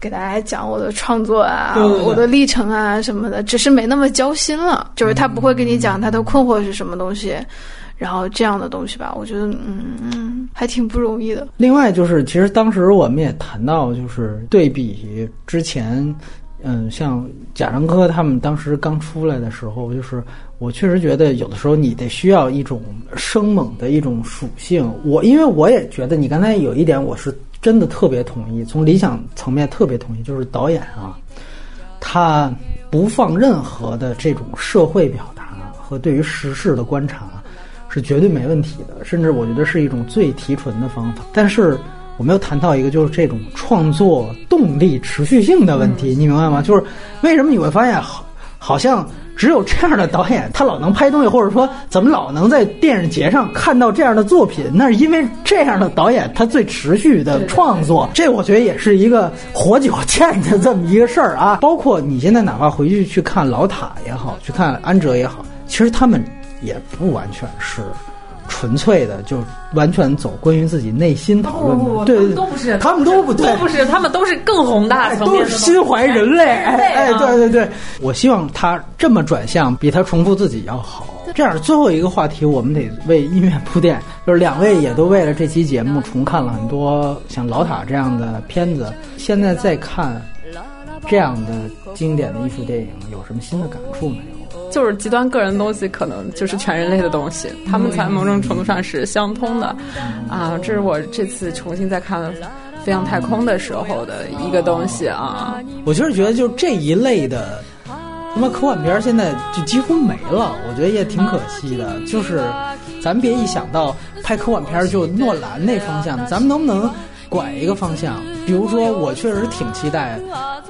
给大家讲我的创作啊，我的历程啊什么的，只是没那么交心了。就是他不会跟你讲他的困惑是什么东西，然后这样的东西吧。我觉得嗯，还挺不容易的。另外就是，其实当时我们也谈到，就是对比之前。嗯，像贾樟柯他们当时刚出来的时候，就是我确实觉得有的时候你得需要一种生猛的一种属性。我因为我也觉得你刚才有一点，我是真的特别同意，从理想层面特别同意，就是导演啊，他不放任何的这种社会表达和对于时事的观察是绝对没问题的，甚至我觉得是一种最提纯的方法。但是。我们又谈到一个，就是这种创作动力持续性的问题，你明白吗？就是为什么你会发现，好，好像只有这样的导演，他老能拍东西，或者说怎么老能在电影节上看到这样的作品，那是因为这样的导演他最持续的创作。这我觉得也是一个活久见的这么一个事儿啊。包括你现在哪怕回去去看老塔也好，去看安哲也好，其实他们也不完全是。纯粹的就完全走关于自己内心讨论的，对，都不是，他们都不对，都不是，他们都是更宏大层面的，都是心怀人类，哎，对对对，我希望他这么转向，比他重复自己要好。这样，最后一个话题，我们得为音乐铺垫，就是两位也都为了这期节目重看了很多像《老塔》这样的片子，现在再看这样的经典的艺术电影，有什么新的感触没有？就是极端个人的东西，可能就是全人类的东西，他们才某种程度上是相通的，啊，这是我这次重新再看《飞向太空》的时候的一个东西啊。我就是觉得，就这一类的他妈科幻片现在就几乎没了，我觉得也挺可惜的。就是咱别一想到拍科幻片就诺兰那方向，咱们能不能拐一个方向？比如说，我确实挺期待，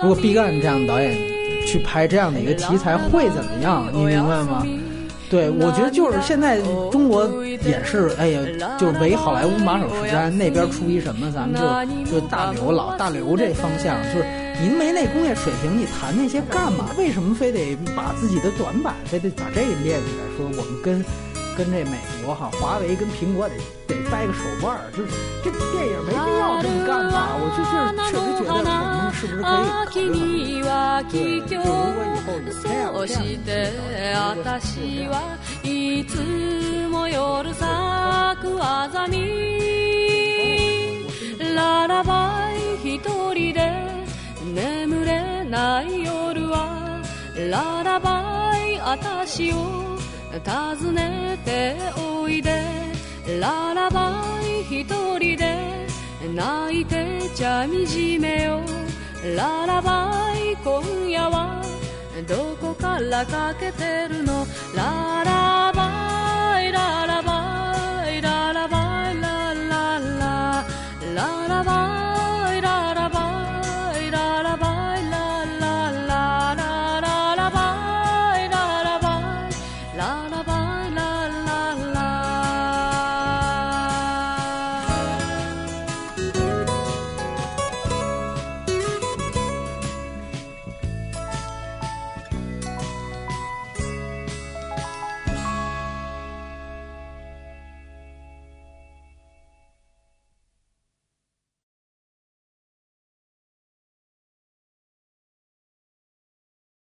如果毕赣这样的导演。去拍这样的一个题材会怎么样？你明白吗？对，我觉得就是现在中国也是，哎呀，就是唯好莱坞马首是瞻，那边出一什么，咱们就就大刘老大刘这方向，就是您没那工业水平，你谈那些干嘛？为什么非得把自己的短板，非得把这个练起来？说我们跟。跟这美国哈，华为跟苹果得得掰个手腕儿，就是这电影没必要这么干吧？我就是确实觉得我们是不是可以考虑考虑？对，就如果以后有这样这样的如果是这样。訪ねておいで。ララバイ一人で泣いてちゃみじめよ。ララバイ今夜はどこからかけてるの？